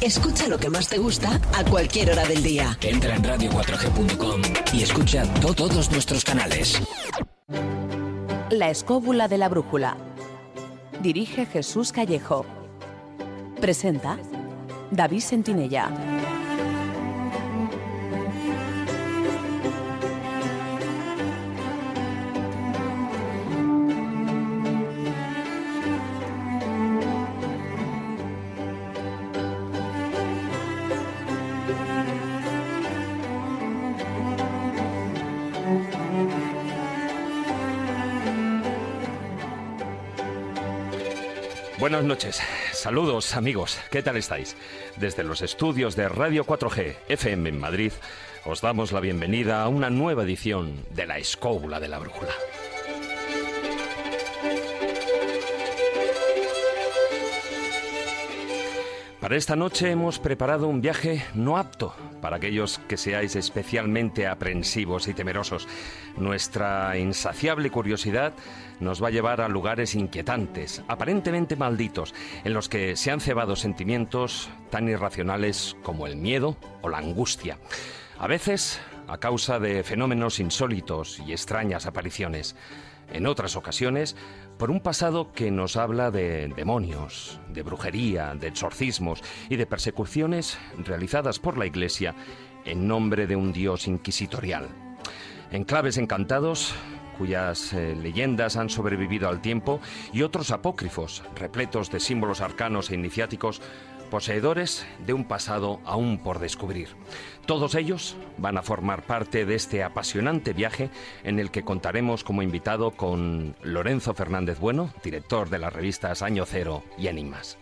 Escucha lo que más te gusta a cualquier hora del día. Entra en radio4g.com y escucha todos nuestros canales. La escóbula de la brújula. Dirige Jesús Callejo. Presenta David Sentinella. Buenas noches, saludos amigos, ¿qué tal estáis? Desde los estudios de Radio 4G FM en Madrid, os damos la bienvenida a una nueva edición de La Escóbula de la Brújula. Para esta noche hemos preparado un viaje no apto para aquellos que seáis especialmente aprensivos y temerosos. Nuestra insaciable curiosidad nos va a llevar a lugares inquietantes, aparentemente malditos, en los que se han cebado sentimientos tan irracionales como el miedo o la angustia. A veces a causa de fenómenos insólitos y extrañas apariciones. En otras ocasiones, por un pasado que nos habla de demonios, de brujería, de exorcismos y de persecuciones realizadas por la Iglesia en nombre de un Dios inquisitorial. Enclaves encantados cuyas eh, leyendas han sobrevivido al tiempo, y otros apócrifos, repletos de símbolos arcanos e iniciáticos, poseedores de un pasado aún por descubrir. Todos ellos van a formar parte de este apasionante viaje en el que contaremos como invitado con Lorenzo Fernández Bueno, director de las revistas Año Cero y Enigmas.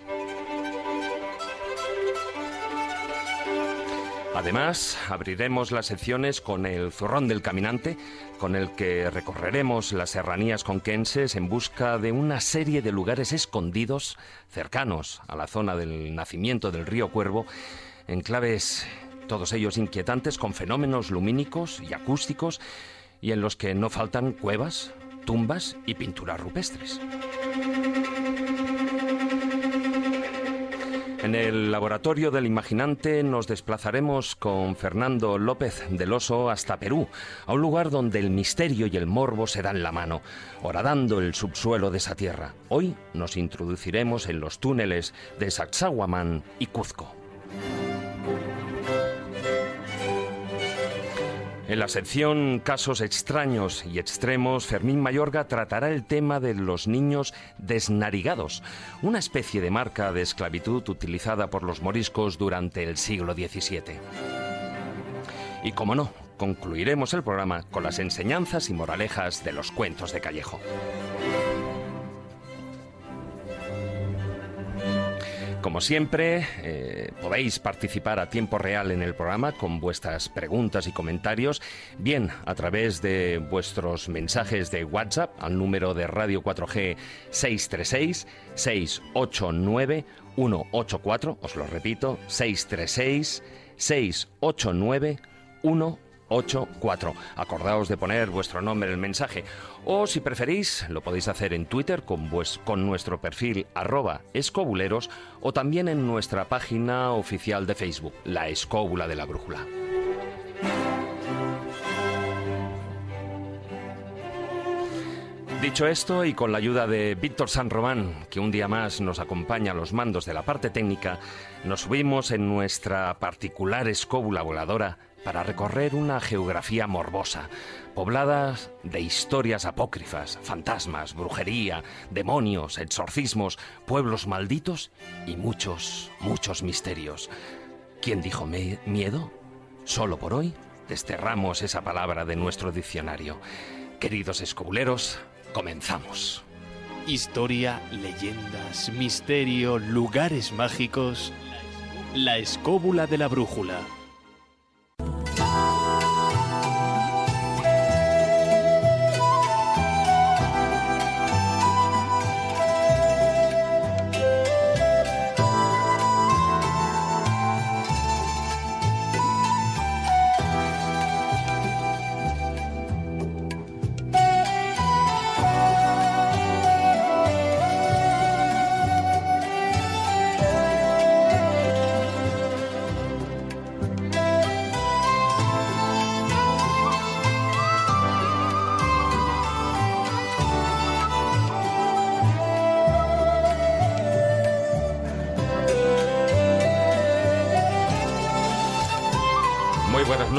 Además, abriremos las secciones con el Zurrón del Caminante, con el que recorreremos las serranías conquenses en busca de una serie de lugares escondidos cercanos a la zona del nacimiento del río Cuervo, enclaves todos ellos inquietantes con fenómenos lumínicos y acústicos y en los que no faltan cuevas, tumbas y pinturas rupestres. En el laboratorio del imaginante nos desplazaremos con Fernando López del Oso hasta Perú, a un lugar donde el misterio y el morbo se dan la mano, horadando el subsuelo de esa tierra. Hoy nos introduciremos en los túneles de Sacsayhuamán y Cuzco. En la sección Casos extraños y extremos, Fermín Mayorga tratará el tema de los niños desnarigados, una especie de marca de esclavitud utilizada por los moriscos durante el siglo XVII. Y como no, concluiremos el programa con las enseñanzas y moralejas de los cuentos de Callejo. Como siempre, eh, podéis participar a tiempo real en el programa con vuestras preguntas y comentarios, bien a través de vuestros mensajes de WhatsApp al número de Radio 4G 636 689 184, os lo repito, 636 689 184. 84. Acordaos de poner vuestro nombre en el mensaje. O si preferís, lo podéis hacer en Twitter con, con nuestro perfil arroba escobuleros o también en nuestra página oficial de Facebook, La Escóbula de la Brújula. Dicho esto, y con la ayuda de Víctor San Román, que un día más nos acompaña a los mandos de la parte técnica, nos subimos en nuestra particular escóbula voladora para recorrer una geografía morbosa, poblada de historias apócrifas, fantasmas, brujería, demonios, exorcismos, pueblos malditos y muchos, muchos misterios. ¿Quién dijo miedo? Solo por hoy desterramos esa palabra de nuestro diccionario. Queridos escobuleros, comenzamos. Historia, leyendas, misterio, lugares mágicos. La escóbula de la brújula.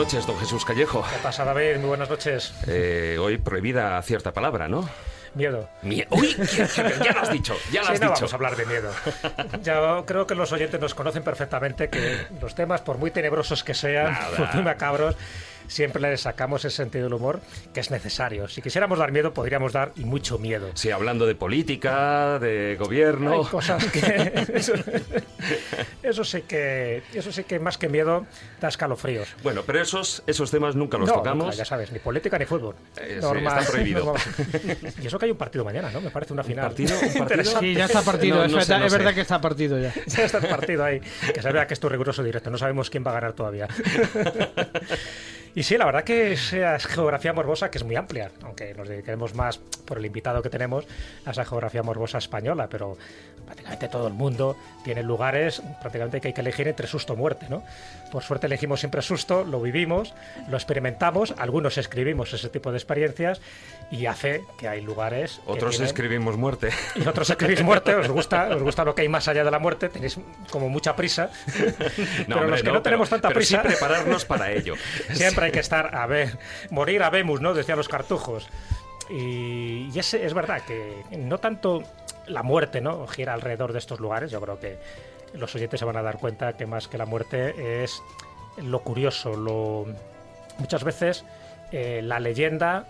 Noches, don Jesús Callejo. ¿Qué pasa, David? Muy buenas noches. Eh, hoy prohibida cierta palabra, ¿no? Miedo. Mie- ¡Uy! Ya, lo has dicho, ya lo Sí, has no dicho. vamos a hablar de miedo. Ya creo que los oyentes nos conocen perfectamente que los temas, por muy tenebrosos que sean, Nada. muy macabros, siempre les sacamos ese sentido del humor que es necesario. Si quisiéramos dar miedo, podríamos dar y mucho miedo. Sí, hablando de política, de gobierno. Hay cosas que eso, eso sí que eso sí que más que miedo da escalofríos. Bueno, pero esos, esos temas nunca los no, tocamos. nunca, ya sabes, ni política ni fútbol. Eh, sí, está prohibido. normal. y eso que hay un partido mañana, ¿no? Me parece una final. partido? ¿Un partido? Sí, ya está partido, No, es, no sé, verdad, no es sé. verdad que está partido ya. Ya está partido ahí. Que se vea que esto es riguroso directo. No sabemos quién va a ganar todavía. Y sí, la verdad que esa geografía morbosa que es muy amplia, aunque nos dediquemos más por el invitado que tenemos a esa geografía morbosa española, pero prácticamente todo el mundo tiene lugares prácticamente que hay que elegir entre susto o muerte, ¿no? Por suerte elegimos siempre susto, lo vivimos, lo experimentamos, algunos escribimos ese tipo de experiencias y hace que hay lugares Otros tienen- escribimos muerte. y otros escribís muerte, os gusta, os gusta lo que hay más allá de la muerte, tenéis como mucha prisa. pero hombre, los que no, tenemos pero- tanta pero prisa, sí prepararnos para ello. siempre hay que estar a ver, morir a Vemus, ¿no? Decían los cartujos. Y, y ese, es verdad que no tanto la muerte, ¿no? Gira alrededor de estos lugares, yo creo que los oyentes se van a dar cuenta que más que la muerte es lo curioso, lo muchas veces eh, la leyenda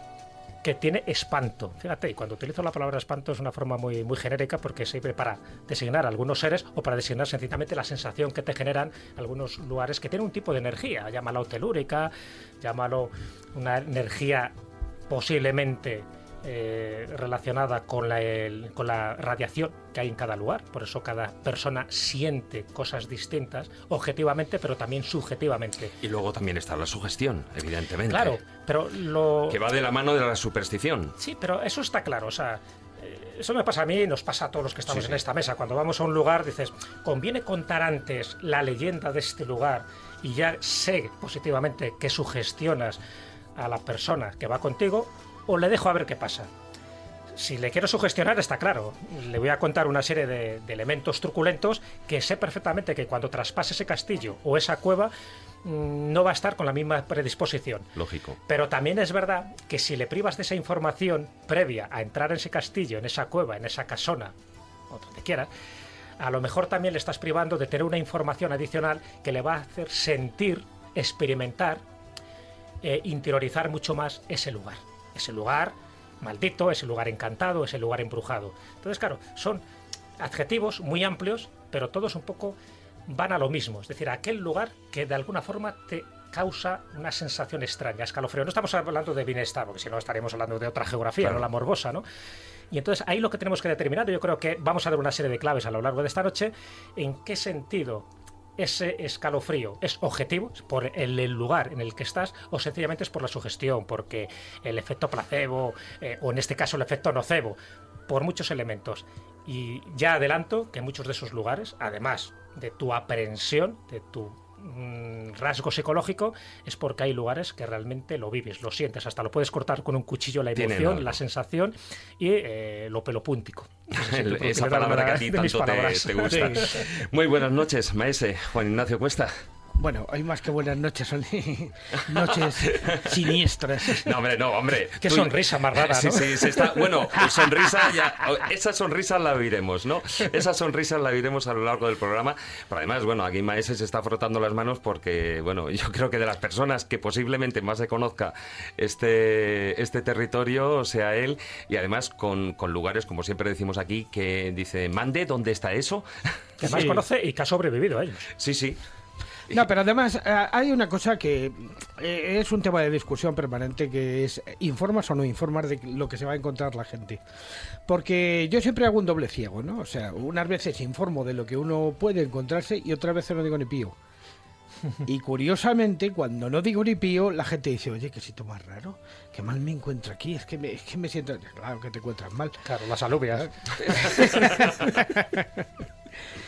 que tiene espanto. Fíjate, y cuando utilizo la palabra espanto es una forma muy, muy genérica porque sirve para designar a algunos seres o para designar sencillamente la sensación que te generan algunos lugares que tienen un tipo de energía. Llámalo telúrica, llámalo una energía posiblemente eh, relacionada con la, el- con la radiación que hay en cada lugar. Por eso cada persona siente cosas distintas, objetivamente, pero también subjetivamente. Y luego también está la sugestión, evidentemente. Claro, pero lo... Que va de la mano de la superstición. Sí, pero eso está claro. O sea, eh, eso me pasa a mí y nos pasa a todos los que estamos Sí, en esta mesa. Cuando vamos a un lugar, dices, conviene contar antes la leyenda de este lugar y ya sé positivamente que sugestionas a la persona que va contigo o le dejo a ver qué pasa. Si le quiero sugestionar, está claro. Le voy a contar una serie de, de elementos truculentos que sé perfectamente que cuando traspase ese castillo o esa cueva mm, no va a estar con la misma predisposición. Lógico. Pero también es verdad que si le privas de esa información previa a entrar en ese castillo, en esa cueva, en esa casona, o donde quiera, a lo mejor también le estás privando de tener una información adicional que le va a hacer sentir, experimentar, eh, interiorizar mucho más ese lugar. Ese lugar maldito, ese lugar encantado, ese lugar embrujado. Entonces, claro, son adjetivos muy amplios, pero todos un poco van a lo mismo. Es decir, a aquel lugar que de alguna forma te causa una sensación extraña, escalofrío. No estamos hablando de bienestar, porque si no estaríamos hablando de otra geografía, Claro. no la morbosa, ¿no? Y entonces ahí lo que tenemos que determinar, yo creo que vamos a dar una serie de claves a lo largo de esta noche, en qué sentido ese escalofrío es objetivo por el, lugar en el que estás o sencillamente es por la sugestión, porque el efecto placebo eh, o en este caso el efecto nocebo, por muchos elementos. Y ya adelanto que muchos de esos lugares, además de tu aprehensión, de tu mm, rasgo psicológico, es porque hay lugares que realmente lo vives, lo sientes, hasta lo puedes cortar con un cuchillo la emoción, la sensación y eh, lo pelopúntico. El- Esa palabra que a ti tanto te, gusta. Sí. Muy buenas noches, maese Juan Ignacio Cuesta. Bueno, hay más que buenas noches, son noches siniestras. No, hombre, no, hombre. Qué Tú- sonrisa más rara, Sí, ¿no? sí, se está. Bueno, sonrisa ya. Esa sonrisa la oiremos, ¿no? Esa sonrisa la oiremos a lo largo del programa. Pero además, bueno, aquí Maese se está frotando las manos porque, bueno, yo creo que de las personas que posiblemente más se conozca este, este territorio sea él. Y además con, con lugares, como siempre decimos aquí, que dice, mande, ¿dónde está eso? Que más Sí. conoce y que ha sobrevivido a ellos. Sí, sí. No, pero además eh, hay una cosa que eh, es un tema de discusión permanente que es informas o no informas de lo que se va a encontrar la gente. Porque yo siempre hago un doble ciego, ¿no? O sea, unas veces informo de lo que uno puede encontrarse y otras veces no digo ni pío. Y curiosamente, cuando no digo ni pío, la gente dice, oye, qué sitio más raro, qué mal me encuentro aquí, es que me, es que me siento... Claro que te encuentras mal. Claro, las alubias.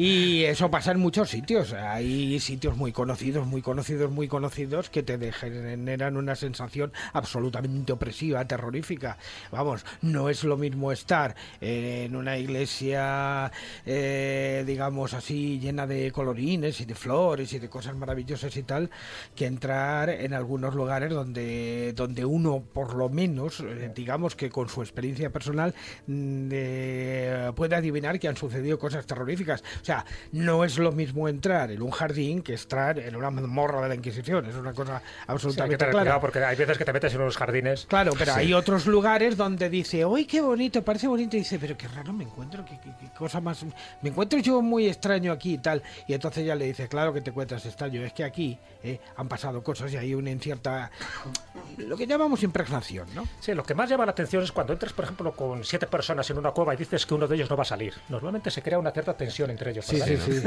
Y eso pasa en muchos sitios. Hay sitios muy conocidos, muy conocidos, muy conocidos que te generan una sensación absolutamente opresiva, terrorífica. Vamos, no es lo mismo estar en una iglesia, eh, digamos así, llena de colorines y de flores y de cosas maravillosas y tal, que entrar en algunos lugares donde, donde uno, por lo menos, eh, digamos que con su experiencia personal, mm, eh, puede adivinar que han sucedido cosas terroríficas. Sea, no es lo mismo entrar en un jardín que entrar en una morra de la Inquisición. Es una cosa absolutamente sí, clara. porque hay veces que te metes en unos jardines. Claro, pero hay otros lugares donde dice, uy, qué bonito, parece bonito. Y dice, pero qué raro me encuentro, qué, cosa más. Me encuentro yo muy extraño aquí y tal. Y entonces ella le dice, claro que te encuentras extraño, es que aquí eh, han pasado cosas y hay una incierta. lo que llamamos impregnación, ¿no? Sí, lo que más llama la atención es cuando entras, por ejemplo, con siete personas en una cueva y dices que uno de ellos no va a salir. Normalmente se crea una cierta tensión entre ellos. Sí, sí, sí.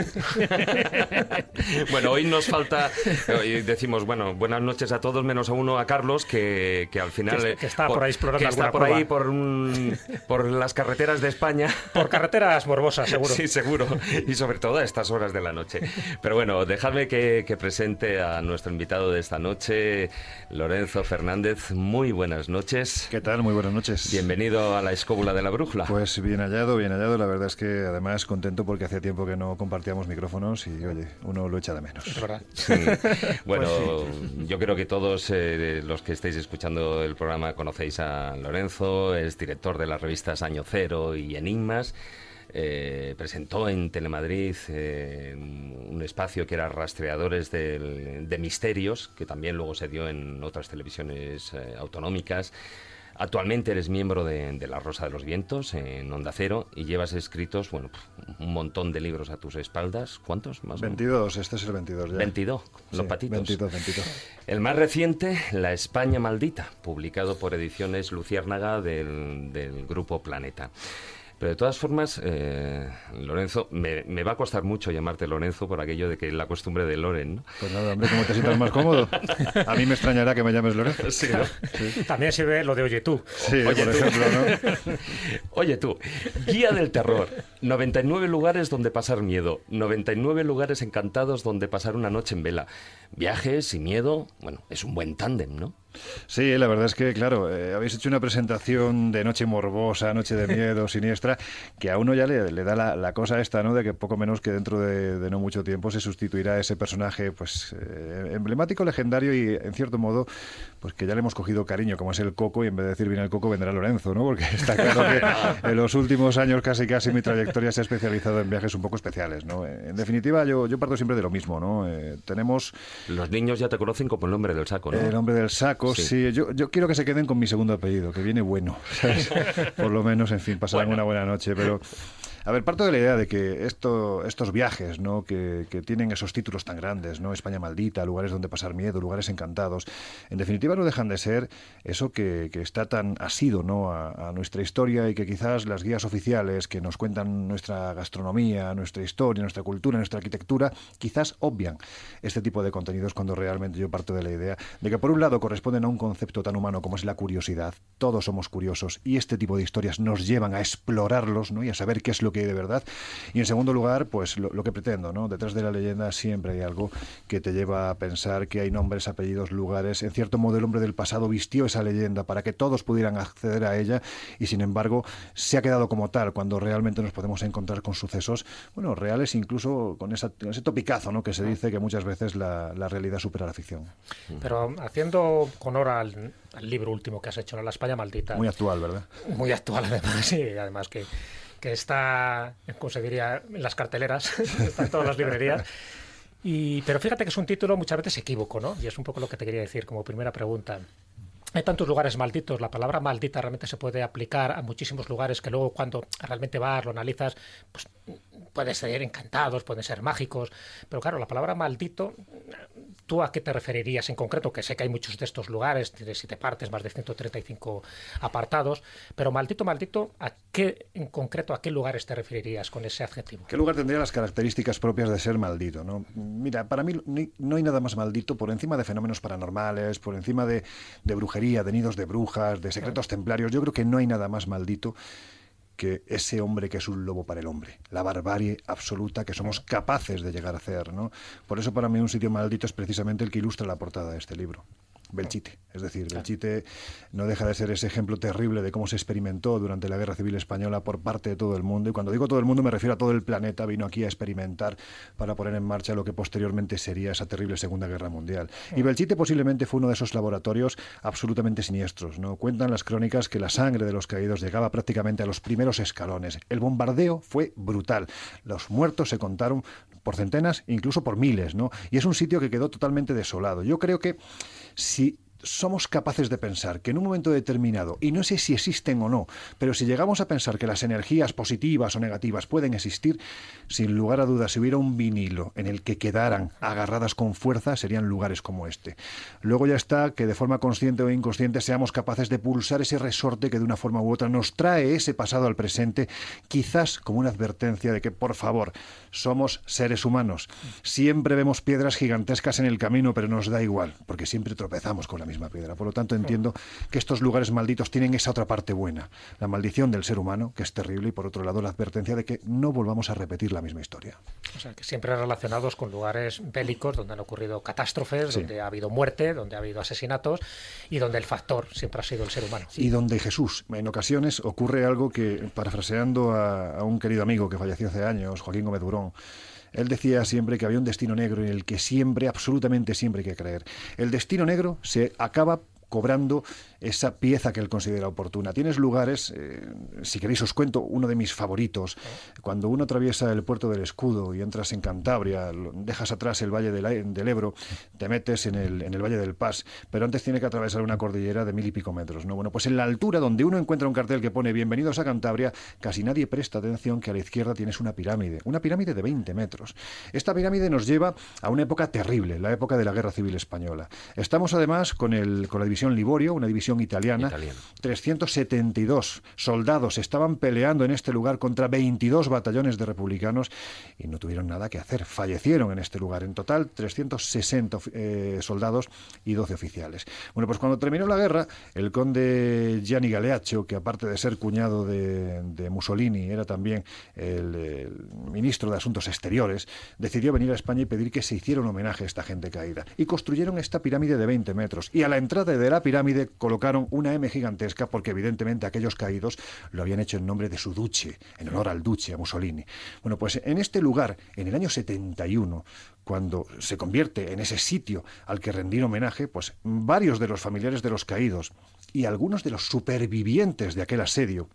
bueno, hoy nos falta. Hoy decimos, bueno, buenas noches a todos, menos a uno, a Carlos, que, que al final. Que, está por, ahí explorando que está por ahí por, por las carreteras de España. Por carreteras morbosas, seguro. Sí, seguro. Y sobre todo a estas horas de la noche. Pero bueno, dejadme que, que presente a nuestro invitado de esta noche, Lorenzo Fernández. Muy buenas noches. ¿Qué tal? Muy buenas noches. Bienvenido a la escóbula de la brújula. Pues bien hallado, bien hallado. La verdad es que además contento porque hacía tiempo que no compartíamos micrófonos y oye, uno lo echa de menos. Es verdad. Bueno, pues yo creo que todos eh, los que estáis escuchando el programa conocéis a Lorenzo, es director de las revistas Año Cero y Enigmas. Eh, presentó en Telemadrid eh, un espacio que era Rastreadores de Misterios, que también luego se dio en otras televisiones eh, autonómicas. Actualmente eres miembro de, La Rosa de los Vientos en Onda Cero y llevas escritos, bueno, un montón de libros a tus espaldas. ¿Cuántos más? 22, este es el 22 ya. 22, los patitos. 22, 22. El más reciente, La España Maldita, publicado por Ediciones Luciérnaga del, del Grupo Planeta. Pero de todas formas, eh, Lorenzo, me, va a costar mucho llamarte Lorenzo por aquello de que la costumbre de Loren, ¿no? Pues nada, hombre, ¿cómo te sientas más cómodo? A mí me extrañará que me llames Lorenzo. Sí, También sirve lo de Oye tú. Sí, oye por ejemplo, ¿no? Oye tú, guía del terror. 99 lugares donde pasar miedo. 99 lugares encantados donde pasar una noche en vela. Viajes y miedo, bueno, es un buen tándem, ¿no? Sí, la verdad es que, claro, eh, habéis hecho una presentación de noche morbosa, noche de miedo, siniestra, que a uno ya le, da la, cosa esta, ¿no? De que poco menos que dentro de, no mucho tiempo se sustituirá ese personaje, pues, eh, emblemático, legendario y, en cierto modo, pues que ya le hemos cogido cariño, como es el Coco, y en vez de decir viene el Coco, vendrá Lorenzo, ¿no? Porque está claro que en los últimos años casi casi mi trayectoria se ha especializado en viajes un poco especiales, ¿no? En definitiva, yo, yo parto siempre de lo mismo, ¿no? Eh, tenemos... Los niños ya te conocen como el nombre del saco, ¿no? El nombre del saco Sí, yo, yo, quiero que se queden con mi segundo apellido, que viene bueno. Por lo menos, en fin, pasarán una buena noche, pero a ver, parto de la idea de que esto, estos viajes, ¿no? Que, tienen esos títulos tan grandes, ¿no? España maldita, lugares donde pasar miedo, lugares encantados, en definitiva no dejan de ser eso que, está tan asido, ¿no? A, nuestra historia y que quizás las guías oficiales que nos cuentan nuestra gastronomía, nuestra historia, nuestra cultura, nuestra arquitectura, quizás obvian este tipo de contenidos cuando realmente yo parto de la idea de que por un lado corresponden a un concepto tan humano como es la curiosidad. Todos somos curiosos y este tipo de historias nos llevan a explorarlos, ¿no? Y a saber qué es lo que de verdad. Y en segundo lugar, pues lo, que pretendo, ¿no? Detrás de la leyenda siempre hay algo que te lleva a pensar que hay nombres, apellidos, lugares. En cierto modo, el hombre del pasado vistió esa leyenda para que todos pudieran acceder a ella y, sin embargo, se ha quedado como tal cuando realmente nos podemos encontrar con sucesos, bueno, reales, incluso con ese topicazo, ¿no? Que se dice que muchas veces la, realidad supera la ficción. Pero haciendo honor al, al libro último que has hecho, La España Maldita. Muy actual, ¿verdad? Muy actual, además, sí, además que que está, como en las carteleras, está en todas las librerías. Y, pero fíjate que es un título muchas veces equívoco, ¿no? Y es un poco lo que te quería decir como primera pregunta. Hay tantos lugares malditos, la palabra maldita realmente se puede aplicar a muchísimos lugares que luego cuando realmente vas, lo analizas, pues pueden ser encantados, pueden ser mágicos, pero claro, la palabra maldito ¿Tú a qué te referirías en concreto? Que sé que hay muchos de estos lugares, de siete partes, más de 135 apartados, pero maldito, maldito, ¿a qué en concreto, a qué lugares te referirías con ese adjetivo? ¿Qué lugar tendría las características propias de ser maldito? ¿no? Mira, para mí no hay nada más maldito por encima de fenómenos paranormales, por encima de, brujería, de nidos de brujas, de secretos templarios. Yo creo que no hay nada más maldito que ese hombre que es un lobo para el hombre, la barbarie absoluta que somos capaces de llegar a hacer. ¿no? Por eso para mí un sitio maldito es precisamente el que ilustra la portada de este libro. Belchite. Es decir, Belchite no deja de ser ese ejemplo terrible de cómo se experimentó durante la Guerra Civil Española por parte de todo el mundo. Y cuando digo todo el mundo me refiero a todo el planeta. Vino aquí a experimentar para poner en marcha lo que posteriormente sería esa terrible Segunda Guerra Mundial. Y Belchite posiblemente fue uno de esos laboratorios absolutamente siniestros. ¿no? Cuentan las crónicas que la sangre de los caídos llegaba prácticamente a los primeros escalones. El bombardeo fue brutal. Los muertos se contaron por centenas, incluso por miles, ¿no? Y es un sitio que quedó totalmente desolado. Yo creo que si somos capaces de pensar que en un momento determinado, y no sé si existen o no, pero si llegamos a pensar que las energías positivas o negativas pueden existir, sin lugar a dudas, si hubiera un vinilo en el que quedaran agarradas con fuerza, serían lugares como este. Luego ya está que de forma consciente o inconsciente seamos capaces de pulsar ese resorte que de una forma u otra nos trae ese pasado al presente, quizás como una advertencia de que, por favor, somos seres humanos. Siempre vemos piedras gigantescas en el camino, pero nos da igual, porque siempre tropezamos con la misma piedra. Por lo tanto, entiendo que estos lugares malditos tienen esa otra parte buena, la maldición del ser humano, que es terrible, y por otro lado la advertencia de que no volvamos a repetir la misma historia. O sea, que siempre relacionados con lugares bélicos donde han ocurrido catástrofes, donde ha habido muerte, donde ha habido asesinatos y donde el factor siempre ha sido el ser humano. Y donde Jesús, en ocasiones ocurre algo que, parafraseando a, a un querido amigo que falleció hace años, Joaquín Gómez Durón, él decía siempre que había un destino negro en el que siempre, absolutamente siempre hay que creer. El destino negro se acaba cobrando esa pieza que él considera oportuna. Tienes lugares, eh, si queréis os cuento uno de mis favoritos, cuando uno atraviesa el puerto del Escudo y entras en Cantabria, dejas atrás el Valle del, Ebro, te metes en el, en el Valle del Paz, pero antes tiene que atravesar una cordillera de mil y pico metros. ¿no? Bueno, pues en la altura donde uno encuentra un cartel que pone Bienvenidos a Cantabria, casi nadie presta atención que a la izquierda tienes una pirámide, una pirámide de 20 metros. Esta pirámide nos lleva a una época terrible, la época de la Guerra Civil Española. Estamos además con, el, con la división Liborio, una división italiana. 372 soldados estaban peleando en este lugar contra 22 batallones de republicanos y no tuvieron nada que hacer. Fallecieron en este lugar. En total, 360 eh, soldados y 12 oficiales. Bueno, pues cuando terminó la guerra, el conde Gianni Galeaccio, que aparte de ser cuñado de, Mussolini, era también el, ministro de Asuntos Exteriores, decidió venir a España y pedir que se hiciera un homenaje a esta gente caída. Y construyeron esta pirámide de 20 metros. Y a la entrada de la pirámide colocaron una M gigantesca porque evidentemente aquellos caídos lo habían hecho en nombre de su duce, en honor al duce, a Mussolini. Bueno, pues en este lugar, en el año 71, cuando se convierte en ese sitio al que rendir homenaje, pues varios de los familiares de los caídos y algunos de los supervivientes de aquel asedio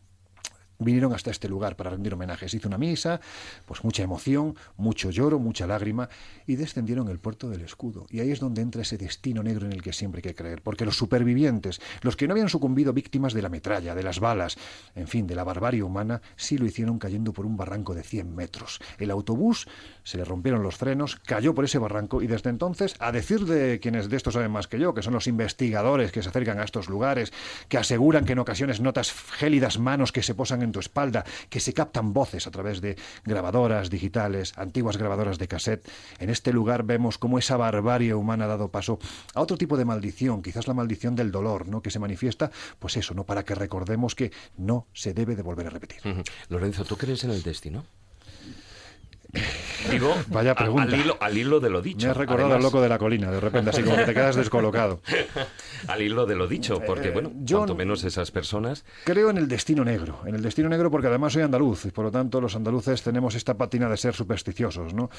vinieron hasta este lugar para rendir homenajes. Hizo una misa, pues mucha emoción, mucho lloro, mucha lágrima, y descendieron el puerto del escudo. Y ahí es donde entra ese destino negro en el que siempre hay que creer, porque los supervivientes, los que no habían sucumbido víctimas de la metralla, de las balas, en fin, de la barbarie humana, sí lo hicieron cayendo por un barranco de 100 metros. El autobús se le rompieron los frenos, cayó por ese barranco, y desde entonces, a decir de quienes de esto saben más que yo, que son los investigadores que se acercan a estos lugares, que aseguran que en ocasiones notas gélidas manos que se posan en tu espalda, que se captan voces a través de grabadoras digitales, antiguas grabadoras de cassette. En este lugar vemos cómo esa barbarie humana ha dado paso a otro tipo de maldición, quizás la maldición del dolor, ¿no? Que se manifiesta, pues eso, ¿no? Para que recordemos que no se debe de volver a repetir. Lorenzo, ¿tú crees en el destino? Digo, Vaya pregunta. Al hilo, de lo dicho. Me has recordado al loco de la colina, de repente, así como que te quedas descolocado. al hilo de lo dicho, porque, bueno, yo cuanto menos esas personas. Creo en el destino negro. En el destino negro porque además soy andaluz y por lo tanto los andaluces tenemos esta patina de ser supersticiosos, ¿no?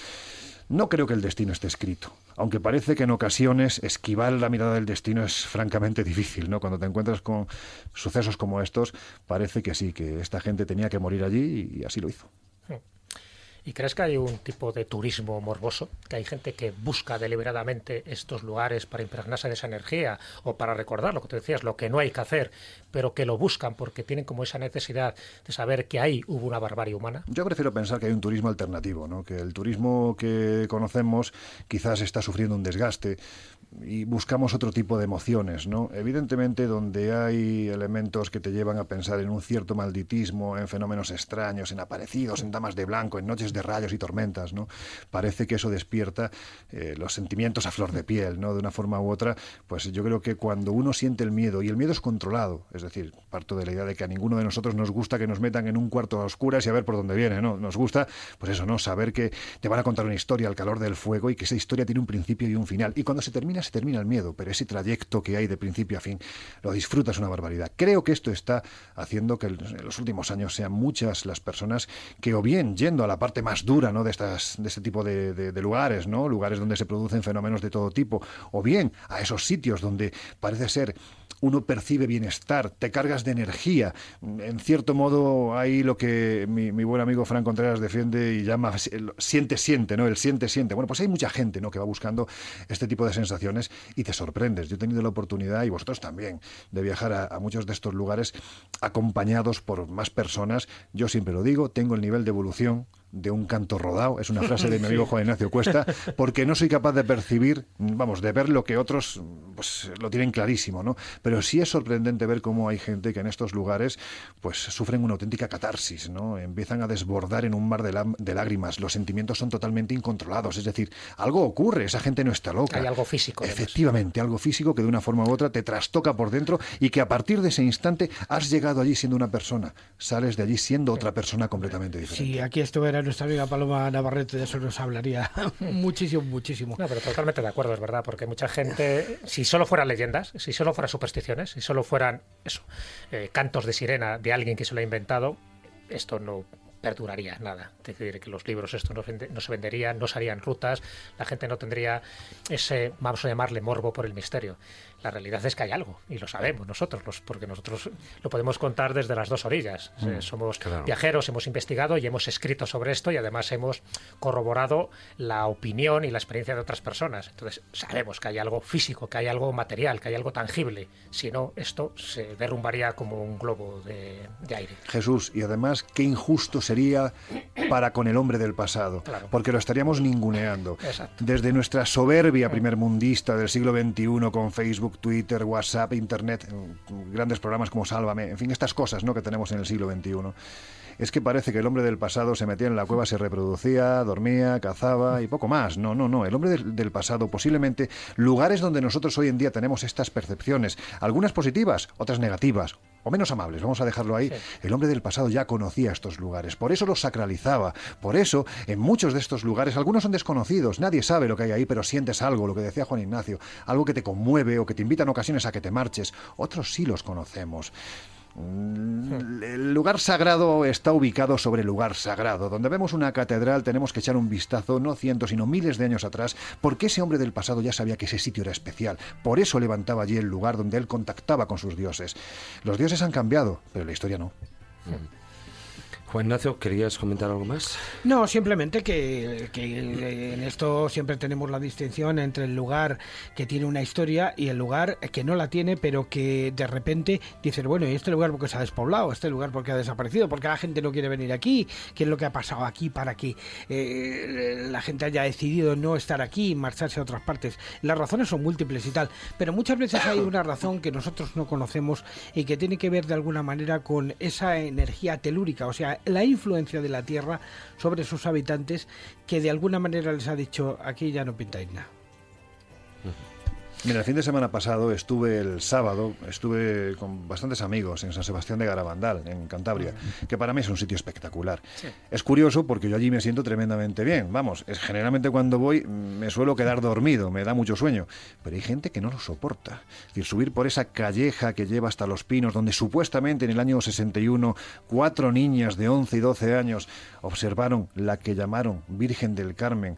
No creo que el destino esté escrito, aunque parece que en ocasiones esquivar la mirada del destino es francamente difícil, ¿no? Cuando te encuentras con sucesos como estos, parece que sí, que esta gente tenía que morir allí y así lo hizo. ¿Y crees que hay un tipo de turismo morboso? ¿Que hay gente que busca deliberadamente estos lugares para impregnarse de esa energía o para recordar lo que tú decías, lo que no hay que hacer, pero que lo buscan porque tienen como esa necesidad de saber que ahí hubo una barbarie humana? Yo prefiero pensar que hay un turismo alternativo, ¿no? que el turismo que conocemos quizás está sufriendo un desgaste y buscamos otro tipo de emociones, ¿no? Evidentemente donde hay elementos que te llevan a pensar en un cierto malditismo, en fenómenos extraños, en aparecidos, en damas de blanco, en noches de rayos y tormentas, ¿no? Parece que eso despierta eh, los sentimientos a flor de piel, ¿no? De una forma u otra, pues yo creo que cuando uno siente el miedo, y el miedo es controlado, es decir, parto de la idea de que a ninguno de nosotros nos gusta que nos metan en un cuarto a oscuras y a ver por dónde viene, ¿no? Nos gusta, pues eso, ¿no? Saber que te van a contar una historia al calor del fuego y que esa historia tiene un principio y un final. Y cuando se termina, se termina el miedo, pero ese trayecto que hay de principio a fin, lo disfrutas una barbaridad. Creo que esto está haciendo que en los últimos años sean muchas las personas que o bien yendo a la parte más dura ¿no? de, estas, de este tipo de, de lugares, ¿no? lugares donde se producen fenómenos de todo tipo, o bien a esos sitios donde parece ser uno percibe bienestar, te cargas de energía. En cierto modo, hay lo que mi, buen amigo Fran Contreras defiende y llama siente, siente, ¿no? El siente, siente. Bueno, pues hay mucha gente, ¿no? Que va buscando este tipo de sensaciones y te sorprendes. Yo he tenido la oportunidad, y vosotros también, de viajar a, a muchos de estos lugares acompañados por más personas. Yo siempre lo digo, tengo el nivel de evolución de un canto rodado, es una frase de mi amigo Juan Ignacio Cuesta, porque no soy capaz de percibir, vamos, de ver lo que otros pues lo tienen clarísimo, ¿no? Pero sí es sorprendente ver cómo hay gente que en estos lugares pues sufren una auténtica catarsis, ¿no? Empiezan a desbordar en un mar de, de lágrimas, los sentimientos son totalmente incontrolados, es decir, algo ocurre, esa gente no está loca. Hay algo físico. Efectivamente, algo físico que de una forma u otra te trastoca por dentro y que a partir de ese instante has llegado allí siendo una persona, sales de allí siendo otra persona completamente diferente. Sí, aquí esto nuestra amiga Paloma Navarrete, de eso nos hablaría muchísimo, muchísimo. No, pero totalmente de acuerdo, es verdad, porque mucha gente, si solo fueran leyendas, si solo fueran supersticiones, si solo fueran eso, eh, cantos de sirena de alguien que se lo ha inventado, esto no perduraría nada. Es decir, que los libros esto no, no, se venderían, no se harían rutas, la gente no tendría ese, vamos a llamarle morbo por el misterio la realidad es que hay algo y lo sabemos nosotros, los, porque nosotros lo podemos contar desde las dos orillas. Mm, somos viajeros, hemos investigado y hemos escrito sobre esto y además hemos corroborado la opinión y la experiencia de otras personas. Entonces sabemos que hay algo físico, que hay algo material, que hay algo tangible. Si no, esto se derrumbaría como un globo de, aire. Jesús, y además qué injusto sería para con el hombre del pasado, porque lo estaríamos ninguneando. Desde nuestra soberbia primermundista del siglo XXI con Facebook, Twitter, WhatsApp, Internet, grandes programas como Sálvame, en fin, estas cosas ¿no? que tenemos en el siglo XXI. Es que parece que el hombre del pasado se metía en la cueva, se reproducía, dormía, cazaba y poco más. No, no, no. El hombre del, pasado, posiblemente lugares donde nosotros hoy en día tenemos estas percepciones, algunas positivas, otras negativas, o menos amables, vamos a dejarlo ahí, el hombre del pasado ya conocía estos lugares, por eso los sacralizaba, por eso en muchos de estos lugares, algunos son desconocidos, nadie sabe lo que hay ahí, pero sientes algo, lo que decía Juan Ignacio, algo que te conmueve o que te invita en ocasiones a que te marches, otros sí los conocemos. Mm, el lugar sagrado está ubicado sobre el lugar sagrado. Donde vemos una catedral tenemos que echar un vistazo, no cientos, sino miles de años atrás, porque ese hombre del pasado ya sabía que ese sitio era especial. Por eso levantaba allí el lugar donde él contactaba con sus dioses. Los dioses han cambiado, pero la historia no. Juan Ignacio, ¿querías comentar algo más? No, simplemente que, en esto siempre tenemos la distinción entre el lugar que tiene una historia y el lugar que no la tiene, pero que de repente dices, bueno, ¿y este lugar porque se ha despoblado? ¿Este lugar porque ha desaparecido? ¿Porque la gente no quiere venir aquí? ¿Qué es lo que ha pasado aquí para que eh, la gente haya decidido no estar aquí y marcharse a otras partes? Las razones son múltiples y tal, pero muchas veces hay una razón que nosotros no conocemos y que tiene que ver de alguna manera con esa energía telúrica, o sea, la influencia de la Tierra sobre sus habitantes que de alguna manera les ha dicho aquí ya no pintáis nada. Mira, el fin de semana pasado estuve el sábado, estuve con bastantes amigos en San Sebastián de Garabandal, en Cantabria, que para mí es un sitio espectacular. Es curioso porque yo allí me siento tremendamente bien. Vamos, es, generalmente cuando voy me suelo quedar dormido, me da mucho sueño, pero hay gente que no lo soporta. Es decir, subir por esa calleja que lleva hasta Los Pinos, donde supuestamente en el año 61 cuatro niñas de 11 y 12 años observaron la que llamaron Virgen del Carmen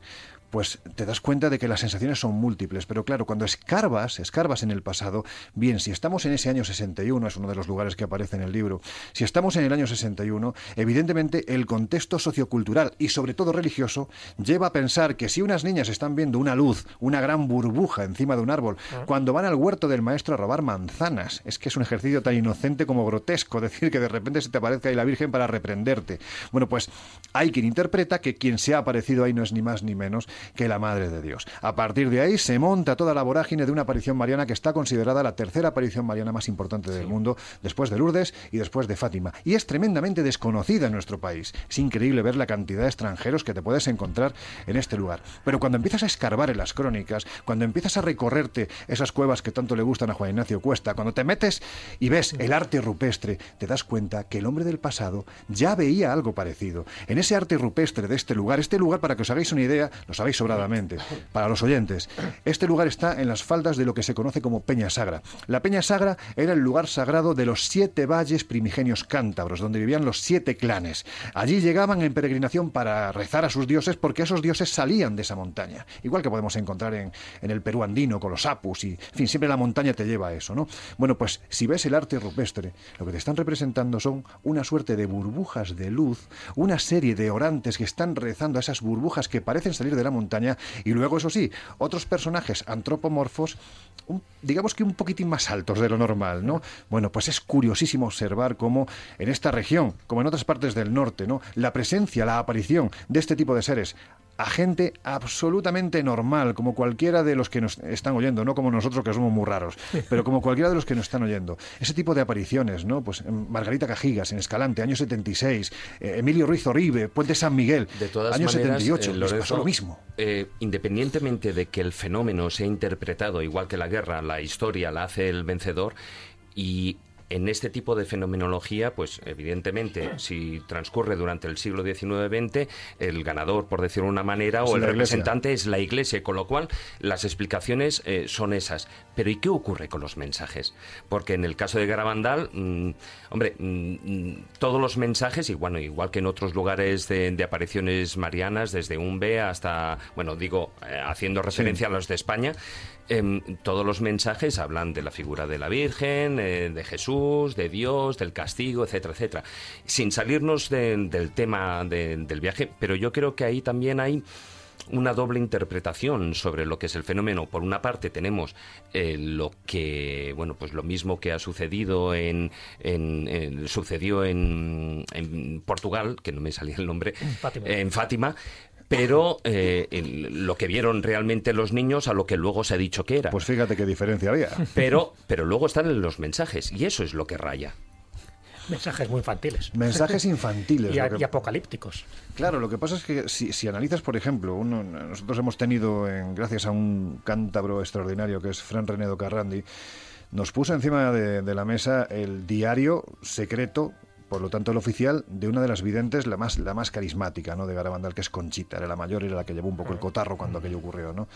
pues te das cuenta de que las sensaciones son múltiples. Pero claro, cuando escarbas, escarbas en el pasado, bien, si estamos en ese año 61, es uno de los lugares que aparece en el libro, si estamos en el año 61, evidentemente el contexto sociocultural y sobre todo religioso lleva a pensar que si unas niñas están viendo una luz, una gran burbuja encima de un árbol, ah. cuando van al huerto del maestro a robar manzanas, es que es un ejercicio tan inocente como grotesco decir que de repente se te aparezca ahí la Virgen para reprenderte. Bueno, pues hay quien interpreta que quien se ha aparecido ahí no es ni más ni menos que la Madre de Dios. A partir de ahí se monta toda la vorágine de una aparición mariana que está considerada la tercera aparición mariana más importante del mundo, después de Lourdes y después de Fátima. Y es tremendamente desconocida en nuestro país. Es increíble ver la cantidad de extranjeros que te puedes encontrar en este lugar. Pero cuando empiezas a escarbar en las crónicas, cuando empiezas a recorrerte esas cuevas que tanto le gustan a Juan Ignacio Cuesta, cuando te metes y ves el arte rupestre, te das cuenta que el hombre del pasado ya veía algo parecido. En ese arte rupestre de este lugar, este lugar, para que os hagáis una idea, lo sobradamente, para los oyentes, este lugar está en las faldas de lo que se conoce como Peña Sagra. La Peña Sagra era el lugar sagrado de los siete valles primigenios cántabros, donde vivían los siete clanes. Allí llegaban en peregrinación para rezar a sus dioses porque esos dioses salían de esa montaña. Igual que podemos encontrar en, en el Perú andino con los apus y, en fin, siempre la montaña te lleva a eso, ¿no? Bueno, pues si ves el arte rupestre, lo que te están representando son una suerte de burbujas de luz, una serie de orantes que están rezando a esas burbujas que parecen salir de la montaña y luego, eso sí, otros personajes antropomorfos, digamos que un poquitín más altos de lo normal, ¿no? Bueno, pues es curiosísimo observar cómo en esta región, como en otras partes del norte, ¿no? La presencia, la aparición de este tipo de seres a gente absolutamente normal, como cualquiera de los que nos están oyendo, no como nosotros que somos muy raros, pero como cualquiera de los que nos están oyendo. Ese tipo de apariciones, ¿no? Pues Margarita Cajigas, en Escalante, año 76, eh, Emilio Ruiz Oribe, Puente San Miguel, de todas año maneras, 78, eh, les pasó lo mismo. eh, independientemente de que el fenómeno sea interpretado igual que la guerra, la historia la hace el vencedor y en este tipo de fenomenología, pues evidentemente, si transcurre durante el siglo XIX-XX, el ganador, por decirlo de una manera, Es o el Iglesia. representante es la Iglesia, con lo cual las explicaciones eh, son esas. Pero ¿y qué ocurre con los mensajes? Porque en el caso de Garabandal, mm, hombre, mm, mm, todos los mensajes, y bueno, igual que en otros lugares de, de apariciones marianas, desde Umbe hasta, bueno, digo, eh, haciendo referencia a los de España, em, todos los mensajes hablan de la figura de la Virgen, eh, de Jesús, de Dios, del castigo, etcétera, etcétera. Sin salirnos de- del tema de- del viaje, pero yo creo que ahí también hay una doble interpretación sobre lo que es el fenómeno. Por una parte tenemos eh, lo que, bueno, pues lo mismo que ha sucedido en, en- en- sucedió en, en Portugal, que no me salía el nombre, Fátima. en Fátima. Pero eh, el- lo que vieron realmente los niños a lo que luego se ha dicho que era. Pues fíjate qué diferencia había. pero, pero luego están en los mensajes y eso es lo que raya. Mensajes muy infantiles. Mensajes infantiles. Y, a- lo que- y apocalípticos. Claro, lo que pasa es que si, si analizas, por ejemplo, uno- nosotros hemos tenido, en- gracias a un cántabro extraordinario que es Fran Renedo Carrandi, nos puso encima de, de la mesa el diario secreto, por lo tanto el oficial, de una de las videntes, la más, la más carismática ¿no? de Garabandal, que es Conchita, era la mayor y era la que llevó un poco el cotarro cuando aquello ocurrió. ¿no?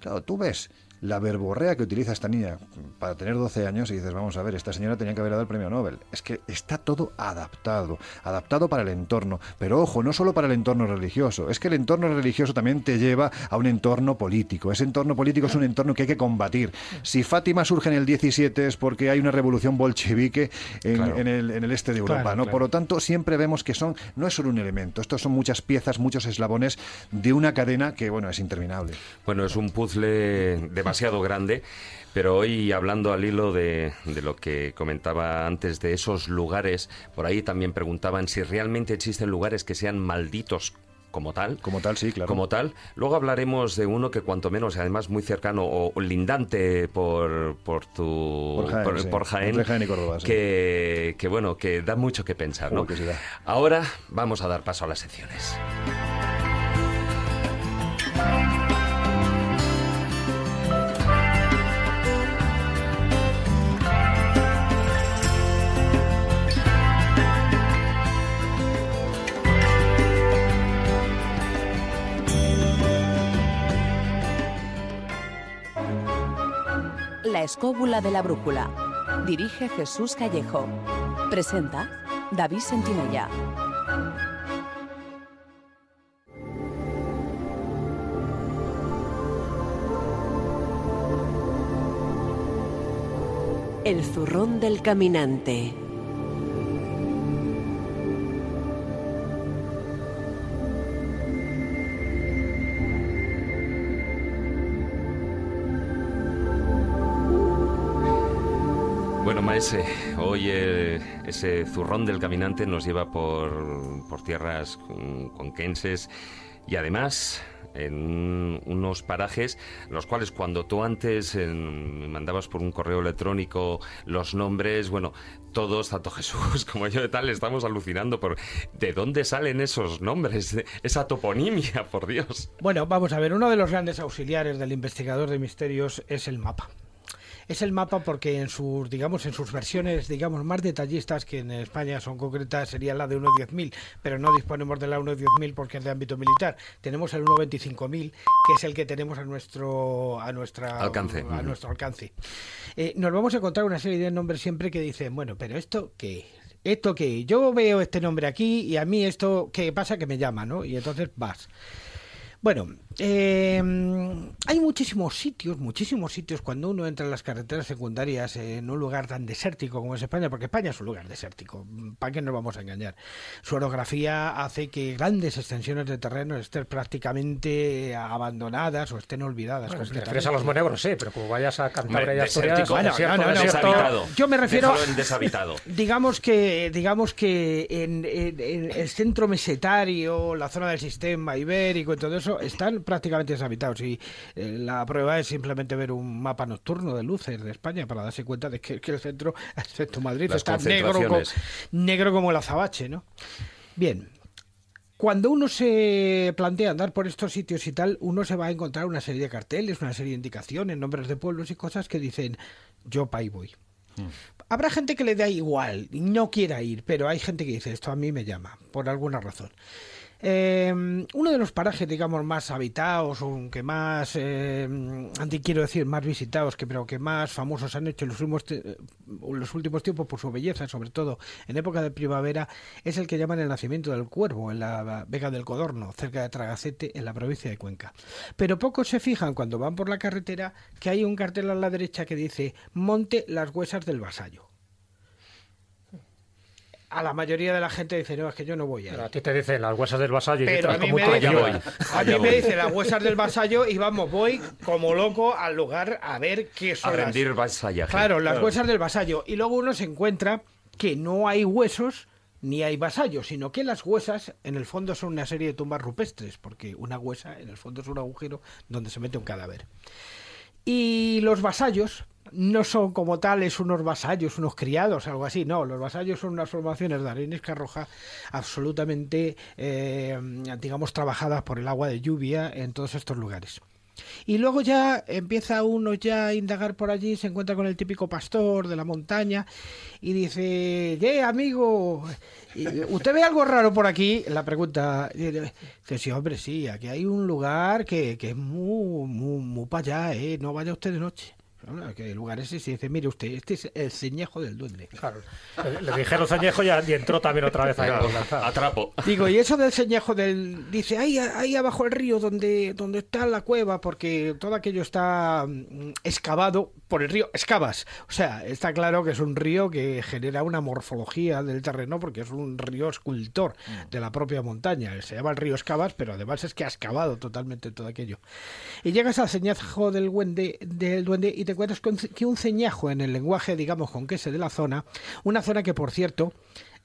Claro, tú ves la verborrea que utiliza esta niña para tener 12 años y dices, vamos a ver, esta señora tenía que haber dado el premio Nobel. Es que está todo adaptado, adaptado para el entorno. Pero ojo, no solo para el entorno religioso, es que el entorno religioso también te lleva a un entorno político. Ese entorno político es un entorno que hay que combatir. Si Fátima surge en el 17 es porque hay una revolución bolchevique en, Claro. en el, en el este de Europa, Claro, ¿no? claro. Por lo tanto, siempre vemos que son, no es solo un elemento, estos son muchas piezas, muchos eslabones de una cadena que, bueno, es interminable. Bueno, es un puzzle demasiado grande, pero hoy hablando al hilo de, de lo que comentaba antes de esos lugares, por ahí también preguntaban si realmente existen lugares que sean malditos como tal. Como tal, sí, claro. Como tal. Luego hablaremos de uno que cuanto menos, además muy cercano o lindante por, por tu Por Jaén, sí. por Jaén, Jaén y Córdoba, sí. que, que bueno, que da mucho que pensar, ¿no? Que sí da. Ahora vamos a dar paso a las secciones. La escóbula de la brújula. Dirige Jesús Callejo. Presenta David Sentinella. El zurrón del caminante. Maese, hoy eh, ese zurrón del caminante nos lleva por, por tierras conquenses y además en unos parajes, los cuales cuando tú antes me mandabas por un correo electrónico los nombres, bueno, todos, tanto Jesús como yo de tal, estamos alucinando por de dónde salen esos nombres, esa toponimia, por Dios. Bueno, vamos a ver, uno de los grandes auxiliares del investigador de misterios es el mapa es el mapa porque en sus, digamos, en sus versiones, digamos, más detallistas, que en España son concretas, sería la de 1.10.000, pero no disponemos de la 1.10.000 porque es de ámbito militar. Tenemos el 1.25.000, que es el que tenemos a nuestro, a nuestra, alcance. A nuestro alcance. Eh, nos vamos a encontrar una serie de nombres siempre que dicen, bueno, pero esto qué esto qué, yo veo este nombre aquí y a mí esto qué pasa que me llama, ¿no? Y entonces vas. Bueno, eh, hay muchísimos sitios, muchísimos sitios cuando uno entra en las carreteras secundarias en un lugar tan desértico como es España, porque España es un lugar desértico, ¿para qué nos vamos a engañar? Su orografía hace que grandes extensiones de terreno estén prácticamente abandonadas o estén olvidadas. Bueno, te refieres a los monegros, sí, pero como vayas a Cantabria y Asturias, bueno, no, no, deshabitado. Yo me refiero en deshabitado. Digamos que, digamos que en, en el centro mesetario, la zona del sistema ibérico y todo eso están prácticamente deshabitados y eh, la prueba es simplemente ver un mapa nocturno de luces de España para darse cuenta de que, el centro, excepto Madrid, está negro, negro como el azabache, ¿no? Bien, cuando uno se plantea andar por estos sitios y tal, uno se va a encontrar una serie de carteles, una serie de indicaciones, nombres de pueblos y cosas que dicen yo pa' ahí voy. Hmm. Habrá gente que le da igual, no quiera ir, pero hay gente que dice esto a mí me llama, por alguna razón. Eh, uno de los parajes, digamos, más habitados, o que más, eh, quiero decir, más visitados, que pero que más famosos han hecho en los últimos, los últimos tiempos por su belleza, sobre todo en época de primavera, es el que llaman el nacimiento del cuervo, en la Vega del Codorno, cerca de Tragacete, en la provincia de Cuenca. Pero pocos se fijan cuando van por la carretera que hay un cartel a la derecha que dice Monte las huesas del vasallo a la mayoría de la gente dice, no, es que yo no voy a ir. a ti te dicen las huesas del vasallo y Pero a mí, me dice, a mí me dice las huesas del vasallo y vamos, voy como loco al lugar a ver qué son. A rendir vasallaje. Claro, las huesas del vasallo. Y luego uno se encuentra que no hay huesos ni hay vasallos, sino que las huesas en el fondo son una serie de tumbas rupestres, porque una huesa en el fondo es un agujero donde se mete un cadáver. Y los vasallos, no son como tales unos vasallos, unos criados, algo así. No, los vasallos son unas formaciones de arenisca roja absolutamente, eh, digamos, trabajadas por el agua de lluvia en todos estos lugares. Y luego ya empieza uno ya a indagar por allí, se encuentra con el típico pastor de la montaña y dice, ¿qué amigo? ¿Usted ve algo raro por aquí? La pregunta, dice, sí, hombre, sí, aquí hay un lugar que, que es muy, muy, muy para allá, ¿eh? No vaya usted de noche que lugar ese se dice, mire usted, este es el ceñejo del duende. Claro. Le, dijeron ceñejo y, y, entró también otra vez ahí. atrapo. Digo, y eso del ceñejo del... Dice, ahí, ahí abajo el río donde, donde está la cueva, porque todo aquello está mm, excavado por el río Excavas. O sea, está claro que es un río que genera una morfología del terreno porque es un río escultor mm. de la propia montaña. Se llama el río Excavas, pero además es que ha excavado totalmente todo aquello. Y llegas al ceñejo del, duende, del duende y te encuentras que un ceñajo en el lenguaje, digamos, con queso de la zona, una zona que, por cierto,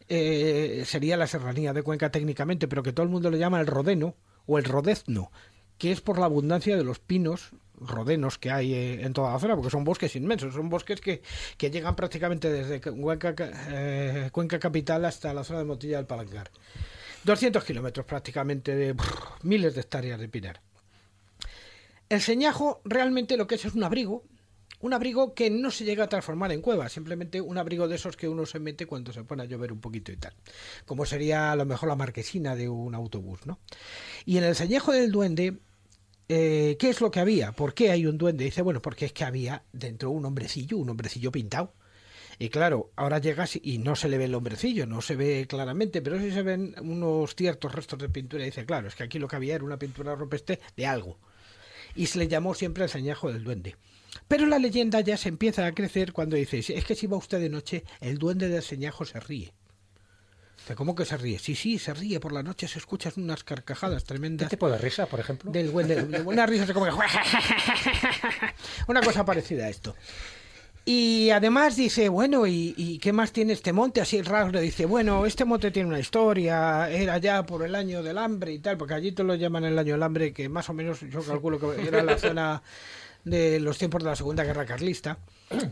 eh, sería la serranía de Cuenca técnicamente, pero que todo el mundo le llama el rodeno o el rodezno, que es por la abundancia de los pinos rodenos que hay eh, en toda la zona, porque son bosques inmensos, son bosques que, que llegan prácticamente desde Cuenca, eh, Cuenca capital hasta la zona de Motilla del Palancar. 200 kilómetros prácticamente de miles de hectáreas de pinar. El señajo realmente lo que es es un abrigo, un abrigo que no se llega a transformar en cueva, simplemente un abrigo de esos que uno se mete cuando se pone a llover un poquito y tal. Como sería a lo mejor la marquesina de un autobús, ¿no? Y en el ceñejo del duende, eh, ¿qué es lo que había? ¿Por qué hay un duende? Dice, bueno, porque es que había dentro un hombrecillo, un hombrecillo pintado. Y claro, ahora llegas y no se le ve el hombrecillo, no se ve claramente, pero sí se ven unos ciertos restos de pintura. Y dice, claro, es que aquí lo que había era una pintura rupestre de algo. Y se le llamó siempre el ceñajo del duende. Pero la leyenda ya se empieza a crecer cuando dice, es que si va usted de noche, el duende del señajo se ríe. ¿Cómo que se ríe? Sí, sí, se ríe por la noche, se escuchan unas carcajadas tremendas. ¿Qué tipo de risa, por ejemplo? Del duende, una risa como que... una cosa parecida a esto. Y además dice, bueno, ¿y, y qué más tiene este monte? Así raro, le dice, bueno, este monte tiene una historia, era ya por el año del hambre y tal, porque allí te lo llaman el año del hambre, que más o menos yo calculo que era la zona de los tiempos de la Segunda Guerra Carlista,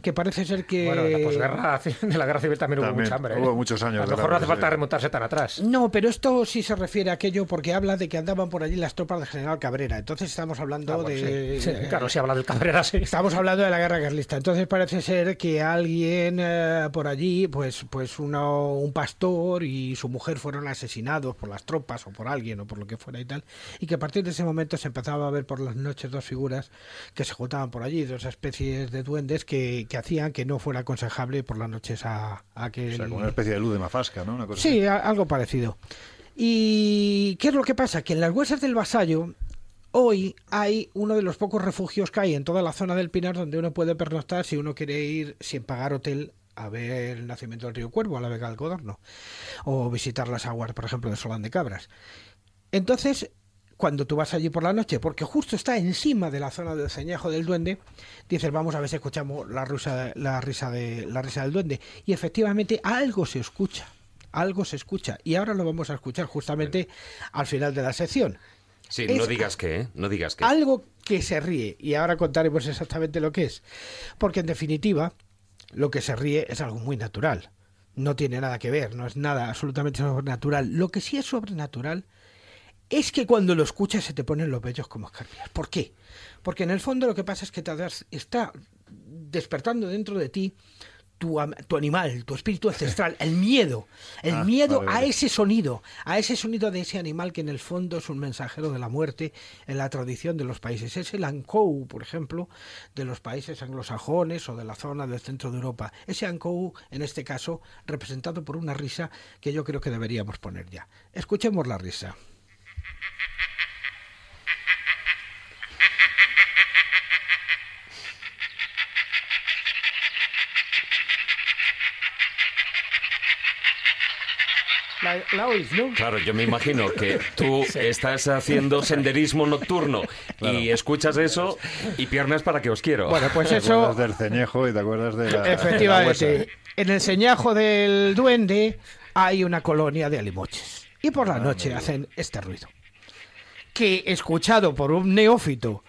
que parece ser que... Bueno, de la posguerra, de la guerra civil también, hubo mucha hambre. ¿eh? hubo muchos años A lo mejor no hace falta remontarse tan atrás. No, pero esto sí se refiere a aquello porque habla de que andaban por allí las tropas del general Cabrera. Entonces estamos hablando Ah, bueno, de... sí. Sí, claro, si habla del Cabrera, sí. Estamos hablando de la guerra carlista. Entonces parece ser que alguien eh, por allí, pues, pues uno, un pastor y su mujer fueron asesinados por las tropas o por alguien o por lo que fuera y tal. Y que a partir de ese momento se empezaba a ver por las noches dos figuras que se juntaban por allí, dos especies de duendes que, que hacían que no fuera aconsejable por las noches a, a que... O sea, como una especie de luz de mafasca, ¿no? Una cosa Sí, a- algo parecido. ¿Y qué es lo que pasa? Que en las huesas del Vasallo hoy hay uno de los pocos refugios que hay en toda la zona del Pinar donde uno puede pernoctar si uno quiere ir sin pagar hotel a ver el nacimiento del río Cuervo, a la Vega del Codorno, o visitar las aguas, por ejemplo, de Solán de Cabras. Entonces, cuando tú vas allí por la noche, porque justo está encima de la zona del ceñejo del duende, dices, vamos a ver si escuchamos la, risa, la, risa de, la risa del duende. Y efectivamente algo se escucha, algo se escucha. Y ahora lo vamos a escuchar justamente al final de la sección. Sí, Es no digas que, ¿eh? No digas que. Algo que se ríe. Y ahora contaremos exactamente lo que es. Porque en definitiva, lo que se ríe es algo muy natural. No tiene nada que ver, no es nada absolutamente sobrenatural. Lo que sí es sobrenatural es que cuando lo escuchas se te ponen los vellos como escarpias. ¿Por qué? Porque en el fondo lo que pasa es que te das- está despertando dentro de ti tu, tu animal, tu espíritu ancestral, el miedo, el Ah, miedo vale, a ese sonido, a ese sonido de ese animal que en el fondo es un mensajero de la muerte en la tradición de los países. Es el Ankou, por ejemplo, de los países anglosajones o de la zona del centro de Europa. Ese Ankou, en este caso, representado por una risa que yo creo que deberíamos poner ya. Escuchemos la risa. La, la oís, ¿no? Claro, yo me imagino que tú estás haciendo senderismo nocturno y escuchas eso y piernas para que os quiero. Bueno, pues Te eso, acuerdas del ceñejo y te acuerdas de la. de la efectivamente, en el señajo del duende hay una colonia de alimoches. Y por la noche hacen este ruido. Que escuchado por un neófito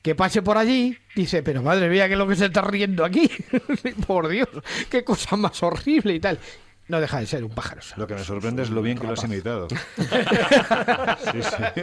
que pase por allí, dice, pero madre mía, ¿qué es lo que se está riendo aquí? por Dios, qué cosa más horrible y tal. No deja de ser un pájaro. Lo que me sorprende es lo bien que lo has imitado. sí, sí.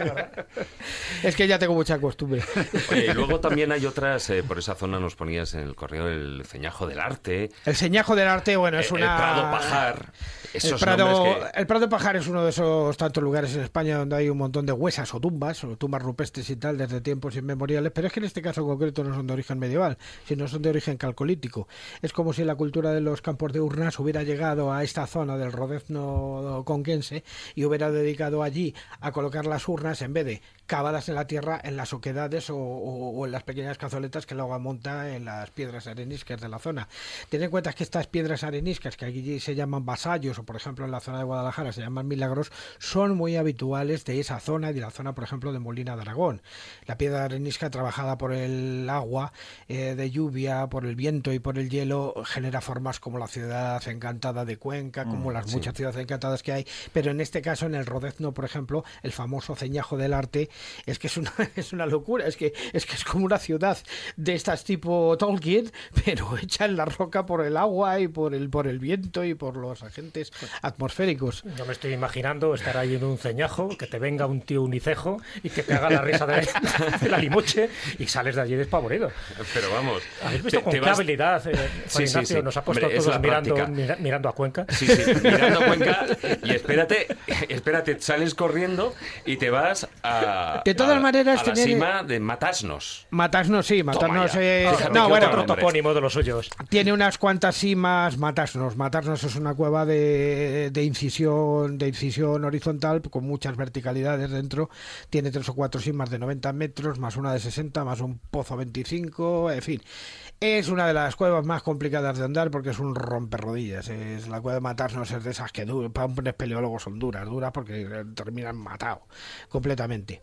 Es que ya tengo mucha costumbre. Oye, y luego también hay otras, eh, por esa zona nos ponías en el correo el ceñajo del arte, El señajo del arte, bueno, es el una... Prado Pajar, esos el Prado, que... el Prado Pajar es uno de esos tantos lugares en España donde hay un montón de huesas o tumbas, o tumbas rupestres y tal, desde tiempos inmemoriales, pero es que en este caso concreto no son de origen medieval, sino son de origen calcolítico. Es como si la cultura de los campos de urnas hubiera llegado a esta zona del rodezno conquense y hubiera dedicado allí a colocar las urnas en vez de cavadas en la tierra en las oquedades o, en las pequeñas cazoletas que agua monta en las piedras areniscas de la zona. Ten en cuenta que estas piedras areniscas que allí se llaman vasallos o por ejemplo en la zona de Guadalajara se llaman milagros son muy habituales de esa zona y de la zona por ejemplo de Molina de Aragón. La piedra arenisca trabajada por el agua eh, de lluvia, por el viento y por el hielo genera formas como la ciudad encantada de Cuenca, como las muchas ciudades encantadas que hay, pero en este caso en el Rodezno, por ejemplo, el famoso ceñajo del arte es que es una es una locura, es que es que es como una ciudad de estas tipo Tolkien, pero hecha en la roca por el agua y por el por el viento y por los agentes atmosféricos. Yo me estoy imaginando estar ahí en un ceñajo, que te venga un tío unicejo y que te haga la risa de, de la limoche y sales de allí despavorido. Pero vamos, ¿Habéis visto te- con te qué vas- habilidad eh, Sí, sí, nos ha puesto Hombre, todos mirando, mira- mirando a Cuenca? Sí, sí, mirando a Cuenca y espérate, espérate, sales corriendo y te vas a, De todas a- maneras, a la tener- cima de Matasnos. Matarnos sí, matarnos ya. es- Fíjate no, bueno, Otro topónimo de los suyos. Tiene unas cuantas cimas, Matarnos. Matarnos es una cueva de, de incisión de incisión horizontal con muchas verticalidades dentro. Tiene tres o cuatro cimas de 90 metros, más una de 60, más un pozo 25, en fin. Es una de las cuevas más complicadas de andar porque es un romperrodillas. Es la cueva Matarnos es de esas que para un espeleólogo son duras, duras porque eh, terminan matado completamente.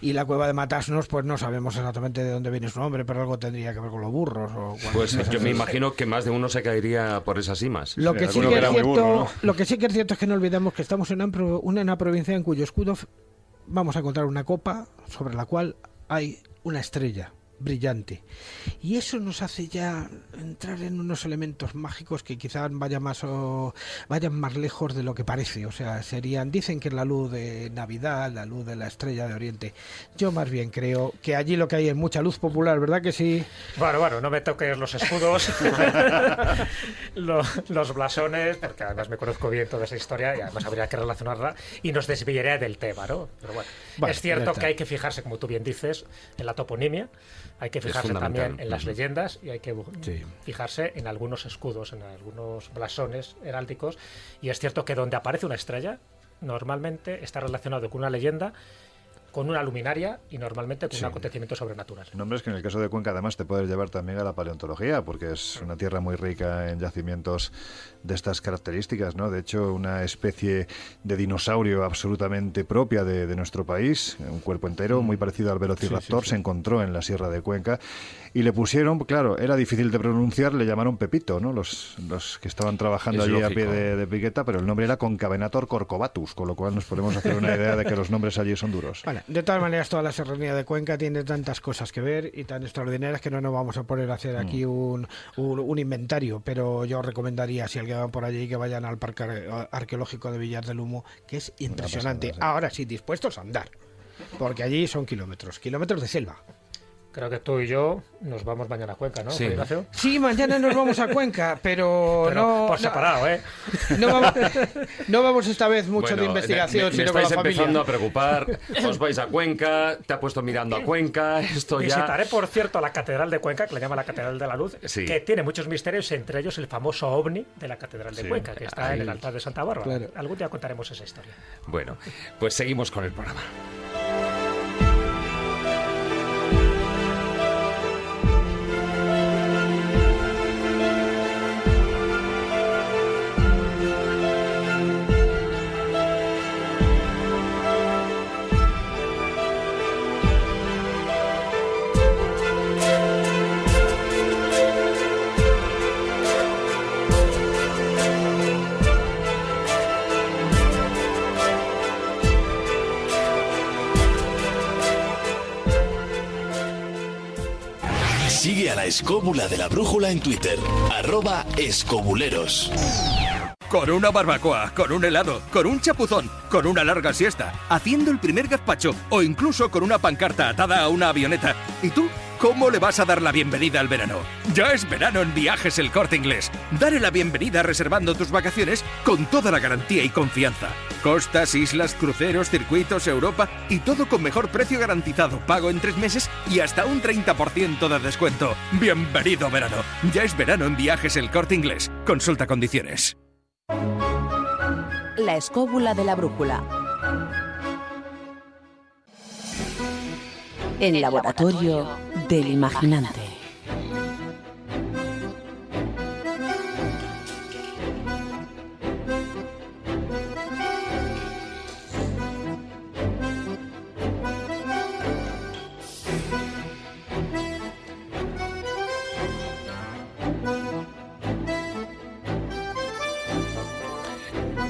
Y la cueva de Matarnos, pues no sabemos exactamente de dónde viene su nombre, pero algo tendría que ver con los burros. O cualquier Pues yo me imagino que más de uno se caería por esas cimas. Lo que sí que es cierto, burro, ¿no? lo que sí que es cierto es que no olvidemos que estamos en una, pro- una, una provincia en cuyo escudo vamos a encontrar una copa sobre la cual hay una estrella brillante. Y eso nos hace ya entrar en unos elementos mágicos que quizás vayan más o vayan más lejos de lo que parece. O sea, serían, dicen que es la luz de Navidad, la luz de la estrella de Oriente. Yo más bien creo que allí lo que hay es mucha luz popular, ¿verdad que sí? Bueno, bueno, no me toques los escudos, los, los blasones, porque además me conozco bien toda esa historia y además habría que relacionarla y nos desviaría del tema, ¿no? Pero bueno, Bueno, es cierto que hay que fijarse, como tú bien dices, en la toponimia, hay que fijarse también en las leyendas y hay que Sí. fijarse en algunos escudos, en algunos blasones heráldicos. Y es cierto que donde aparece una estrella, normalmente está relacionado con una leyenda, con una luminaria y normalmente con Sí. un acontecimiento sobrenatural. Nombres que en el caso de Cuenca además te puedes llevar también a la paleontología, porque es una tierra muy rica en yacimientos de estas características, ¿no? De hecho, una especie de dinosaurio absolutamente propia de, de nuestro país, un cuerpo entero, muy parecido al velociraptor, se encontró en la Sierra de Cuenca y le pusieron, claro, era difícil de pronunciar, le llamaron Pepito, ¿no? Los, los que estaban trabajando Es allí a pie de, de piqueta, pero el nombre era Concavenator corcovatus, con lo cual nos podemos hacer una idea de que los nombres allí son duros. Bueno, de todas maneras, toda la serranía de Cuenca tiene tantas cosas que ver y tan extraordinarias que no nos vamos a poner a hacer aquí un, un- un inventario, pero yo recomendaría, si alguien va por allí, que vayan al Parque Ar- Arqueológico de Villar del Humo, que es impresionante. pasada, sí. Ahora sí, dispuestos a andar, porque allí son kilómetros, kilómetros de selva. Creo que tú y yo nos vamos mañana a Cuenca, ¿no? Sí. Sí, mañana nos vamos a Cuenca, pero, Pero no, por no- separado, ¿eh? no, vamos, no vamos esta vez mucho Bueno, de investigación, me, me sino con la estáis familia. empezando a preocupar. Os vais a Cuenca, te ha puesto mirando a Cuenca, esto ya... Visitaré, por cierto, la Catedral de Cuenca, que le llama la Catedral de la Luz, Sí. que tiene muchos misterios, entre ellos el famoso ovni de la Catedral de Sí. Cuenca, que está en el altar de Santa Bárbara. Claro. Algún día contaremos esa historia. Bueno, pues seguimos con el programa. Escóbula de la brújula en Twitter, arroba escobuleros. Con una barbacoa, con un helado, con un chapuzón, con una larga siesta, haciendo el primer gazpacho o incluso con una pancarta atada a una avioneta. ¿Y tú? ¿Cómo le vas a dar la bienvenida al verano? Ya es verano en Viajes El Corte Inglés. Dale la bienvenida reservando tus vacaciones con toda la garantía y confianza. Costas, islas, cruceros, circuitos, Europa y todo con mejor precio garantizado, pago en tres meses y hasta un 30% de descuento. Bienvenido verano. Ya es verano en Viajes El Corte Inglés. Consulta condiciones. La escóbula de la brújula. El laboratorio del imaginante.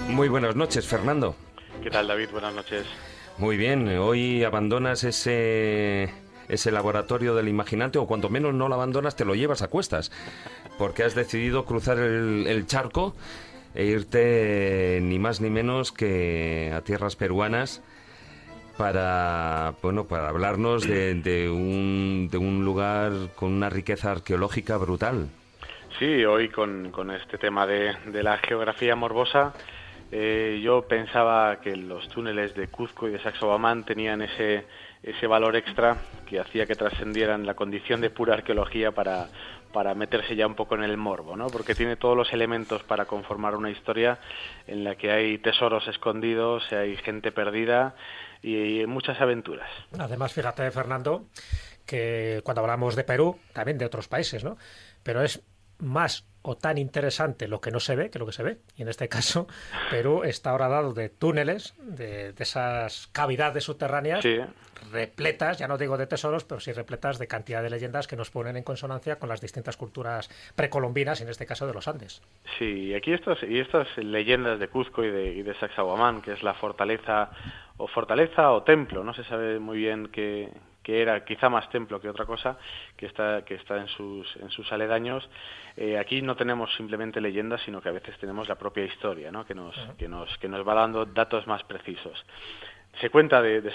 Muy buenas noches, Fernando. ¿Qué tal, David? Buenas noches. Muy bien, hoy abandonas ese, ese laboratorio del imaginante, o cuanto menos no lo abandonas, te lo llevas a cuestas, porque has decidido cruzar el, el charco e irte ni más ni menos que a tierras peruanas para bueno para hablarnos de, de un, de un lugar con una riqueza arqueológica brutal. Sí, hoy con, con este tema de, de la geografía morbosa, eh, yo pensaba que los túneles de Cuzco y de Sacsayhuamán tenían ese, ese valor extra que hacía que trascendieran la condición de pura arqueología para, para meterse ya un poco en el morbo, ¿no? Porque tiene todos los elementos para conformar una historia en la que hay tesoros escondidos, hay gente perdida y, muchas aventuras. Además, fíjate, Fernando, que cuando hablamos de Perú, también de otros países, ¿no? Pero es más o tan interesante lo que no se ve que lo que se ve. Y en este caso, Perú está ahora dado de túneles, de, esas cavidades subterráneas repletas, ya no digo de tesoros, pero sí repletas de cantidad de leyendas que nos ponen en consonancia con las distintas culturas precolombinas, en este caso de los Andes. Sí, y aquí estas, y estas leyendas de Cuzco y de, y de Sacsayhuamán, que es la fortaleza o fortaleza o templo, no se sabe muy bien qué, que era quizá más templo que otra cosa, que está, que está en, sus, en sus aledaños. Eh, aquí no tenemos simplemente leyendas, sino que a veces tenemos la propia historia, ¿no? que, nos, que, nos, que nos va dando datos más precisos. Se cuenta de, de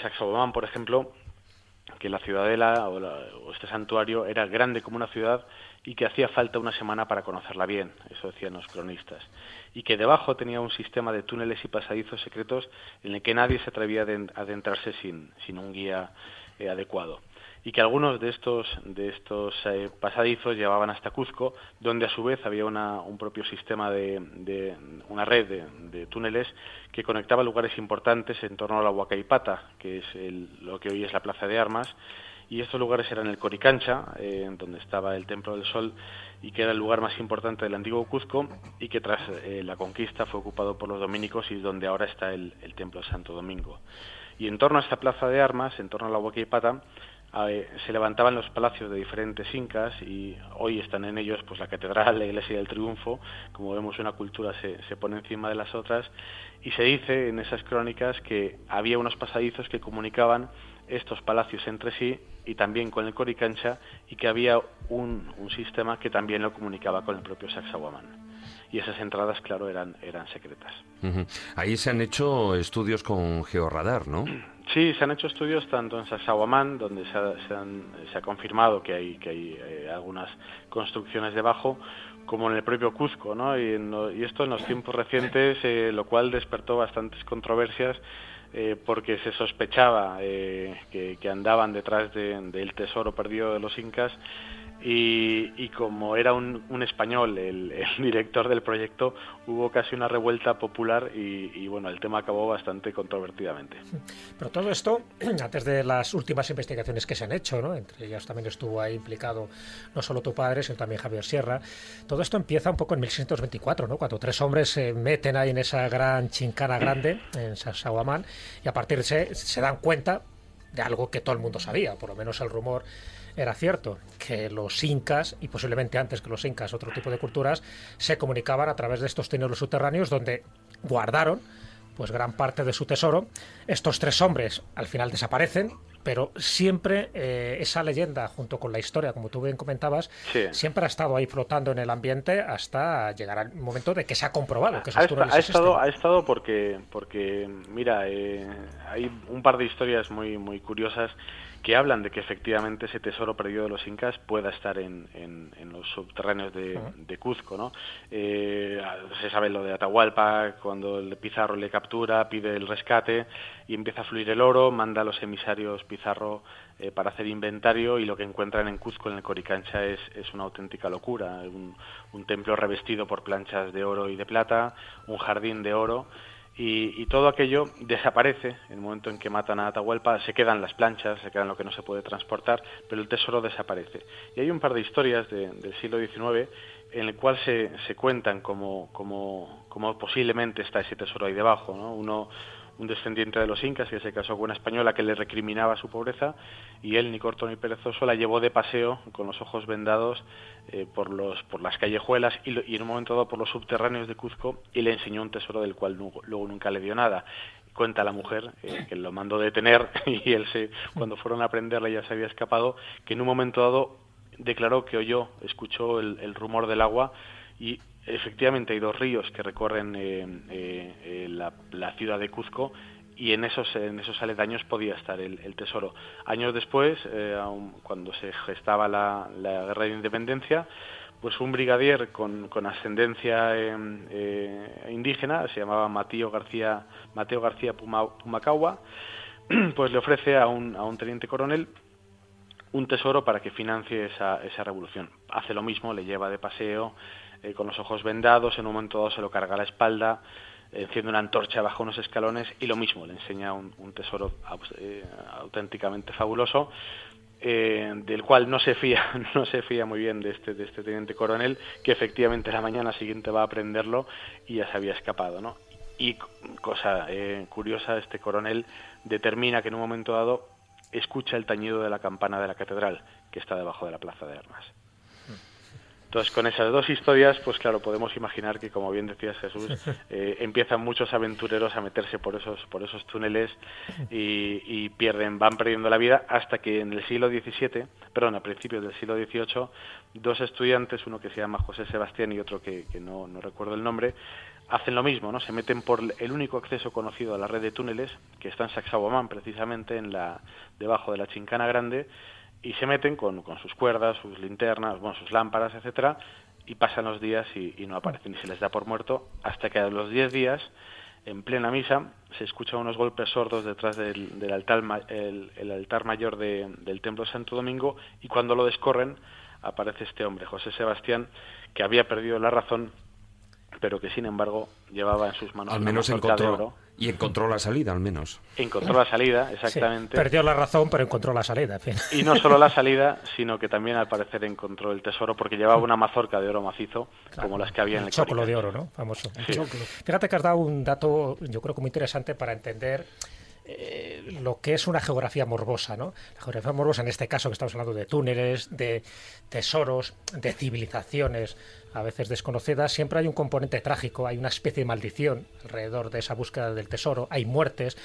por ejemplo, que la ciudadela o, este santuario era grande como una ciudad y que hacía falta una semana para conocerla bien, eso decían los cronistas, y que debajo tenía un sistema de túneles y pasadizos secretos en el que nadie se atrevía a adentrarse sin, sin un guía eh, adecuado y que algunos de estos de estos eh, pasadizos llevaban hasta Cuzco, donde a su vez había una, un propio sistema de, de una red de, túneles que conectaba lugares importantes en torno a la Huacaipata, que es lo que hoy es la Plaza de Armas, y estos lugares eran el Coricancha, eh, donde estaba el Templo del Sol y que era el lugar más importante del antiguo Cuzco y que tras la conquista fue ocupado por los dominicos y donde ahora está el, el Templo de Santo Domingo. Y en torno a esta plaza de armas, en torno a la Huaquipata, eh, se levantaban los palacios de diferentes incas y hoy están en ellos pues la catedral, la iglesia del triunfo, como vemos una cultura se, se pone encima de las otras y se dice en esas crónicas que había unos pasadizos que comunicaban estos palacios entre sí y también con el Coricancha y que había un, un sistema que también lo comunicaba con el propio Sacsayhuamán y esas entradas, claro, eran, eran secretas. Ahí se han hecho estudios con georradar, ¿no? Sí, se han hecho estudios tanto en Sacsayhuamán, donde se ha, confirmado que hay, que hay eh, algunas construcciones debajo, como en el propio Cuzco, ¿no? Y, esto en los tiempos recientes, eh, lo cual despertó bastantes controversias, eh, porque se sospechaba que, andaban detrás del tesoro perdido de los incas y, como era un, español el, director del proyecto, hubo casi una revuelta popular y, bueno, el tema acabó bastante controvertidamente. Pero todo esto, antes de las últimas investigaciones que se han hecho, ¿no? entre ellas también estuvo ahí implicado no solo tu padre, sino también Javier Sierra, todo esto empieza un poco en 1624, ¿no? cuando tres hombres se meten ahí en esa gran chincana grande, en Sasahuamán, y a partir de se, se dan cuenta de algo que todo el mundo sabía, por lo menos el rumor era cierto que los incas, y posiblemente antes que los incas, otro tipo de culturas, se comunicaban a través de estos túneles subterráneos donde guardaron pues gran parte de su tesoro. Estos tres hombres al final desaparecen, pero siempre eh, esa leyenda, junto con la historia, como tú bien comentabas, siempre ha estado ahí flotando en el ambiente hasta llegar al momento de que se ha comprobado que esos ha, ha estado, ha estado porque, porque mira, eh, hay un par de historias muy, muy curiosas que hablan de que efectivamente ese tesoro perdido de los incas pueda estar en, en, los subterráneos de, de Cuzco, ¿no? Eh, se sabe lo de Atahualpa, cuando el Pizarro le captura, pide el rescate y empieza a fluir el oro, manda a los emisarios Pizarro eh, para hacer inventario y lo que encuentran en Cuzco, en el Coricancha, es, es una auténtica locura. Un, un templo revestido por planchas de oro y de plata, un jardín de oro y, todo aquello desaparece en el momento en que matan a Atahualpa, se quedan las planchas, se quedan lo que no se puede transportar, pero el tesoro desaparece. Y hay un par de historias del siglo XIX en el cual se, se cuentan como, como, como, posiblemente está ese tesoro ahí debajo. ¿no? Uno, un descendiente de los incas que se casó con una española que le recriminaba su pobreza y él, ni corto ni perezoso, la llevó de paseo con los ojos vendados eh, por, los, por las callejuelas y, en un momento dado por los subterráneos de Cuzco y le enseñó un tesoro del cual luego nunca le dio nada. Cuenta la mujer eh, que lo mandó detener y él se, cuando fueron a aprenderle ya se había escapado, que en un momento dado declaró que oyó, escuchó el rumor del agua y efectivamente hay dos ríos que recorren eh, eh, eh, la, ciudad de Cuzco y en esos, en esos aledaños podía estar el, tesoro. Años después, cuando se gestaba la, guerra de independencia, pues un brigadier con, ascendencia indígena, se llamaba Mateo García, Mateo García Pumacagua, pues le ofrece a un, a un teniente coronel un tesoro para que financie esa, esa revolución. Hace lo mismo, le lleva de paseo, eh, con los ojos vendados, en un momento dado se lo carga a la espalda, enciende una antorcha bajo unos escalones y lo mismo, le enseña un, tesoro eh, auténticamente fabuloso eh, del cual no se fía no se fía muy bien de este de este teniente coronel que efectivamente la mañana siguiente va a aprenderlo y ya se había escapado no y cosa eh, curiosa este coronel determina que en un momento dado escucha el tañido de la campana de la catedral que está debajo de la plaza de armas. Entonces, con esas dos historias, pues claro, podemos imaginar que, como bien decías Jesús, eh, empiezan muchos aventureros a meterse por esos, por esos túneles y, pierden, van perdiendo la vida hasta que en el siglo XVII, perdón, a principios del siglo XVIII, dos estudiantes, uno que se llama José Sebastián y otro que, no, no recuerdo el nombre, hacen lo mismo, ¿no? Se meten por el único acceso conocido a la red de túneles, que está en Sacsayhuamán, precisamente en la, debajo de la Chincana Grande, y se meten con, con sus cuerdas, sus linternas, bueno, sus lámparas, etcétera, y pasan los días y, no aparecen y se les da por muerto hasta que a los 10 días, en plena misa, se escuchan unos golpes sordos detrás del, altar, el, el, altar mayor del templo de Santo Domingo y cuando lo descorren aparece este hombre, José Sebastián, que había perdido la razón pero que sin embargo llevaba en sus manos al menos encontró y encontró la salida al menos. Encontró la salida exactamente. perdió la razón pero encontró la salida y no solo la salida sino que también al parecer encontró el tesoro porque llevaba una mazorca de oro macizo como las que había en el choclo de oro no famoso fíjate que has dado un dato yo creo que muy interesante para entender eh, lo que es una geografía morbosa, ¿no? La geografía morbosa, en este caso que estamos hablando de túneles, de tesoros, de civilizaciones a veces desconocidas, siempre hay un componente trágico, hay una especie de maldición alrededor de esa búsqueda del tesoro, hay muertes.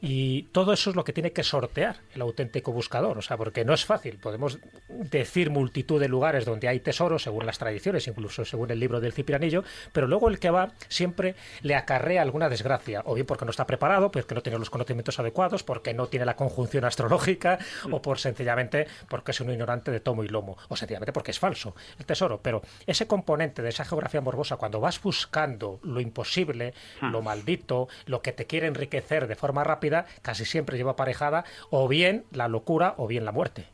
Y todo eso es lo que tiene que sortear el auténtico buscador, o sea, porque no es fácil. Podemos decir multitud de lugares donde hay tesoros, según las tradiciones, incluso según el libro del Ciprianillo, pero luego el que va siempre le acarrea alguna desgracia, o bien porque no está preparado, porque no tiene los conocimientos adecuados, porque no tiene la conjunción astrológica, o por sencillamente porque es un ignorante de tomo y lomo, o sencillamente porque es falso el tesoro. Pero ese componente de esa geografía morbosa, cuando vas buscando lo imposible, lo maldito, lo que te quiere enriquecer de forma rápida, casi siempre lleva aparejada o bien la locura o bien la muerte.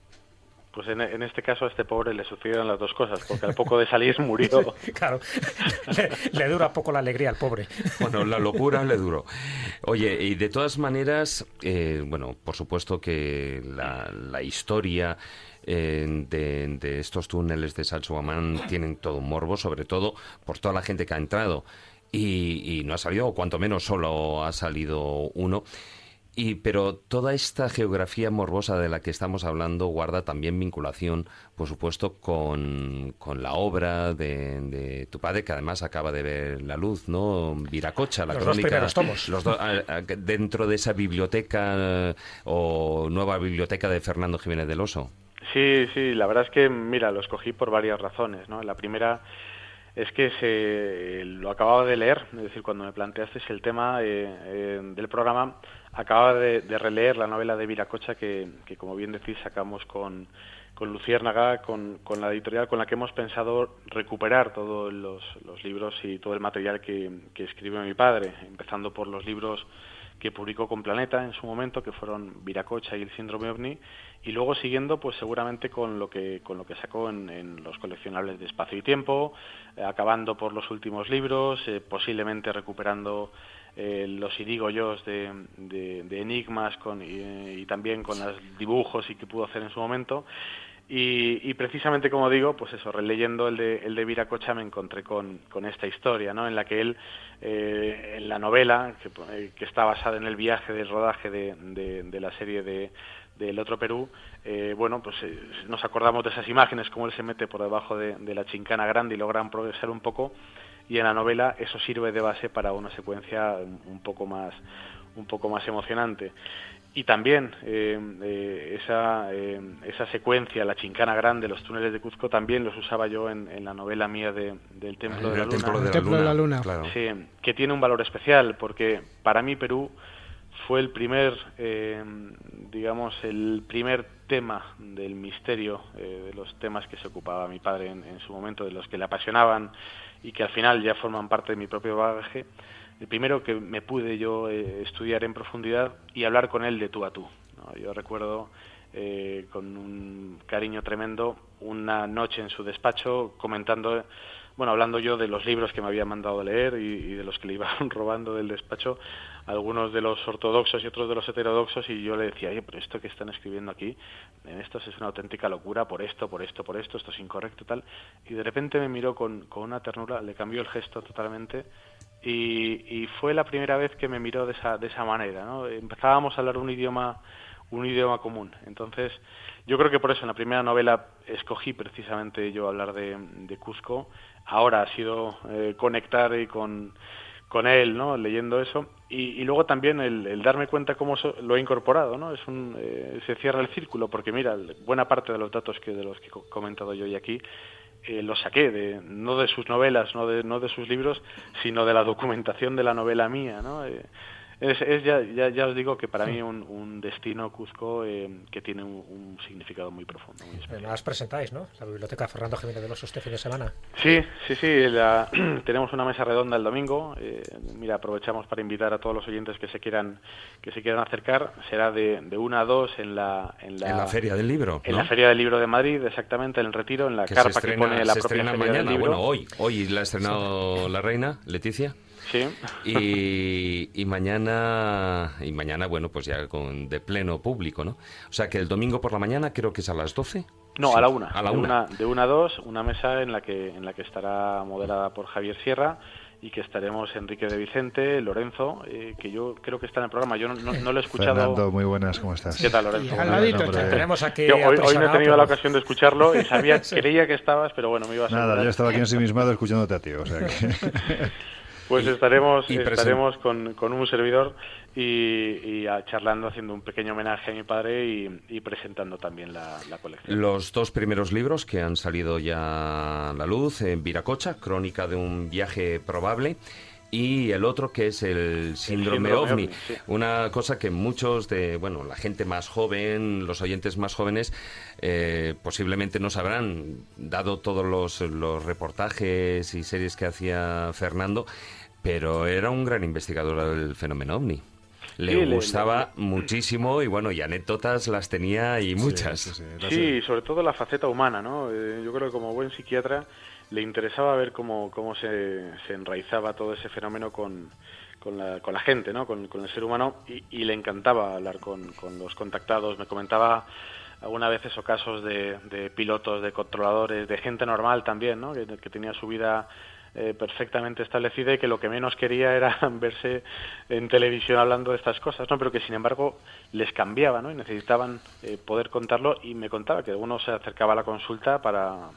Pues en, este caso a este pobre le sucedieron las dos cosas, porque al poco de salir murió. claro, le, dura poco la alegría al pobre. Bueno, la locura le duró. Oye, y de todas maneras, eh, bueno, por supuesto que la, historia eh, de, estos túneles de Salsuamán tienen todo un morbo, sobre todo por toda la gente que ha entrado. Y, y no ha salido, o cuanto menos solo ha salido uno. Y, pero toda esta geografía morbosa de la que estamos hablando guarda también vinculación, por supuesto, con, la obra de, tu padre, que además acaba de ver la luz, ¿no? Viracocha, la crónica. Los dentro de esa biblioteca o nueva biblioteca de Fernando Jiménez del Oso. Sí, sí, la verdad es que, mira, lo escogí por varias razones, ¿no? La primera es que se, lo acababa de leer, es decir, cuando me planteaste el tema eh, eh, del programa, acababa de, releer la novela de Viracocha que, que, como bien decís, sacamos con, con Luciérnaga, con, la editorial con la que hemos pensado recuperar todos los, libros y todo el material que, que escribe mi padre, empezando por los libros que publicó con Planeta en su momento, que fueron Viracocha y el síndrome OVNI, y luego siguiendo pues seguramente con lo que con lo que sacó en, los coleccionables de espacio y tiempo eh, acabando por los últimos libros eh, posiblemente recuperando eh, los irigoyos de, de, enigmas con, y, también con los dibujos y que pudo hacer en su momento y, precisamente como digo, pues eso, releyendo el de, el de Viracocha me encontré con, con esta historia, ¿no? En la que él, en la novela, que, que, está basada en el viaje de rodaje de, de la serie de, del otro Perú, eh, bueno, pues eh, nos acordamos de esas imágenes, como él se mete por debajo de, la chincana grande y logran progresar un poco, y en la novela eso sirve de base para una secuencia un poco más, un poco más emocionante. Y también eh, esa, esa secuencia, la chincana grande, los túneles de Cuzco, también los usaba yo en, la novela mía de, del Templo, de, la Luna. Templo de la Luna. Sí, que tiene un valor especial, porque para mí Perú fue el primer, eh, digamos, el primer tema del misterio, eh, de los temas que se ocupaba mi padre en, su momento, de los que le apasionaban y que al final ya forman parte de mi propio bagaje. El primero que me pude yo eh, estudiar en profundidad y hablar con él de tú a tú. Yo recuerdo eh, con un cariño tremendo una noche en su despacho comentando bueno, hablando yo de los libros que me había mandado leer y, de los que le iban robando del despacho, algunos de los ortodoxos y otros de los heterodoxos, y yo le decía, oye, pero esto que están escribiendo aquí, en esto es una auténtica locura, por esto, por esto, por esto, esto es incorrecto, tal. Y de repente me miró con, con una ternura, le cambió el gesto totalmente, y, y, fue la primera vez que me miró de esa, de esa manera, ¿no? Empezábamos a hablar un idioma un idioma común. Entonces, yo creo que por eso en la primera novela escogí precisamente yo hablar de, de Cusco ahora ha sido eh, conectar y con, con él, ¿no? Leyendo eso. Y, luego también el, el, darme cuenta cómo lo he incorporado, ¿no? Es un, eh, se cierra el círculo, porque mira, buena parte de los datos que de los que he comentado yo hoy aquí eh, los saqué, de, no de sus novelas, no de, no de sus libros, sino de la documentación de la novela mía, ¿no? Eh, es, es ya, ya, ya, os digo que para mí un, un destino Cusco eh, que tiene un, un, significado muy profundo. Muy Además presentáis, ¿no? La Biblioteca Fernando Jiménez de los este fin de semana. Sí, sí, sí. La, tenemos una mesa redonda el domingo. Eh, mira, aprovechamos para invitar a todos los oyentes que se quieran que se quieran acercar. Será de, de una a dos en la, en la, en la Feria del Libro. En ¿no? la Feria del Libro de Madrid, exactamente, en el Retiro, en la que carpa estrena, que pone la se propia estrena Feria mañana. del Libro. Bueno, hoy. Hoy la ha estrenado la reina, Leticia. Sí. Y, y, mañana, y mañana, bueno, pues ya con de pleno público, ¿no? O sea que el domingo por la mañana creo que es a las 12. No, sí, a la una. A la de una. De una a dos, una mesa en la que en la que estará moderada por Javier Sierra y que estaremos Enrique de Vicente, Lorenzo, eh, que yo creo que está en el programa. Yo no, no, no lo he escuchado. Fernando, muy buenas, ¿cómo estás? ¿Qué tal, Lorenzo? Al ladito, tenemos aquí yo hoy, hoy no he tenido pero... la ocasión de escucharlo y sabía, sí. creía que estabas, pero bueno, me iba a Nada, yo estaba aquí ensimismado escuchándote a ti, o sea que... Pues estaremos, y estaremos con, con, un servidor y, y a, charlando, haciendo un pequeño homenaje a mi padre y, y presentando también la, la, colección. Los dos primeros libros que han salido ya a la luz, en Viracocha, Crónica de un viaje probable, y el otro que es el síndrome, el síndrome ovni, ovni sí. una cosa que muchos de, bueno, la gente más joven, los oyentes más jóvenes, eh, posiblemente no sabrán, dado todos los, los, reportajes y series que hacía Fernando, pero era un gran investigador del fenómeno ovni. Le sí, gustaba le, le, muchísimo y bueno, y anécdotas las tenía y muchas. Sí, sí sobre todo la faceta humana, ¿no? Eh, yo creo que como buen psiquiatra le interesaba ver cómo, cómo se, se enraizaba todo ese fenómeno con, con, la, con la gente, ¿no? con, con el ser humano, y, y, le encantaba hablar con, con los contactados. Me comentaba alguna vez esos casos de, de pilotos, de controladores, de gente normal también, ¿no? que, que tenía su vida eh, perfectamente establecida y que lo que menos quería era verse en televisión hablando de estas cosas, ¿no? pero que sin embargo les cambiaba ¿no? y necesitaban eh, poder contarlo y me contaba que uno se acercaba a la consulta para,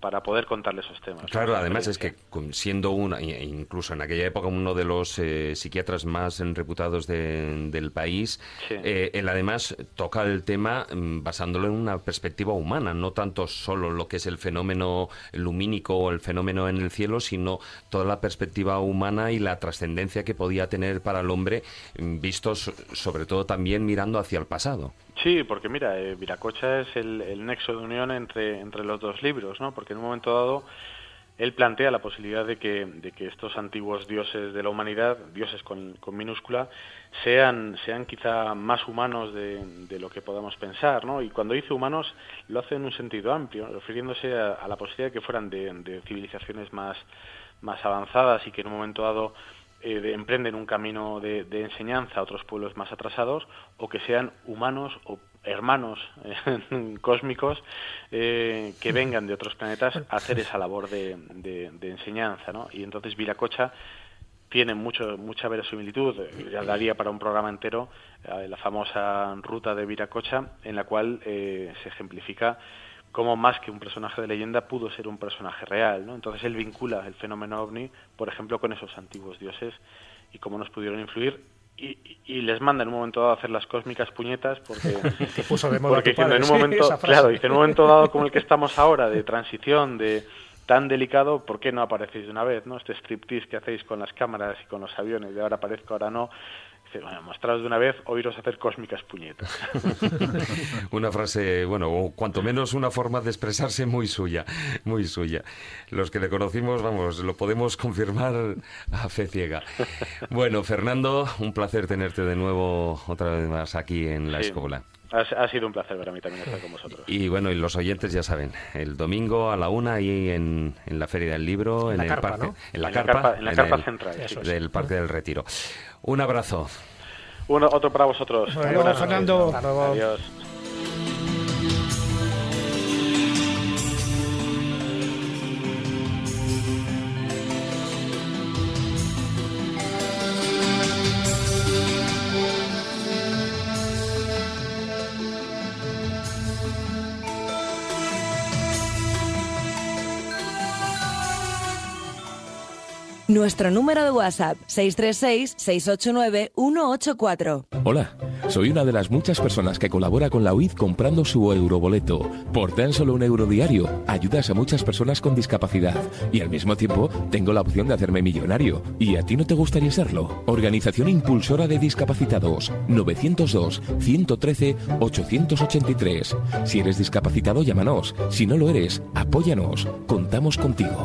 para poder contarle esos temas. Claro, además es que siendo una, incluso en aquella época uno de los eh, psiquiatras más reputados de, del país, sí. eh, él además toca el tema mm, basándolo en una perspectiva humana, no tanto solo lo que es el fenómeno lumínico o el fenómeno en el cielo, sino toda la perspectiva humana y la trascendencia que podía tener para el hombre, mm, vistos sobre todo también mirando hacia el pasado. Sí, porque mira, eh, Viracocha es el, el, nexo de unión entre, entre los dos libros, ¿no? Porque en un momento dado él plantea la posibilidad de que, de que estos antiguos dioses de la humanidad, dioses con, con minúscula, sean, sean quizá más humanos de, de, lo que podamos pensar, ¿no? Y cuando dice humanos lo hace en un sentido amplio, refiriéndose a, a la posibilidad de que fueran de, de civilizaciones más, más avanzadas y que en un momento dado eh, de, emprenden un camino de, de, enseñanza a otros pueblos más atrasados o que sean humanos o hermanos eh, cósmicos eh, que vengan de otros planetas a hacer esa labor de, de enseñanza, ¿no? Y entonces Viracocha tiene mucho, mucha verosimilitud, ya daría para un programa entero eh, la famosa ruta de Viracocha, en la cual eh, se ejemplifica cómo más que un personaje de leyenda pudo ser un personaje real, ¿no? Entonces él vincula el fenómeno ovni, por ejemplo, con esos antiguos dioses y cómo nos pudieron influir y, y, les manda en un momento dado a hacer las cósmicas puñetas porque, puso de moda porque padre, en un momento, sí, claro, y en un momento dado como el que estamos ahora de transición de tan delicado, ¿por qué no aparecéis de una vez, no? Este striptease que hacéis con las cámaras y con los aviones, de ahora aparezco, ahora no. Bueno, mostraros de una vez, oíros hacer cósmicas puñetas. una frase, bueno, o cuanto menos una forma de expresarse muy suya, muy suya. Los que le conocimos, vamos, lo podemos confirmar a fe ciega. Bueno, Fernando, un placer tenerte de nuevo otra vez más aquí en la sí. escuela. Ha, sido un placer para mí también estar con vosotros. Y bueno, y los oyentes ya saben, el domingo a la una ahí en, en la Feria del Libro, En en, la el carpa, parque, ¿no? en la En la carpa, carpa- en la carpa el- central, del Parque del Retiro. Un abrazo. Uno, otro para vosotros. Noches. Fernando. Hasta luego. Adiós. Nuestro número de WhatsApp 636-689-184. Hola, soy una de las muchas personas que colabora con la UID comprando su euroboleto. Por tan solo un euro diario, ayudas a muchas personas con discapacidad y al mismo tiempo tengo la opción de hacerme millonario. ¿Y a ti no te gustaría serlo? Organización Impulsora de Discapacitados 902-113-883. Si eres discapacitado, llámanos. Si no lo eres, apóyanos. Contamos contigo.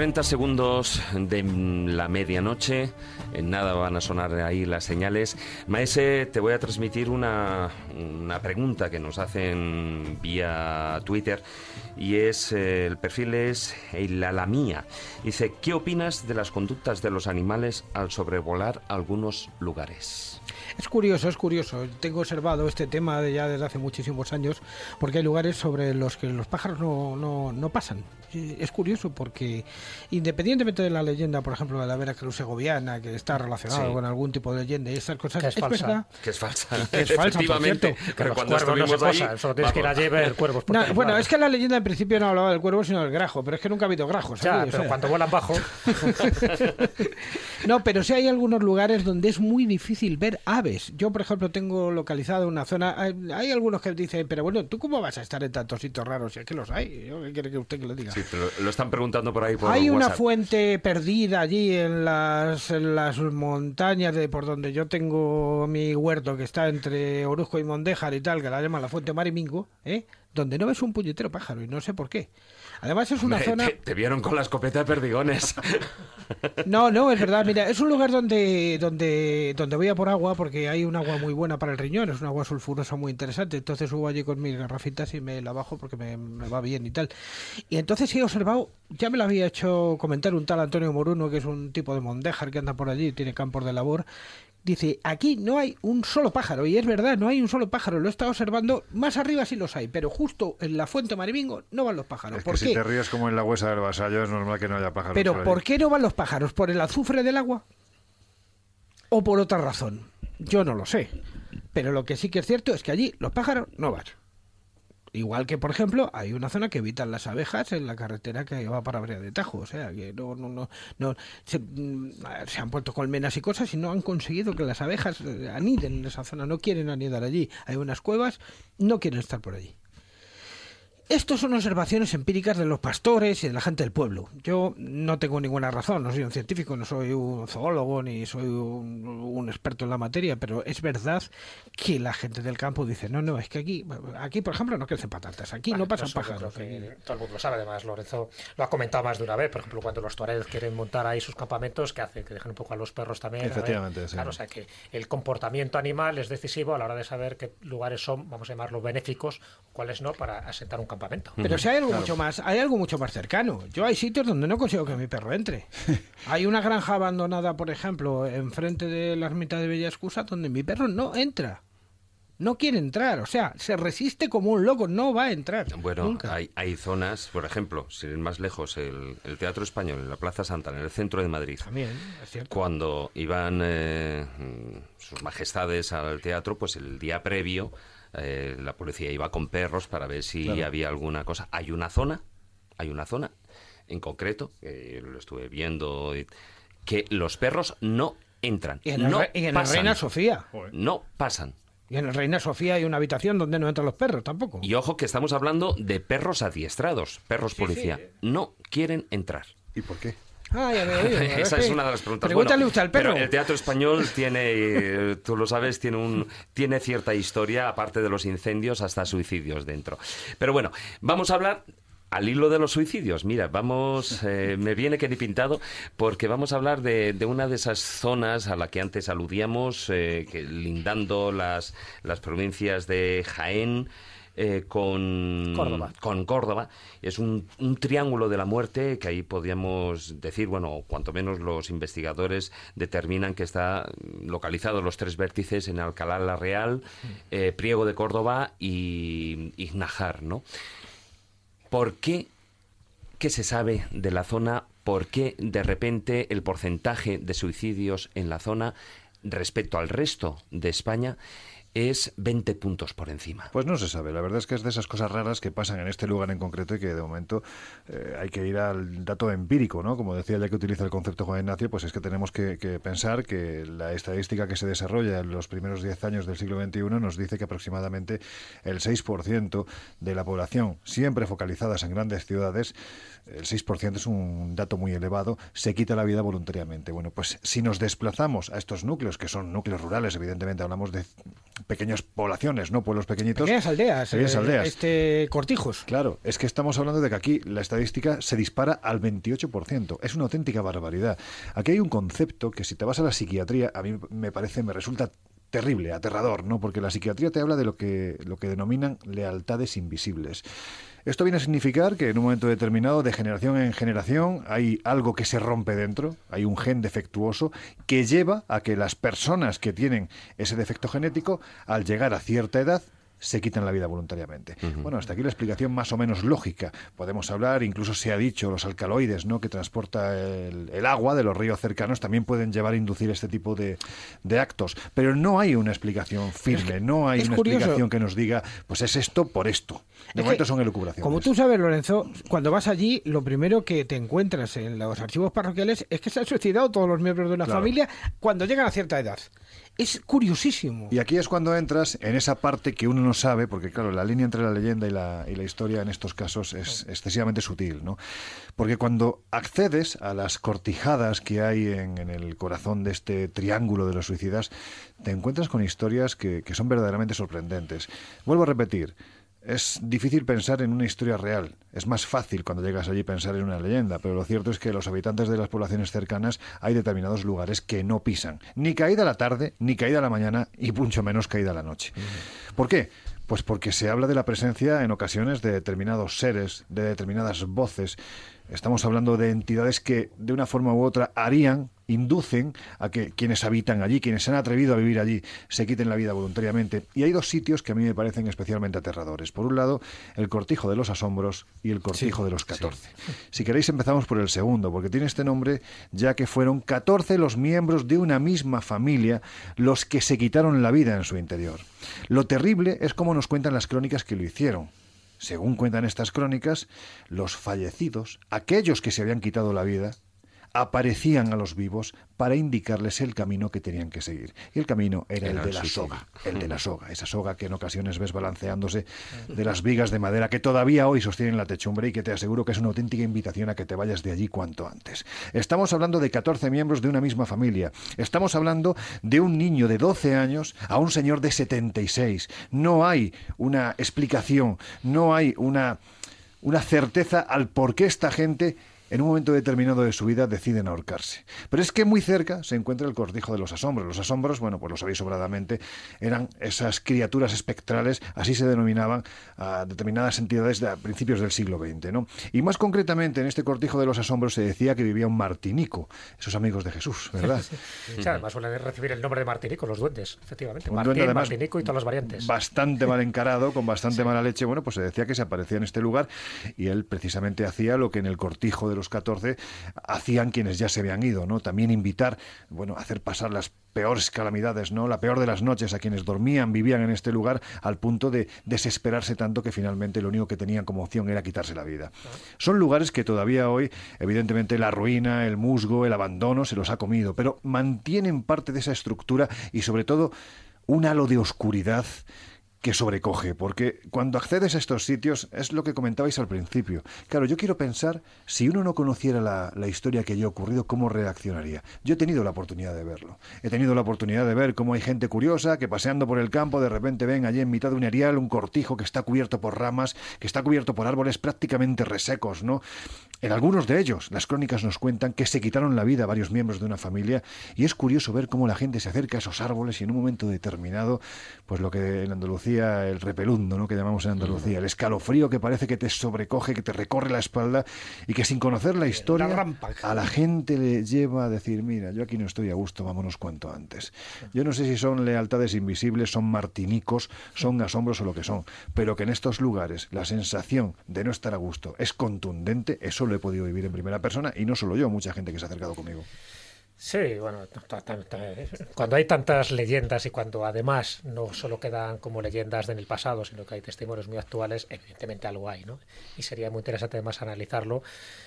30 segundos de la medianoche, en nada van a sonar ahí las señales. Maese, te voy a transmitir una, una pregunta que nos hacen vía Twitter y es, eh, el perfil es la mía. Dice, ¿qué opinas de las conductas de los animales al sobrevolar algunos lugares? Es curioso, es curioso. Tengo observado este tema de ya desde hace muchísimos años, porque hay lugares sobre los que los pájaros no, no, no pasan. Es curioso porque, independientemente de la leyenda, por ejemplo, de la Veracruz segoviana, que está relacionada Sí. con algún tipo de leyenda y estas cosas, Que es falsa. verdad. Que es falsa. Que es falsa, por Efectivamente. cierto. Pero cuando cuervos no se estuvimos ahí, solo tienes que ir y ver cuervos. No, bueno, es que la leyenda en principio no hablaba del cuervo, sino del grajo, pero es que nunca ha habido grajos. Ya, aquí, o pero sea. cuando vuelan bajo. No, pero sí hay algunos lugares donde es muy difícil ver aves. Yo, por ejemplo, tengo localizado una zona. Hay, hay algunos que dicen, pero bueno, ¿tú cómo vas a estar en tantos sitios raros? Si es que los hay. Yo, ¿Qué quiere que usted que lo diga? Sí, pero lo están preguntando por ahí por Hay una fuente perdida allí en las, en las montañas de por donde yo tengo mi huerto, que está entre Oruzco y Mondéjar y tal, que la llaman la fuente Marimingo, ¿eh? donde no ves un puñetero pájaro y no sé por qué. Además es una Hombre, zona... te, te vieron con la escopeta de perdigones. No, no, es verdad. Mira, es un lugar donde, donde, donde voy a por agua porque hay un agua muy buena para el riñón, es un agua sulfurosa muy interesante. Entonces subo allí con mis garrafitas y me la bajo porque me, me va bien y tal. Y entonces he observado, ya me lo había hecho comentar un tal Antonio Moruno, que es un tipo de mondejar que anda por allí, tiene campos de labor. Dice, aquí no hay un solo pájaro, y es verdad, no hay un solo pájaro, lo he estado observando, más arriba sí los hay, pero justo en la fuente Marimingo no van los pájaros. Es ¿Por que qué? si te ríes como en la huesa del vasallo, es normal que no haya pájaros. Pero por ¿por qué no van los pájaros? ¿Por el azufre del agua? ¿O por otra razón? Yo no lo sé. Pero lo que sí que es cierto es que allí los pájaros no van. Igual que, por ejemplo, hay una zona que evitan las abejas en la carretera que va para Brea de Tajo. O sea, que no, no, no, no se, mm, se han puesto colmenas y cosas y no han conseguido que las abejas eh, aniden en esa zona. No quieren anidar allí. Hay unas cuevas, no quieren estar por allí. Estos son observaciones empíricas de los pastores y de la gente del pueblo. Yo no tengo ninguna razón, no soy un científico, no soy un zoólogo ni soy un, un experto en la materia, pero es verdad que la gente del campo dice, no, no, es que aquí, aquí por ejemplo, no crecen patatas, aquí no pasan pájaros. que todo el mundo lo sabe, además Lorenzo lo ha comentado más de una vez, por ejemplo, cuando los tuaregs quieren montar ahí sus campamentos, ¿qué hacen? Que dejan un poco a los perros también. Efectivamente, sí. Claro, o sea que el comportamiento animal es decisivo a la hora de saber qué lugares son, vamos a llamarlos benéficos, cuáles no, para asentar un campamento. Pero si hay algo mucho más, hay algo mucho más cercano. Yo hay sitios donde no consigo que mi perro entre. Hay una granja abandonada, por ejemplo, enfrente de la ermita de Bella Excusa, donde mi perro no entra. No quiere entrar, o sea, se resiste como un loco, no va a entrar. Bueno, nunca. hay, hay zonas, por ejemplo, sin ir más lejos, el, el Teatro Español en la Plaza Santa, en el centro de Madrid. También, es cierto. Cuando iban eh, sus majestades al teatro, pues el día previo eh, la policía iba con perros para ver si Claro. había alguna cosa. Hay una zona hay una zona en concreto, que lo estuve viendo, que los perros no entran. Y en el no Re- y en el pasan. Reina Sofía. No pasan. Y en el Reina Sofía hay una habitación donde no entran los perros tampoco. Y ojo que estamos hablando de perros adiestrados, perros policía. No quieren entrar. ¿Y por qué? Ah, ya Esa es una de las preguntas. Pregúntale Bueno, usted al perro. Pero el teatro español tiene, eh, tú lo sabes, tiene un tiene cierta historia, aparte de los incendios, hasta suicidios dentro. Pero bueno, vamos a hablar al hilo de los suicidios. Mira, vamos, eh, me viene que ni pintado, porque vamos a hablar de, de una de esas zonas a la que antes aludíamos, eh, que lindando las, las provincias de Jaén. Eh, con Córdoba. con Córdoba. Es un, un triángulo de la muerte que ahí podríamos decir, bueno, cuanto menos los investigadores determinan que está localizado los tres vértices en Alcalá la Real, eh, Priego de Córdoba y Ignajar, ¿no? ¿Por qué? ¿Qué se sabe de la zona? ¿Por qué de repente el porcentaje de suicidios en la zona respecto al resto de España es 20 puntos por encima? Pues no se sabe. La verdad es que es de esas cosas raras que pasan en este lugar en concreto y que de momento eh, hay que ir al dato empírico, ¿no? Como decía ya que utiliza el concepto Juan Ignacio, pues es que tenemos que, que pensar que la estadística que se desarrolla en los primeros 10 años del siglo XXI nos dice que aproximadamente el 6% de la población, siempre focalizadas en grandes ciudades, el 6% es un dato muy elevado, se quita la vida voluntariamente. Bueno, pues si nos desplazamos a estos núcleos, que son núcleos rurales, evidentemente hablamos de pequeñas poblaciones, ¿no? Pueblos pequeñitos. Pequeñas aldeas. Pequeñas eh, aldeas. Este, cortijos. Claro, es que estamos hablando de que aquí la estadística se dispara al 28%. Es una auténtica barbaridad. Aquí hay un concepto que si te vas a la psiquiatría, a mí me parece, me resulta terrible, aterrador, ¿no? Porque la psiquiatría te habla de lo que, lo que denominan lealtades invisibles. Esto viene a significar que en un momento determinado, de generación en generación, hay algo que se rompe dentro, hay un gen defectuoso que lleva a que las personas que tienen ese defecto genético, al llegar a cierta edad, se quitan la vida voluntariamente. Bueno, hasta aquí la explicación más o menos lógica. Podemos hablar, incluso se ha dicho, los alcaloides ¿no? que transporta el, el agua de los ríos cercanos también pueden llevar a inducir este tipo de, de actos. Pero no hay una explicación firme, no hay una curioso. explicación que nos diga, pues es esto por esto. De Es momento que, son elucubraciones. Como tú sabes, Lorenzo, cuando vas allí, lo primero que te encuentras en los archivos parroquiales es que se han suicidado todos los miembros de una Claro. familia cuando llegan a cierta edad. Es curiosísimo. Y aquí es cuando entras en esa parte que uno no sabe, porque claro, la línea entre la leyenda y la, y la historia en estos casos es excesivamente sutil, ¿no? Porque cuando accedes a las cortijadas que hay en, en el corazón de este triángulo de los suicidas, te encuentras con historias que, que son verdaderamente sorprendentes. Vuelvo a repetir, es difícil pensar en una historia real. Es más fácil cuando llegas allí pensar en una leyenda, pero lo cierto es que los habitantes de las poblaciones cercanas hay determinados lugares que no pisan. Ni caída la tarde, ni caída la mañana, y mucho menos caída la noche. ¿Por qué? Pues porque se habla de la presencia en ocasiones de determinados seres, de determinadas voces. Estamos hablando de entidades que de una forma u otra harían, inducen a que quienes habitan allí, quienes se han atrevido a vivir allí, se quiten la vida voluntariamente. Y hay dos sitios que a mí me parecen especialmente aterradores. Por un lado, el Cortijo de los Asombros y el Cortijo de los 14. Si queréis empezamos por el segundo, porque tiene este nombre ya que fueron 14 los miembros de una misma familia los que se quitaron la vida en su interior. Lo terrible es cómo nos cuentan las crónicas que lo hicieron. Según cuentan estas crónicas, los fallecidos, aquellos que se habían quitado la vida, aparecían a los vivos para indicarles el camino que tenían que seguir. Y el camino era el de la soga, el de la soga, esa soga que en ocasiones ves balanceándose de las vigas de madera que todavía hoy sostienen la techumbre y que te aseguro que es una auténtica invitación a que te vayas de allí cuanto antes. Estamos hablando de 14 miembros de una misma familia. Estamos hablando de un niño de 12 años a un señor de 76. No hay una explicación, no hay una una certeza al por qué esta gente en un momento determinado de su vida deciden ahorcarse. Pero es que muy cerca se encuentra el cortijo de los asombros. Los asombros, bueno, pues lo sabéis sobradamente, eran esas criaturas espectrales, así se denominaban a determinadas entidades de a principios del siglo XX, ¿no? Y más concretamente en este cortijo de los asombros se decía que vivía un martinico, esos amigos de Jesús, ¿verdad? Sí, además suele recibir el nombre de Martinico, los duendes, efectivamente. Un Martín, duende, además, Martinico y todas las variantes. Bastante mal encarado, con bastante mala leche. Bueno, pues se decía que se aparecía en este lugar y él precisamente hacía lo que en el cortijo de los los 14 hacían quienes ya se habían ido, ¿no? También invitar, bueno, hacer pasar las peores calamidades, ¿no? La peor de las noches a quienes dormían, vivían en este lugar al punto de desesperarse tanto que finalmente lo único que tenían como opción era quitarse la vida. Son lugares que todavía hoy, evidentemente, la ruina, el musgo, el abandono se los ha comido, pero mantienen parte de esa estructura y sobre todo un halo de oscuridad que sobrecoge, porque cuando accedes a estos sitios es lo que comentabais al principio. Claro, yo quiero pensar, si uno no conociera la, la, historia que haya ocurrido, ¿cómo reaccionaría? Yo he tenido la oportunidad de verlo. He tenido la oportunidad de ver cómo hay gente curiosa que paseando por el campo de repente ven allí en mitad de un erial un cortijo que está cubierto por ramas, que está cubierto por árboles prácticamente resecos, ¿no? En algunos de ellos, las crónicas nos cuentan que se quitaron la vida varios miembros de una familia y es curioso ver cómo la gente se acerca a esos árboles y en un momento determinado, pues lo que en Andalucía el repelundo, ¿no? que llamamos en Andalucía, el escalofrío que parece que te sobrecoge, que te recorre la espalda y que sin conocer la historia a la gente le lleva a decir, mira, yo aquí no estoy a gusto, vámonos cuanto antes. Yo no sé si son lealtades invisibles, son martinicos, son asombros o lo que son, pero que en estos lugares la sensación de no estar a gusto es contundente, eso lo he podido vivir en primera persona y no solo yo, mucha gente que se ha acercado conmigo. Sí, bueno, cuando hay tantas leyendas y cuando además no solo quedan como leyendas en el pasado, sino que hay testimonios muy actuales, evidentemente algo hay, ¿no? Y sería muy interesante además analizarlo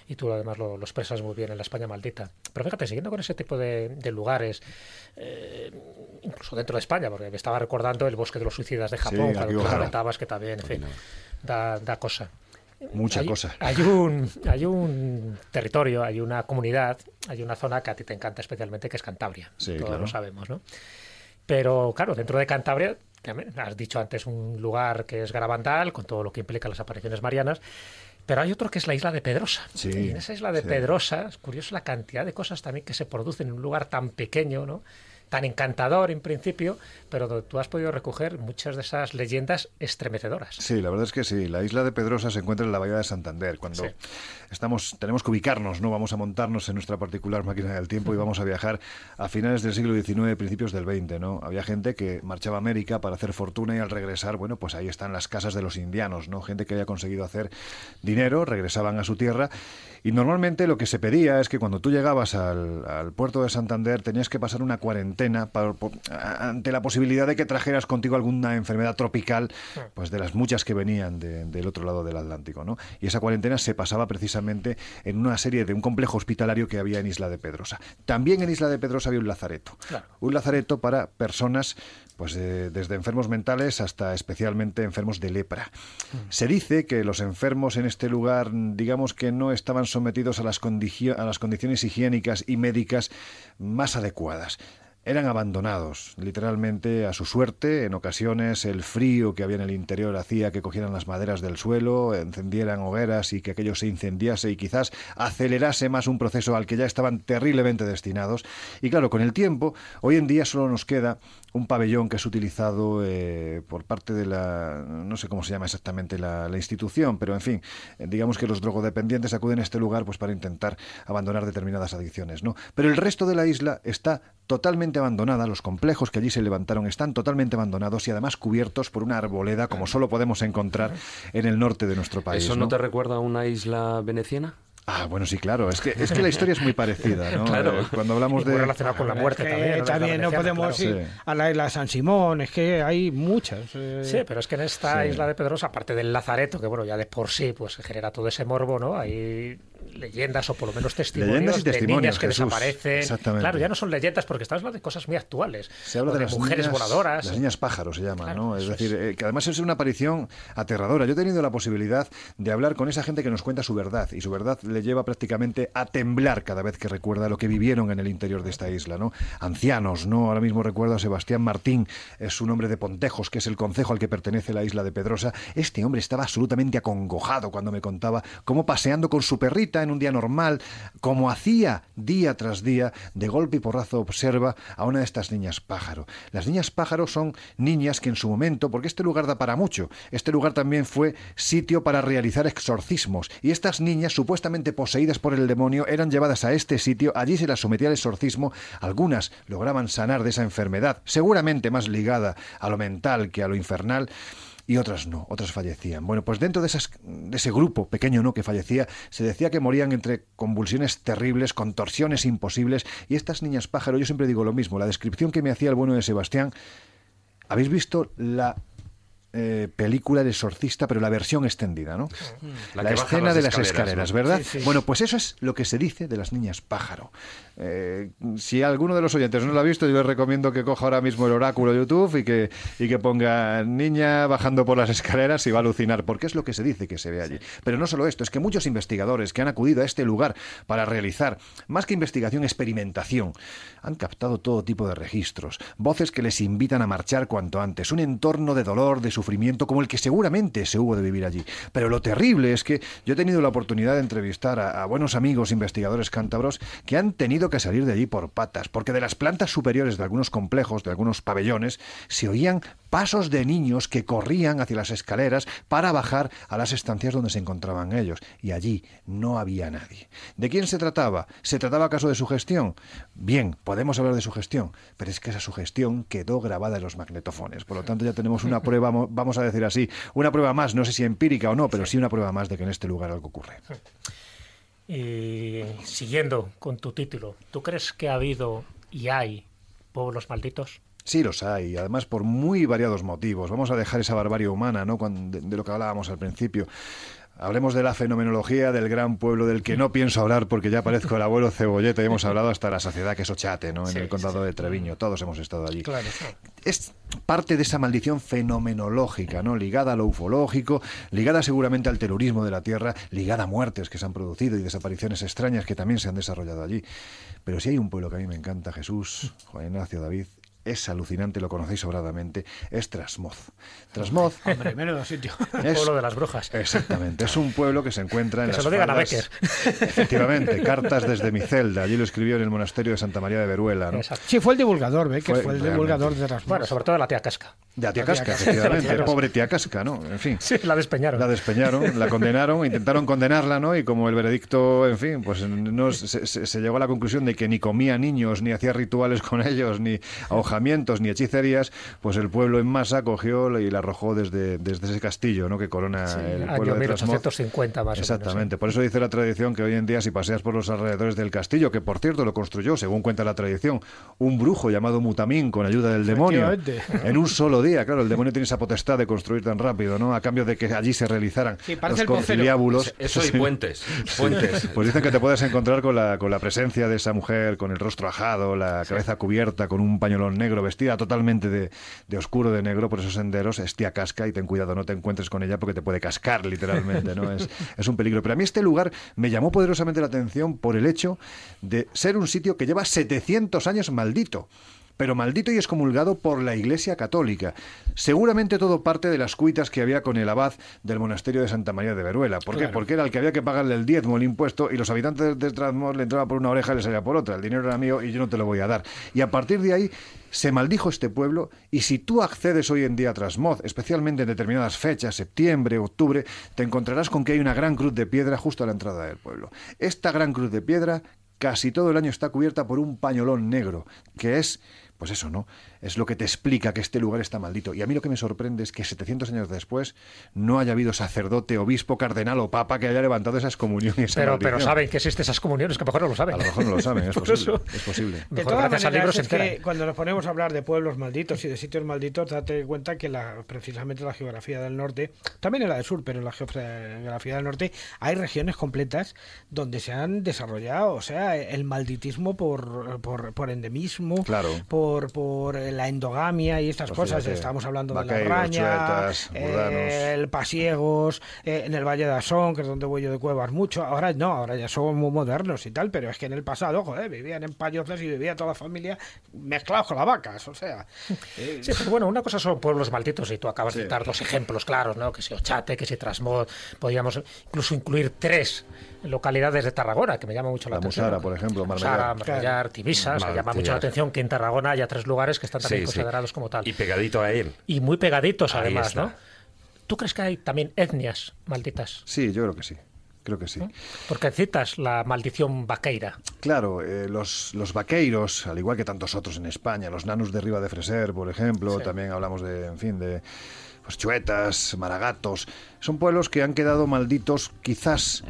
y tú además lo, lo expresas muy bien en la España maldita. Pero fíjate, siguiendo con ese tipo de, de lugares, eh, incluso dentro de España, porque me estaba recordando el bosque de los suicidas de Japón, Sí, cuando tú comentabas que también, en fin, da, da cosa. Mucha hay, cosa. Hay un, hay un territorio, hay una comunidad, hay una zona que a ti te encanta especialmente, que es Cantabria. Sí, Todos claro. lo sabemos, ¿no? Pero claro, dentro de Cantabria, también has dicho antes un lugar que es Garabandal, con todo lo que implica las apariciones marianas. Pero hay otro que es la isla de Pedrosa. Sí, y en esa isla de sí. Pedrosa, es curioso la cantidad de cosas también que se producen en un lugar tan pequeño, ¿no? Tan encantador en principio, pero donde tú has podido recoger muchas de esas leyendas estremecedoras. Sí, la verdad es que sí. La isla de Pedrosa se encuentra en la bahía de Santander. Cuando Sí. estamos, tenemos que ubicarnos, ¿no? Vamos a montarnos en nuestra particular máquina del tiempo y vamos a viajar a finales del siglo XIX, principios del XX, ¿no? Había gente que marchaba a América para hacer fortuna y al regresar, bueno, pues ahí están las casas de los indianos, ¿no? Gente que había conseguido hacer dinero, regresaban a su tierra y normalmente lo que se pedía es que cuando tú llegabas al, al puerto de Santander tenías que pasar una cuarentena para- por- ante la posibilidad de que trajeras contigo alguna enfermedad tropical, pues de las muchas que venían de- del otro lado del Atlántico, ¿no? Y esa cuarentena se pasaba precisamente en una serie de un complejo hospitalario que había en Isla de Pedrosa. También en Isla de Pedrosa había un lazareto. Claro. Un lazareto para personas, pues eh, desde enfermos mentales hasta especialmente enfermos de lepra. Se dice que los enfermos en este lugar, digamos que no estaban sometidos a las, condicio- a las condiciones higiénicas y médicas más adecuadas. Eran abandonados, literalmente, a su suerte. En ocasiones el frío que había en el interior hacía que cogieran las maderas del suelo, encendieran hogueras y que aquello se incendiase y quizás acelerase más un proceso al que ya estaban terriblemente destinados. Y claro, con el tiempo, hoy en día solo nos queda un pabellón que es utilizado eh, por parte de la, no sé cómo se llama exactamente la, la institución, pero en fin, eh, digamos que los drogodependientes acuden a este lugar pues para intentar abandonar determinadas adicciones, ¿no? Pero el resto de la isla está totalmente abandonada, los complejos que allí se levantaron están totalmente abandonados y además cubiertos por una arboleda como solo podemos encontrar en el norte de nuestro país. ¿Eso no te recuerda a una isla veneciana? Ah, bueno, sí, claro. Es que, es que la historia es muy parecida, ¿no? Claro. Eh, Cuando hablamos de... relacionado con la muerte Es que también. ¿no? también no podemos claro. ir Sí. a la isla San Simón, es que hay muchas. eh. Sí, pero es que en esta Sí. isla de Pedrosa, aparte del Lazareto, que bueno, ya de por sí pues genera todo ese morbo, ¿no? Hay leyendas o por lo menos testimonios, Leyendas y de testimonios, niñas que Jesús. desaparecen. Exactamente. Claro, ya no son leyendas porque estamos hablando de cosas muy actuales. Se habla de, las mujeres niñas, voladoras. Las niñas pájaros se llaman, Claro, ¿no? Es decir, es. eh, que además es una aparición aterradora. Yo he tenido la posibilidad de hablar con esa gente que nos cuenta su verdad y su verdad le lleva prácticamente a temblar cada vez que recuerda lo que vivieron en el interior de esta isla, ¿no? Ancianos, ¿no? Ahora mismo recuerdo a Sebastián Martín, es un hombre de Pontejos, que es el concejo al que pertenece la isla de Pedrosa. Este hombre estaba absolutamente acongojado cuando me contaba cómo paseando con su en un día normal, como hacía día tras día, de golpe y porrazo observa a una de estas niñas pájaro. Las niñas pájaro son niñas que en su momento, porque este lugar da para mucho, este lugar también fue sitio para realizar exorcismos, y estas niñas, supuestamente poseídas por el demonio, eran llevadas a este sitio, allí se las sometía al exorcismo, algunas lograban sanar de esa enfermedad, seguramente más ligada a lo mental que a lo infernal, y otras no, otras fallecían. Bueno, pues dentro de, esas, de ese grupo pequeño no que fallecía, se decía que morían entre convulsiones terribles, contorsiones imposibles, y estas niñas pájaro, yo siempre digo lo mismo, la descripción que me hacía el bueno de Sebastián, ¿habéis visto la eh, película de exorcista, pero la versión extendida, ¿no? La, escena de las escaleras, ¿verdad? Bueno, pues eso es lo que se dice de las niñas pájaro. Eh, si alguno de los oyentes no lo ha visto, yo les recomiendo que coja ahora mismo el oráculo de YouTube y que, y que ponga niña bajando por las escaleras y va a alucinar, porque es lo que se dice que se ve allí. Pero no solo esto, es que muchos investigadores que han acudido a este lugar para realizar, más que investigación, experimentación, han captado todo tipo de registros, voces que les invitan a marchar cuanto antes, un entorno de dolor, de sufrimiento como el que seguramente se hubo de vivir allí. Pero lo terrible es que yo he tenido la oportunidad de entrevistar a, a buenos amigos investigadores cántabros que han tenido que salir de allí por patas, porque de las plantas superiores de algunos complejos, de algunos pabellones, se oían pasos de niños que corrían hacia las escaleras para bajar a las estancias donde se encontraban ellos. Y allí no había nadie. ¿De quién se trataba? ¿Se trataba acaso de sugestión? Bien, podemos hablar de sugestión, pero es que esa sugestión quedó grabada en los magnetofones. Por lo tanto, ya tenemos una prueba, vamos a decir así, una prueba más, no sé si empírica o no, pero sí una prueba más de que en este lugar algo ocurre. Y siguiendo con tu título, ¿tú crees que ha habido y hay pueblos malditos? Sí, los hay, además por muy variados motivos. Vamos a dejar esa barbarie humana, ¿no? de, de lo que hablábamos al principio. Hablemos de la fenomenología del gran pueblo del que no pienso hablar porque ya parezco el abuelo cebolleta y hemos hablado hasta la sociedad que es Ochate, ¿no? En el condado de Treviño. Todos hemos estado allí. Claro, Es parte de esa maldición fenomenológica, ¿no? Ligada a lo ufológico, ligada seguramente al terrorismo de la Tierra, ligada a muertes que se han producido y desapariciones extrañas que también se han desarrollado allí. Pero si hay un pueblo que a mí me encanta, Jesús, Juan Ignacio, David, es alucinante, lo conocéis sobradamente, es Trasmoz. Trasmoz. Hombre, menudo sitio. El pueblo de las brujas. Exactamente. Es un pueblo que se encuentra en que las se lo digan a Becker. Efectivamente, cartas desde mi celda. Allí lo escribió en el monasterio de Santa María de Veruela. ¿no? Sí, fue el divulgador, ¿ve? Que Fue fue, el realmente. divulgador de las Bueno, sobre todo la tía Casca. De la tía La tía Casca, Casca. efectivamente. Pobre tía Casca, ¿no? En fin. Sí, la despeñaron. La despeñaron, la condenaron, intentaron condenarla, ¿no? Y como el veredicto, en fin, pues no, se, se- se llegó a la conclusión de que ni comía niños, ni hacía rituales con ellos, ni ni hechicerías, pues el pueblo en masa cogió y la arrojó desde, desde ese castillo, ¿no? Que corona el año pueblo de Trasmoz. 1850 más o menos. Exactamente, por eso dice la tradición que hoy en día si paseas por los alrededores del castillo, que por cierto lo construyó, según cuenta la tradición, un brujo llamado Mutamín con ayuda del demonio, en un solo día, claro, el demonio tiene esa potestad de construir tan rápido, ¿no? A cambio de que allí se realizaran Sí, los conciliábulos. Eso y puentes. Puentes. Pues dicen que te puedes encontrar con la, con la presencia de esa mujer, con el rostro ajado, la cabeza cubierta, con un pañolón negro, vestida totalmente de, de oscuro de negro por esos senderos, es tía casca y ten cuidado, no te encuentres con ella porque te puede cascar literalmente, ¿no? Es, es un peligro. Pero a mí este lugar me llamó poderosamente la atención por el hecho de ser un sitio que lleva 700 años maldito pero maldito y excomulgado por la Iglesia Católica. Seguramente todo parte de las cuitas que había con el abad del monasterio de Santa María de Veruela. ¿Por qué? Claro. Porque era el que había que pagarle el diezmo, el impuesto, y los habitantes de Trasmor le entraba por una oreja y le salía por otra. El dinero era mío y yo no te lo voy a dar. Y a partir de ahí se maldijo este pueblo y si tú accedes hoy en día a Trasmoz, especialmente en determinadas fechas, septiembre, octubre, te encontrarás con que hay una gran cruz de piedra justo a la entrada del pueblo. Esta gran cruz de piedra casi todo el año está cubierta por un pañolón negro, que es pues eso, ¿no? Es lo que te explica que este lugar está maldito. Y a mí lo que me sorprende es que 700 años después no haya habido sacerdote, obispo, cardenal o papa que haya levantado esa excomunión y esa Pero, pero saben que existen esas comuniones, que a lo mejor no lo saben. A lo mejor no lo saben, es posible. eso. Es posible. De Mejor todas maneras, es que cuando nos ponemos a hablar de pueblos malditos y de sitios malditos, date cuenta que la, precisamente la geografía del norte, también en la del sur, pero en la geografía del norte, hay regiones completas donde se han desarrollado, o sea, el malditismo por, por, por endemismo, Claro. por, por la endogamia y estas Pues cosas. Estamos hablando de la raña, eh, el pasiegos, eh, en el Valle de Asón, que es donde voy yo de cuevas mucho. Ahora no, ahora ya son muy modernos y tal, pero es que en el pasado, joder, vivían en payozas y vivía toda la familia mezclados con las vacas, o sea. eh, Sí, pero bueno, una cosa son pueblos malditos y tú acabas de dar dos ejemplos claros, ¿no? Que si Ochate, que si Trasmod, podríamos incluso incluir tres localidades de Tarragona, que me llama mucho la, La atención. Musara, por ejemplo, Musara, Marmellar. Marmellar, Tibisa, o sea, llama mucho la atención que en Tarragona haya tres lugares que están también Sí, sí. considerados como tal. Y pegadito a él. Y muy pegaditos Ahí además, está. ¿no? ¿Tú crees que hay también etnias malditas? Sí, yo creo que sí. Creo que sí. Porque citas la maldición vaqueira. Claro, eh, los, los vaqueiros, al igual que tantos otros en España, los nanos de Riva de Freser, por ejemplo, Sí. también hablamos de, en fin, de pues Chuetas, Maragatos, son pueblos que han quedado malditos quizás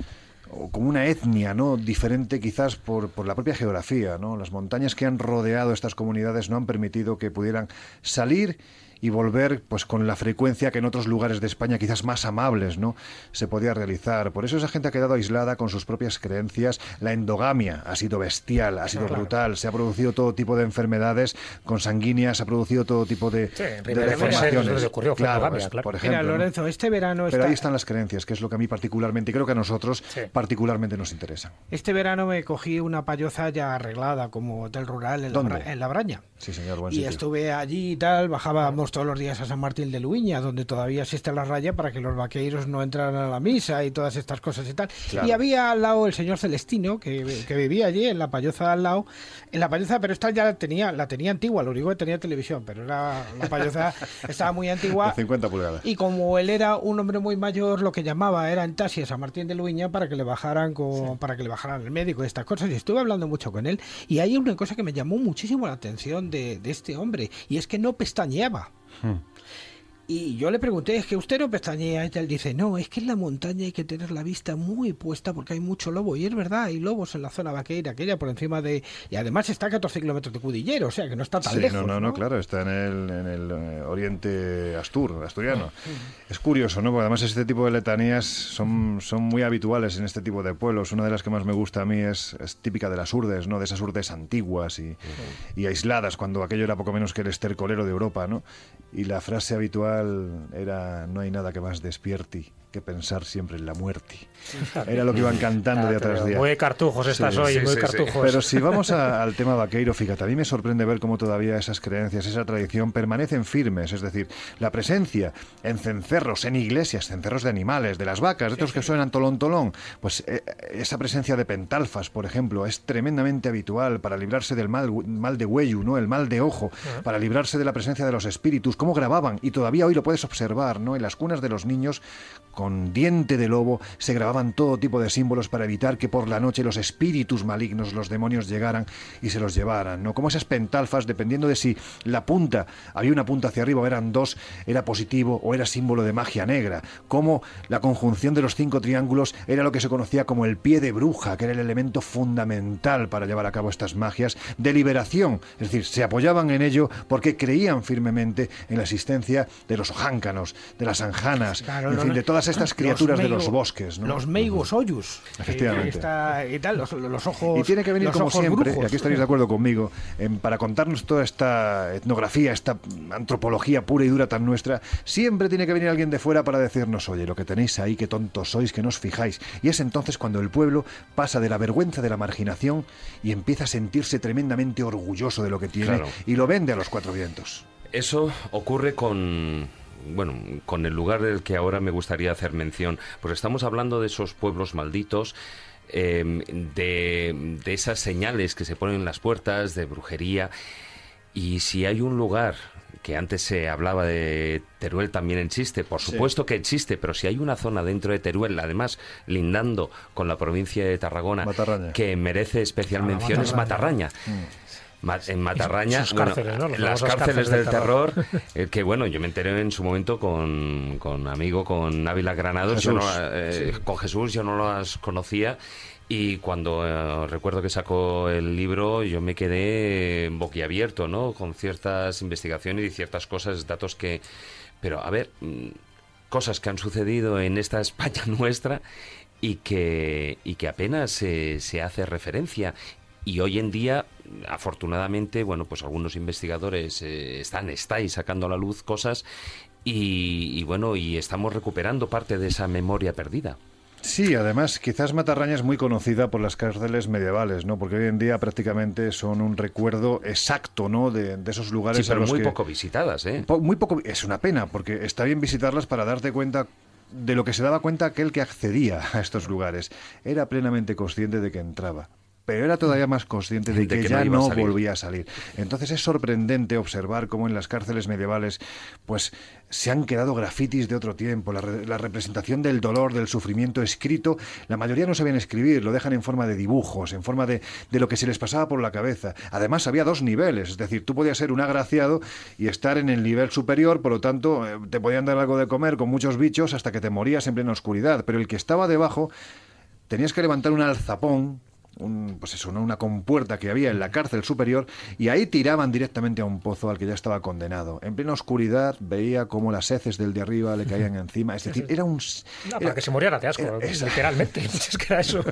o como una etnia, ¿no? Diferente quizás por, por, la propia geografía, ¿no? Las montañas que han rodeado estas comunidades no han permitido que pudieran salir y volver pues con la frecuencia que en otros lugares de España quizás más amables no se podía realizar por eso esa gente ha quedado aislada con sus propias creencias la endogamia ha sido bestial ha sido brutal se ha producido todo tipo de enfermedades consanguíneas se ha producido todo tipo de, Sí, de Ribera deformaciones ocurrió, claro, endogamia, pues, claro. por Mira, ejemplo ¿no? Lorenzo, este verano pero está- ahí están las creencias que es lo que a mí particularmente y creo que a nosotros particularmente nos interesa Este verano me cogí una payoza ya arreglada como hotel rural en, la, ¿Dónde? Bra- en la Braña. sí señor buen Y sitio. estuve allí y tal, bajábamos todos los días a San Martín de Luiña, donde todavía existe la raya para que los vaqueiros no entraran a la misa y todas estas cosas y tal. Claro. Y había al lado el señor Celestino, que, que vivía allí, en la payoza al lado. En la payoza, pero esta ya la tenía, la tenía antigua, lo único que tenía televisión, pero era, la payoza estaba muy antigua. de 50 pulgadas Y como él era un hombre muy mayor, lo que llamaba era en taxi a San Martín de Luiña para que le bajaran con, para que le bajaran el médico y estas cosas. Y estuve hablando mucho con él. Y hay una cosa que me llamó muchísimo la atención de, de este hombre, y es que no pestañeaba. Hmm. Y yo le pregunté, es que usted no pestañea, y él dice, no, es que en la montaña hay que tener la vista muy puesta porque hay mucho lobo. Y es verdad, hay lobos en la zona vaqueira, aquella por encima de... Y además está a 14 kilómetros de Cudillero, o sea que no está tan Sí, lejos. no, no, no, claro, está en el, en el eh, oriente astur, asturiano. Es curioso, ¿no? Porque además este tipo de letanías son, son muy habituales en este tipo de pueblos. Una de las que más me gusta a mí es, es típica de las urdes, ¿no? De esas urdes antiguas y, y aisladas, cuando aquello era poco menos que el estercolero de Europa, ¿no? Y la frase habitual era, no hay nada que más despierte que pensar siempre en la muerte. Era lo que iban cantando día tras día. Muy cartujos estás hoy, muy cartujos. Pero si vamos a- al tema vaqueiro, fíjate, a mí me sorprende ver cómo todavía esas creencias, esa tradición permanecen firmes. Es decir, la presencia en cencerros, en iglesias, cencerros de animales, de las vacas, de estos que suenan tolón tolón, pues eh, esa presencia de pentalfas, por ejemplo, es tremendamente habitual para librarse del mal, mal de huello, ¿no? el mal de ojo, para librarse de la presencia de los espíritus, cómo grababan, y todavía hoy lo puedes observar, ¿no? En las cunas de los niños, con diente de lobo, se grababan todo tipo de símbolos para evitar que por la noche los espíritus malignos, los demonios, llegaran y se los llevaran, ¿no? Como esas pentalfas, dependiendo de si la punta, había una punta hacia arriba o eran dos, era positivo o era símbolo de magia negra. Como la conjunción de los cinco triángulos era lo que se conocía como el pie de bruja, que era el elemento fundamental para llevar a cabo estas magias de liberación. Es decir, se apoyaban en ello porque creían firmemente en la existencia de los ojáncanos, de las anjanas, Claro, en no, fin, de todas estas Los criaturas de los bosques. ¿no? Los meigos hoyus. Efectivamente. está- y tal, los, los ojos. Y tiene que venir, como siempre, brujos. y aquí estaréis de acuerdo conmigo, en- para contarnos toda esta etnografía, esta antropología pura y dura tan nuestra, siempre tiene que venir alguien de fuera para decirnos, oye, lo que tenéis ahí, qué tontos sois, que no os fijáis. Y es entonces cuando el pueblo pasa de la vergüenza de la marginación y empieza a sentirse tremendamente orgulloso de lo que tiene Claro. y lo vende a los cuatro vientos. Eso ocurre con bueno, con el lugar del que ahora me gustaría hacer mención. Pues estamos hablando de esos pueblos malditos, eh, de, de esas señales que se ponen en las puertas, de brujería. Y si hay un lugar que antes se hablaba de Teruel también existe, por Sí. supuesto que existe, pero si hay una zona dentro de Teruel, además lindando con la provincia de Tarragona, que merece especial Ah, mención, es Matarraña. Matarraña. En Matarraña, sus bueno, cárceles, ¿no? Las cárceles cárceles del del terror. terror, eh, que bueno, yo me enteré en su momento con, con amigo, con Ávila Granados, yo no, eh, sí. con Jesús yo no las conocía y cuando eh, recuerdo que sacó el libro yo me quedé boquiabierto, ¿no? Con ciertas investigaciones y ciertas cosas, datos que... Pero a ver, mm, cosas que han sucedido en esta España nuestra y que, y que apenas se, se hace referencia. Y hoy en día, afortunadamente, bueno, pues algunos investigadores eh, están, estáis sacando a la luz cosas y, y bueno, y estamos recuperando parte de esa memoria perdida. Sí, además, quizás Matarraña es muy conocida por las cárceles medievales, ¿no? Porque hoy en día prácticamente son un recuerdo exacto, ¿no? De, de esos lugares Sí, pero a los muy que- poco visitadas, ¿eh? Po- muy poco. Es una pena, porque está bien visitarlas para darte cuenta de lo que se daba cuenta aquel que accedía a estos lugares. Era plenamente consciente de que entraba pero era todavía más consciente de, De que, que ya no a volvía a salir. Entonces es sorprendente observar cómo en las cárceles medievales pues se han quedado grafitis de otro tiempo, la, re- la representación del dolor, del sufrimiento escrito, la mayoría no sabían escribir, lo dejan en forma de dibujos, en forma de, de lo que se les pasaba por la cabeza. Además había dos niveles, es decir, tú podías ser un agraciado y estar en el nivel superior, por lo tanto eh, te podían dar algo de comer con muchos bichos hasta que te morías en plena oscuridad, pero el que estaba debajo tenías que levantar un alzapón, un, pues eso, ¿no? una compuerta que había en la cárcel superior, y ahí tiraban directamente a un pozo al que ya estaba condenado. En plena oscuridad veía cómo las heces del de arriba le caían encima. Es decir, era un... No, era- para que se muriera de asco, era- literalmente. Es que era eso.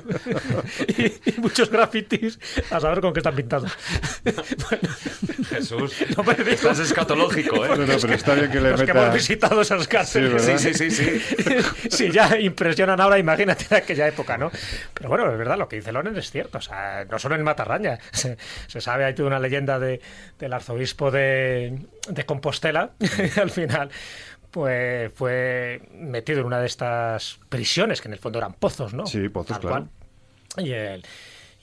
y, y muchos grafitis a saber con qué están pintados. Jesús, No me digo- estás escatológico, ¿eh? No, no, pero está bien que le Los que meta- hemos visitado esas cárceles. Sí, sí, sí, sí. si ya impresionan ahora, imagínate en aquella época, ¿no? Pero bueno, es verdad, lo que dice Loren es cierto. O sea, no solo en Matarraña. Se, se sabe, hay toda una leyenda de, del arzobispo de, de Compostela, al final pues fue metido en una de estas prisiones, que en el fondo eran pozos, ¿no? Sí, pozos, Tal claro. cual. Y el,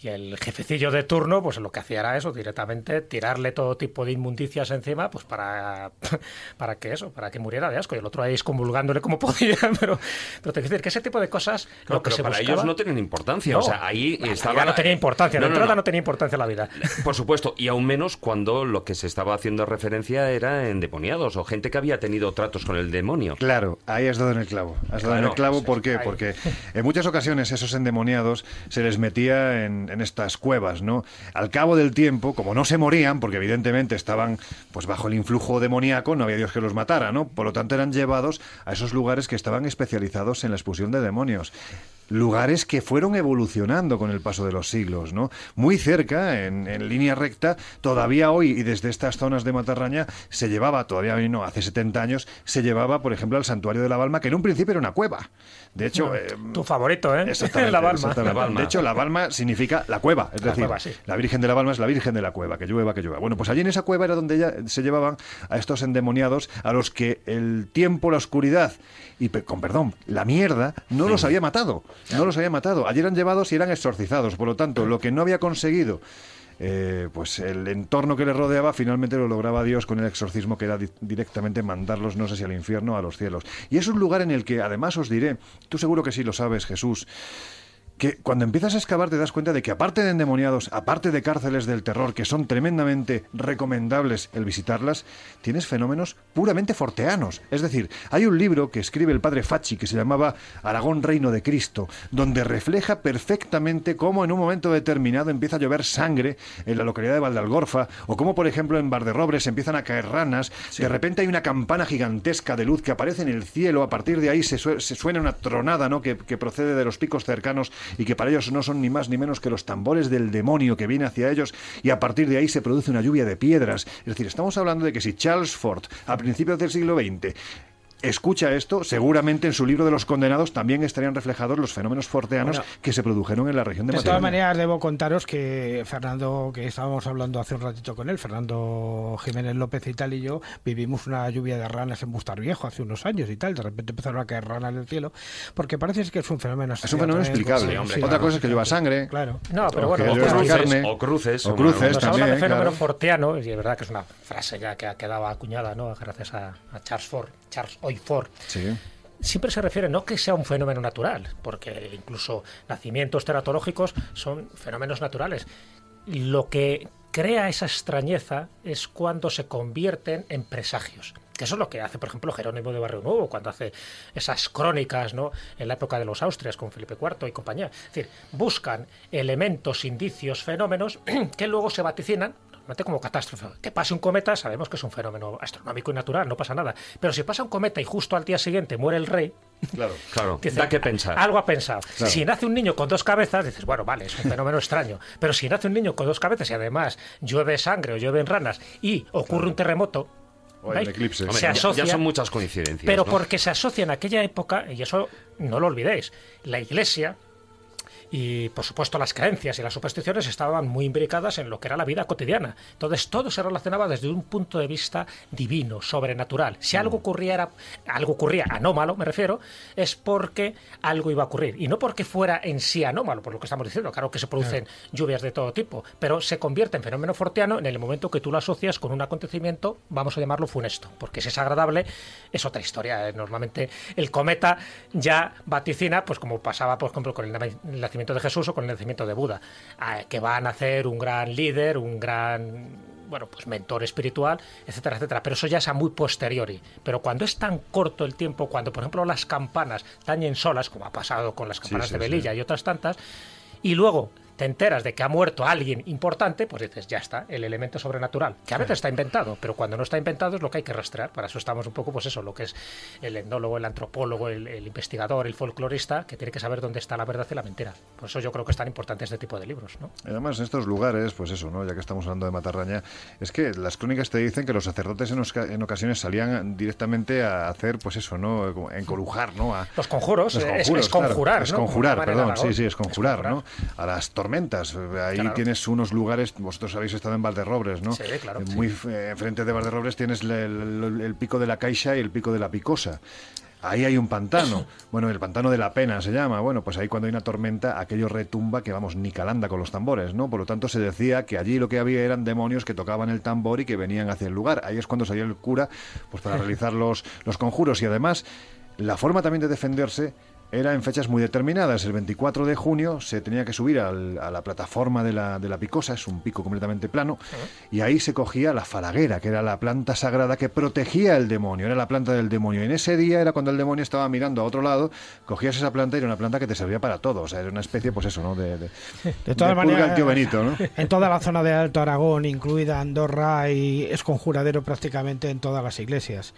y el jefecillo de turno, pues lo que hacía era eso, directamente tirarle todo tipo de inmundicias encima, pues para, para que eso, para que muriera de asco. Y el otro ahí excomulgándole como podía, pero, pero te quiero decir que ese tipo de cosas, No, lo que pero se para buscaba- ellos no tienen importancia. No, o sea, ahí la estaba. no tenía importancia, No, la no, entrada no. no tenía importancia en la vida. Por supuesto, y aún menos cuando lo que se estaba haciendo referencia era endemoniados o gente que había tenido tratos con el demonio. Claro, ahí has dado en el clavo. Has dado en el clavo, sí, ¿por qué? ahí. Porque en muchas ocasiones esos endemoniados se les metía en, en estas cuevas, ¿no? Al cabo del tiempo, como no se morían, porque evidentemente estaban pues bajo el influjo demoníaco, no había Dios que los matara, ¿no? Por lo tanto eran llevados a esos lugares que estaban especializados en la expulsión de demonios. Lugares que fueron evolucionando con el paso de los siglos, ¿no? Muy cerca, en, en línea recta, todavía hoy y desde estas zonas de Matarraña se llevaba, todavía hoy no, hace 70 años, se llevaba, por ejemplo, al santuario de la Balma, que en un principio era una cueva. De hecho, eh, Tu favorito, ¿eh? Exactamente, la Balma. exactamente. La Balma. De hecho, la Balma significa la cueva. Es La decir, cueva, sí. la Virgen de la Balma es la Virgen de la cueva, que llueva, que llueva. Bueno, pues allí en esa cueva era donde ya se llevaban a estos endemoniados a los que el tiempo, la oscuridad y, pe- con perdón, la mierda no los había matado. No los había matado. Allí eran llevados y eran exorcizados. Por lo tanto, lo que no había conseguido eh, pues el entorno que le rodeaba finalmente lo lograba Dios con el exorcismo que era di- directamente mandarlos, no sé si al infierno o a los cielos. Y es un lugar en el que, además os diré, tú seguro que sí lo sabes, Jesús, que cuando empiezas a excavar te das cuenta de que aparte de endemoniados, aparte de cárceles del terror, que son tremendamente recomendables el visitarlas, tienes fenómenos puramente forteanos. Es decir, hay un libro que escribe el padre Facci que se llamaba Aragón Reino de Cristo, donde refleja perfectamente cómo en un momento determinado empieza a llover sangre en la localidad de Valdalgorfa, o cómo por ejemplo en Valderrobres empiezan a caer ranas, de repente hay una campana gigantesca de luz que aparece en el cielo, a partir de ahí se, sue- se suena una tronada ¿no? que, que procede de los picos cercanos y que para ellos no son ni más ni menos que los tambores del demonio que viene hacia ellos y a partir de ahí se produce una lluvia de piedras. Es decir, estamos hablando de que si Charles Ford a principios del siglo XX escucha esto, seguramente en su libro de los condenados también estarían reflejados los fenómenos forteanos Bueno. que se produjeron en la región de De todas maneras, debo contaros que Fernando, que estábamos hablando hace un ratito con él, Fernando Jiménez López y tal, y yo vivimos una lluvia de ranas en Bustar Viejo hace unos años y tal. De repente empezaron a caer ranas del cielo, porque parece que es un fenómeno Es un fenómeno extraño, explicable. sí, Otra cosa es que lleva sangre. Claro. No, pero o bueno, o cruces, carne, o cruces, o cruces habla de fenómeno claro. forteano, y es verdad que es una frase ya que ha quedado acuñada, ¿no? Gracias a, a Charles Ford, Charles Hoy Ford. Sí. Siempre se refiere no que sea un fenómeno natural, porque incluso nacimientos teratológicos son fenómenos naturales. Lo que crea esa extrañeza es cuando se convierten en presagios. Que eso es lo que hace, por ejemplo, Jerónimo de Barrio Nuevo, cuando hace esas crónicas ¿no? en la época de los Austrias con Felipe IV y compañía. Es decir, buscan elementos, indicios, fenómenos que luego se vaticinan como catástrofe. Que pase un cometa, sabemos que es un fenómeno astronómico y natural, no pasa nada. Pero si pasa un cometa y justo al día siguiente muere el rey, Claro. Claro, Dice, da que pensar. Algo ha pensado. Claro. Si nace un niño con dos cabezas, dices, bueno, vale, es un fenómeno extraño. Pero si nace un niño con dos cabezas y además llueve sangre o llueven ranas y ocurre un terremoto, O ¿veis? eclipse. Hombre, se ya- asocia, ya son muchas coincidencias. pero ¿no? porque se asocia en aquella época, y eso no lo olvidéis, la iglesia Y por supuesto las creencias y las supersticiones estaban muy imbricadas en lo que era la vida cotidiana. Entonces todo se relacionaba desde un punto de vista divino, sobrenatural. Si algo Mm. ocurría, era- algo ocurría anómalo, me refiero, es porque algo iba a ocurrir. Y no porque fuera en sí anómalo, por lo que estamos diciendo. Claro que se producen lluvias de todo tipo, pero se convierte en fenómeno forteano en el momento que tú lo asocias con un acontecimiento, vamos a llamarlo funesto. Porque si es agradable, es otra historia. Eh, Normalmente el cometa ya vaticina, pues como pasaba, por ejemplo, con el na- el nacimiento de Jesús o con el nacimiento de Buda, que va a nacer un gran líder, un gran bueno, pues mentor espiritual, etcétera, etcétera. Pero eso ya es a muy posteriori. Pero cuando es tan corto el tiempo, cuando por ejemplo las campanas tañen solas, como ha pasado con las campanas sí, de Velilla sí. y otras tantas, y luego te enteras de que ha muerto alguien importante, pues dices, ya está, el elemento sobrenatural, que a veces está inventado, pero cuando no está inventado es lo que hay que rastrear. Para eso estamos un poco, pues eso, lo que es el etnólogo, el antropólogo, el, el investigador, el folclorista, que tiene que saber dónde está la verdad y la mentira. Por eso yo creo que es tan importante este tipo de libros, ¿no? Además, en estos lugares, pues eso, ¿no? Ya que estamos hablando de Matarraña, es que las crónicas te dicen que los sacerdotes en, osca- en ocasiones salían directamente a hacer, pues eso, ¿no? Encolujar, ¿no? A, Los conjuros, Los es- conjuros, es, conjurar, claro, es ¿no? conjurar, perdón, sí, sí, es conjurar, ¿no? A las tormentas. Ahí Claro. tienes unos lugares, vosotros habéis estado en Valderrobres, ¿no? Sí, claro. Muy eh, enfrente de Valderrobres tienes el, el- el pico de la Caixa y el pico de la Picosa. Ahí hay un pantano. Bueno, el pantano de la pena se llama. Bueno, pues ahí cuando hay una tormenta, aquello retumba que vamos, ni calanda con los tambores, ¿no? Por lo tanto, se decía que allí lo que había eran demonios que tocaban el tambor y que venían hacia el lugar. Ahí es cuando salía el cura, pues para realizar los, los conjuros. Y además, la forma también de defenderse era en fechas muy determinadas. El 24 de junio se tenía que subir al- a la plataforma de la, de la Picosa, es un pico completamente plano, y ahí se cogía la falaguera, que era la planta sagrada que protegía el demonio, era la planta del demonio. Y en ese día era cuando el demonio estaba mirando a otro lado, cogías esa planta y era una planta que te servía para todo. O sea, era una especie, pues eso, ¿no? De, de, De todas maneras, en toda la zona de Alto Aragón, incluida Andorra, y es conjuradero prácticamente en todas las iglesias.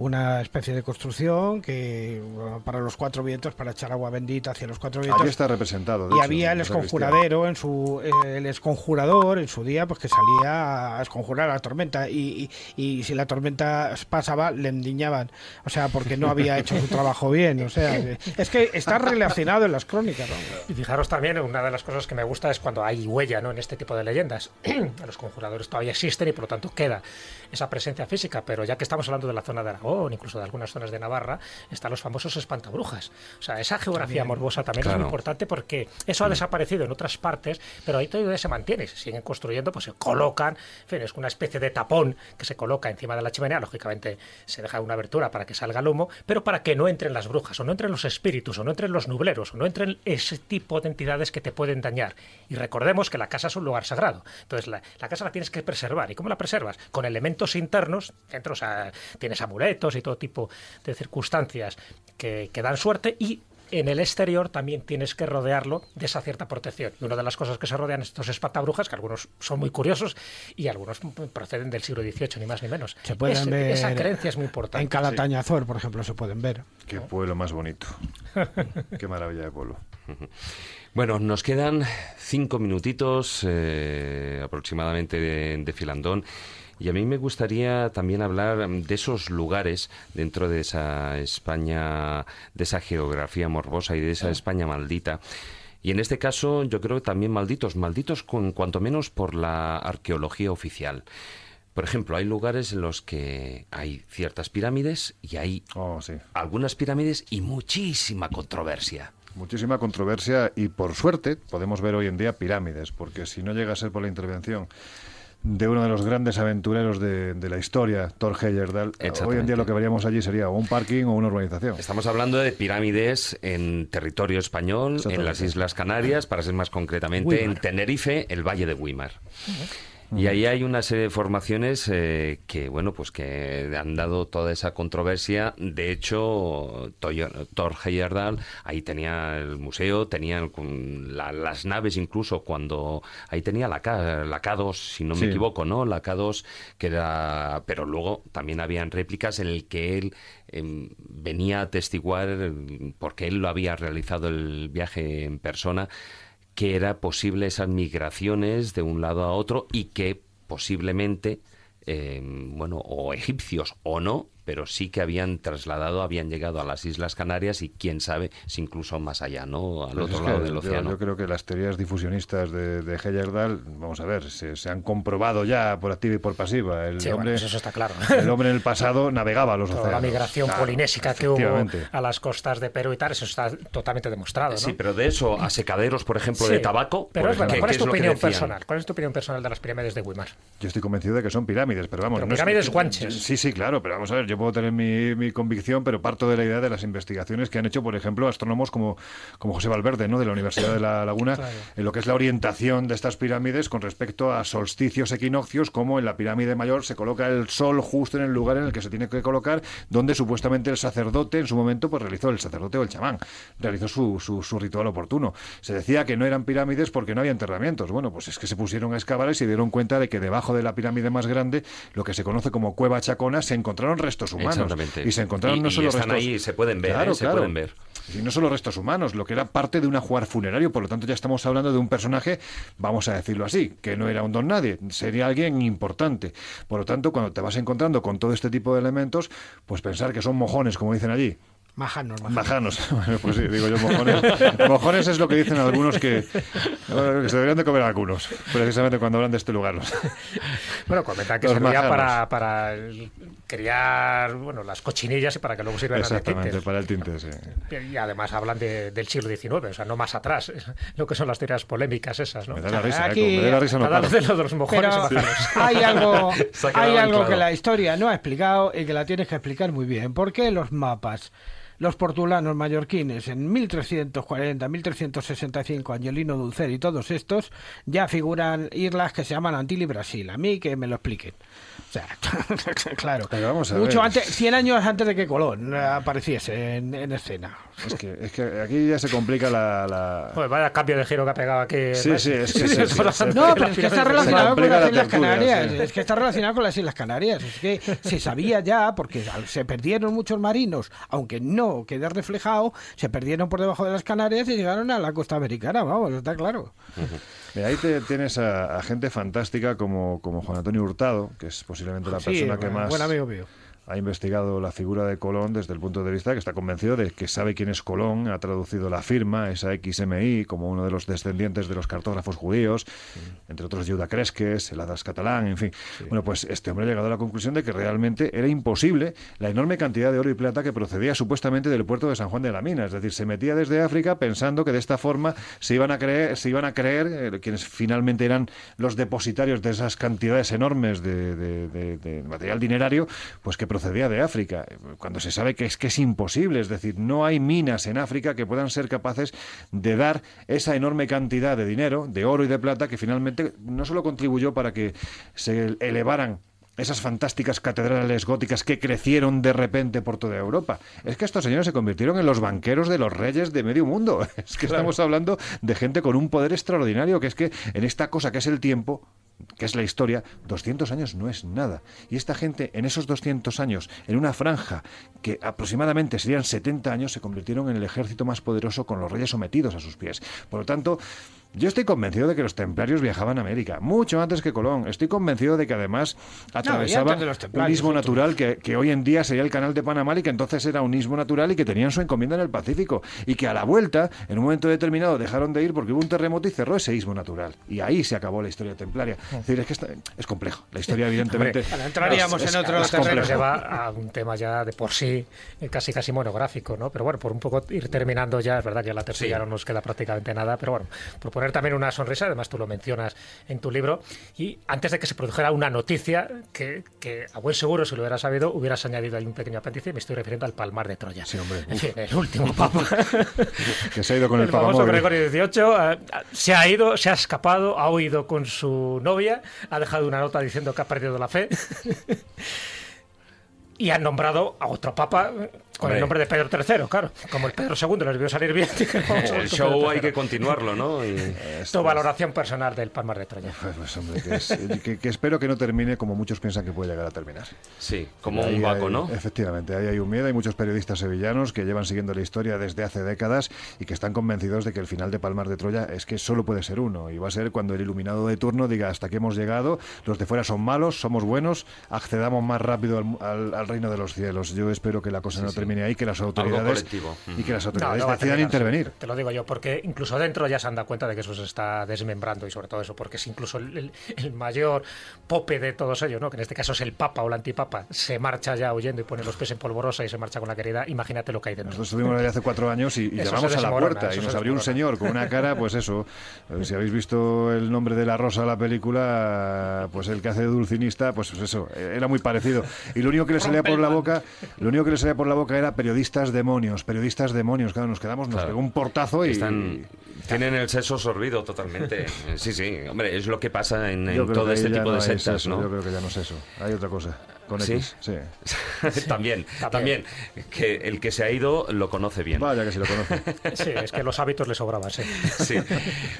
Una especie de construcción que bueno, para los cuatro vientos, para echar agua bendita hacia los cuatro vientos. Allí está representado. de y hecho, había el esconjuradero en su eh, el esconjurador en su día pues que salía a esconjurar la tormenta y, y, y si la tormenta pasaba le endiñaban o sea porque no había hecho su trabajo bien o sea es que está relacionado en las crónicas vamos. Y fijaros también, una de las cosas que me gusta es cuando hay huella ¿no? en este tipo de leyendas. los conjuradores todavía existen y por lo tanto queda esa presencia física, pero ya que estamos hablando de la zona de Aragón, incluso de algunas zonas de Navarra, están los famosos espantabrujas. O sea, esa geografía También. morbosa también es muy importante porque eso ha desaparecido en otras partes, pero ahí todavía se mantiene, se siguen construyendo, pues se colocan, en fin, es una especie de tapón que se coloca encima de la chimenea, lógicamente se deja una abertura para que salga el humo, pero para que no entren las brujas, o no entren los espíritus, o no entren los nubleros, o no entren ese tipo de entidades que te pueden dañar. Y recordemos que la casa es un lugar sagrado, entonces la, la casa la tienes que preservar. ¿Y cómo la preservas? Con elementos internos, dentro, o sea, tienes amuletos y todo tipo de circunstancias que, que dan suerte y en el exterior también tienes que rodearlo de esa cierta protección. Y una de las cosas que se rodean estos espantabrujas, que algunos son muy curiosos y algunos proceden del siglo XVIII, ni más ni menos. se pueden ver esa creencia es muy importante. en Calatañazor por ejemplo se pueden ver Qué pueblo más bonito. Qué maravilla de pueblo. Bueno, nos quedan cinco minutitos eh, aproximadamente de, de filandón. Y a mí me gustaría también hablar mm, de esos lugares dentro de esa España, de esa geografía morbosa y de esa España maldita. Y en este caso yo creo que también malditos, malditos con cuanto menos por la arqueología oficial. Por ejemplo, hay lugares en los que hay ciertas pirámides y hay Oh, algunas pirámides y muchísima controversia. Muchísima controversia y por suerte podemos ver hoy en día pirámides, porque si no llega a ser por la intervención de uno de los grandes aventureros de, de la historia, Thor Heyerdahl, hoy en día lo que veríamos allí sería un parking o una urbanización. Estamos hablando de pirámides en territorio español, en las Islas Canarias, para ser más concretamente, Weimar. en Tenerife, el Valle de Weimar. Y ahí hay una serie de formaciones eh, que, bueno, pues que han dado toda esa controversia. De hecho, Thor Heyerdahl, ahí tenía el museo, tenía con la- las naves incluso cuando... Ahí tenía la, K, la K2, si no me Sí. equivoco, ¿no? La K2, que era... Pero luego también habían réplicas en el que él em, venía a atestiguar, em, porque él lo había realizado el viaje en persona, que era posible esas migraciones de un lado a otro y que posiblemente, eh, bueno, o egipcios o no, pero sí que habían trasladado, habían llegado a las Islas Canarias y quién sabe si incluso más allá, ¿no? Al Pues otro lado que del yo- océano. Yo, creo que las teorías difusionistas de, de Heyerdahl, vamos a ver, se, se han comprobado ya por activa y por pasiva. El Sí, hombre, eso está claro. El hombre en el pasado navegaba a los Toda océanos. la migración Claro, polinésica que hubo a las costas de Perú y tal, eso está totalmente demostrado. ¿no? Sí, pero de eso a secaderos, por ejemplo, Sí, de tabaco. Pero por es verdad, ejemplo, ¿cuál ¿qué es tu opinión personal? ¿Cuál es tu opinión personal de las pirámides de Weimar? Yo estoy convencido de que son pirámides, pero vamos. Pero no es- pirámides guanches. Sí, sí, claro, pero vamos a ver, yo puedo tener mi, mi convicción, pero parto de la idea de las investigaciones que han hecho, por ejemplo, astrónomos como, como José Valverde, ¿no? de la Universidad de La Laguna, Claro. en lo que es la orientación de estas pirámides con respecto a solsticios equinoccios, como en la pirámide mayor se coloca el sol justo en el lugar en el que se tiene que colocar, donde supuestamente el sacerdote en su momento pues realizó, el sacerdote o el chamán, realizó su, su, su ritual oportuno. Se decía que no eran pirámides porque no había enterramientos. Bueno, pues es que se pusieron a excavar y se dieron cuenta de que debajo de la pirámide más grande, lo que se conoce como cueva chacona, se encontraron restos humanos. Exactamente. Y se encontraron Y- no y solo están restos... ahí, se pueden ver, Claro, ¿eh? se claro. pueden ver. Y no solo restos humanos, lo que era parte de un ajuar funerario, por lo tanto ya estamos hablando de un personaje, vamos a decirlo así, que no era un don nadie, sería alguien importante. Por lo tanto, cuando te vas encontrando con todo este tipo de elementos, pues pensar que son mojones, como dicen allí, Majanos, majanos. Majanos. Bueno, pues sí, digo yo mojones. Mojones es lo que dicen algunos que, bueno, que se deberían de comer algunos, precisamente cuando hablan de este lugar. Bueno, comenta que Los servía para criar bueno, las cochinillas y para que luego sirvieran de Exactamente, para el tinte, sí. Y además hablan de- del siglo XIX, o sea, no más atrás, lo que son las teorías polémicas esas, ¿no? Me da la risa, ¿eh? Aquí- me da la risa no Cada paro. vez de lo de los mojones Pero hay algo, hay algo claro. que la historia no ha explicado y que la tienes que explicar muy bien. ¿Por qué los mapas? Los portulanos mallorquines en 1340, 1365, Angelino Dulcer y todos estos ya figuran islas que se llaman Antil y Brasil. A mí que me lo expliquen. O sea, claro. Pero vamos a Mucho ver. antes, 100 años antes de que Colón apareciese en, en escena. Es que, es que aquí ya se complica la... la- Joder, vaya cambio de giro que ha pegado aquí. Sí, sí, es que sí, sí, sí. No, pero es que está relacionado con las la Islas tertulia, Canarias. sí. Es que está relacionado con las Islas Canarias. Es que se sabía ya, porque al- se perdieron muchos marinos, aunque no quede reflejado, se perdieron por debajo de las Canarias y llegaron a la costa americana. Vamos, está claro. Mira, ahí te, tienes a, a gente fantástica como, como Juan Antonio Hurtado, que es posiblemente la Sí, persona que más buen amigo mío. Ha investigado la figura de Colón desde el punto de vista que está convencido de que sabe quién es Colón, ha traducido la firma, esa XMI, como uno de los descendientes de los cartógrafos judíos, entre otros Juda Cresques, el Adas Catalán, en fin. Bueno, pues este hombre ha llegado a la conclusión de que realmente era imposible la enorme cantidad de oro y plata que procedía supuestamente del puerto de San Juan de la Mina. Es decir, se metía desde África pensando que de esta forma se iban a creer, se iban a creer eh, quienes finalmente eran los depositarios de esas cantidades enormes de, de- de- de material dinerario, pues que procedía de África, cuando se sabe que es que es imposible, es decir, no hay minas en África que puedan ser capaces de dar esa enorme cantidad de dinero, de oro y de plata, que finalmente no solo contribuyó para que se elevaran esas fantásticas catedrales góticas que crecieron de repente por toda Europa. Es que estos señores se convirtieron en los banqueros de los reyes de medio mundo. Es que estamos hablando de gente con un poder extraordinario, que es que en esta cosa que es el tiempo, que es la historia, 200 años no es nada. Y esta gente, en esos 200 años, en una franja que aproximadamente serían 70 años, se convirtieron en el ejército más poderoso con los reyes sometidos a sus pies. Por lo tanto, yo estoy convencido de que los templarios viajaban a América, mucho antes que Colón. Estoy convencido de que además atravesaban un istmo natural que, que hoy en día sería el canal de Panamá y que entonces era un istmo natural y que tenían su encomienda en el Pacífico. Y que a la vuelta, en un momento determinado, dejaron de ir porque hubo un terremoto y cerró ese istmo natural. Y ahí se acabó la historia templaria. Es decir, es que es complejo. La historia, evidentemente. Hombre, entraríamos es- en otro nos complejo. lleva a un tema ya de por sí eh, casi casi monográfico, ¿no? Pero bueno, por un poco ir terminando ya, es verdad que la tercera no nos queda prácticamente nada, pero bueno, por poner también una sonrisa, además tú lo mencionas en tu libro, y antes de que se produjera una noticia que, que a buen seguro, si lo hubieras sabido, hubieras añadido ahí un pequeño apéndice, me estoy refiriendo al Palmar de Troya. Sí, hombre. En fin, el último papa. que se ha ido con el, el famoso papamóvil. Gregorio XVIII eh, se ha ido, se ha escapado, ha huido con su novia, ha dejado una nota diciendo que ha perdido la fe. Y han nombrado a otro papa Con el nombre de Pedro III, claro. Como el Pedro II les vio salir bien. el show hay que continuarlo, ¿no? Y... Tu valoración personal del Palmar de Troya. Pues, pues hombre, que, espero que no termine como muchos piensan que puede llegar a terminar. Sí, como un vaco, ¿no? Efectivamente, ahí hay un miedo. Hay muchos periodistas sevillanos que llevan siguiendo la historia desde hace décadas y que están convencidos de que el final de Palmar de Troya es que solo puede ser uno. Y va a ser cuando el iluminado de turno diga hasta que hemos llegado, los de fuera son malos, somos buenos, accedamos más rápido al, reino de los cielos. Yo espero que la cosa no termine ahí, que las autoridades y que las autoridades decidan intervenir. Te lo digo yo, porque incluso dentro ya se han dado cuenta de que eso se está desmembrando y sobre todo eso, porque es incluso el, mayor pope de todos ellos, ¿no? que en este caso es el Papa o el antipapa, se marcha ya huyendo y pone los pies en polvorosa y se marcha con la querida, imagínate lo que hay dentro. Nosotros estuvimos allí hace cuatro años y, llamamos a la puerta y nos abrió un señor con una cara, pues eso, eh, si habéis visto el nombre de la rosa la película, pues el que hace de dulcinista, pues eso, era muy parecido. Y lo único que le salía por la boca, lo único que le salía por la boca era periodistas demonios, periodistas demonios, claro, nos quedamos, nos pegó un portazo y... Están, tienen el sexo sorbido totalmente. Sí, sí, hombre, es lo que pasa en, todo este tipo de sectas, ¿no? Yo creo que ya no es eso, hay otra cosa. Con ¿Sí? sí. también, también, que el que se ha ido lo conoce bien. Vaya que se lo conoce. sí, es que los hábitos le sobraban, sí. sí.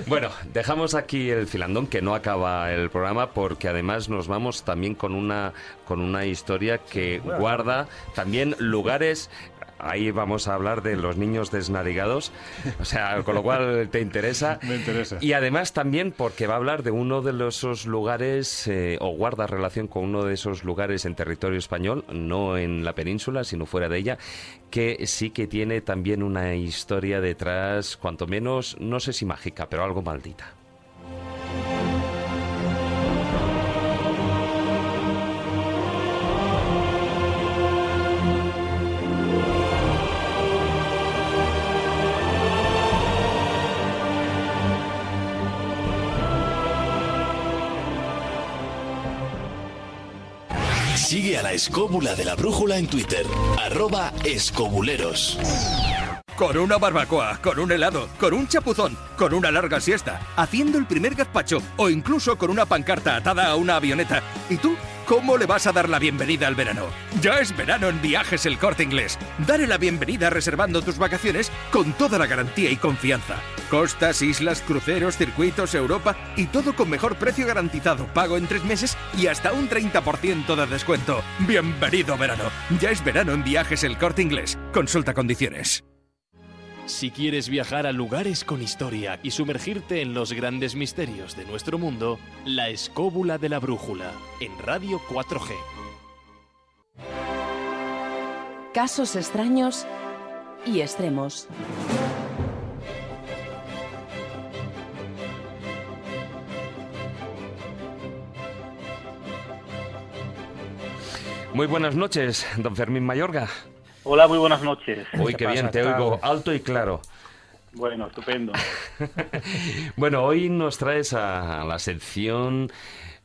Bueno, dejamos aquí el filandón, que no acaba el programa, porque además nos vamos también con una, con una historia que guarda también lugares ahí vamos a hablar de los niños desnarigados, o sea, con lo cual te interesa. Me interesa. Y además también porque va a hablar de uno de esos lugares, eh, o guarda relación con uno de esos lugares en territorio español, no en la península, sino fuera de ella, que sí que tiene también una historia detrás, cuanto menos, no sé si mágica, pero algo maldita. Sigue a la escóbula de la brújula en Twitter, arroba escobuleros. Con una barbacoa, con un helado, con un chapuzón, con una larga siesta, haciendo el primer gazpacho o incluso con una pancarta atada a una avioneta. ¿Y tú? ¿Cómo le vas a dar la bienvenida al verano? Ya es verano en Viajes El Corte Inglés. Dale la bienvenida reservando tus vacaciones con toda la garantía y confianza. Costas, islas, cruceros, circuitos, Europa y todo con mejor precio garantizado, pago en tres meses y hasta un 30% de descuento. Bienvenido verano. Ya es verano en Viajes El Corte Inglés. Consulta condiciones. Si quieres viajar a lugares con historia y sumergirte en los grandes misterios de nuestro mundo, La Escóbula de la Brújula, en Radio 4G. Casos extraños y extremos. Muy buenas noches, don Fermín Mayorga. Hola, muy buenas noches. Uy, qué, bien, te oigo alto y claro. Bueno, estupendo. bueno, hoy nos traes a, la sección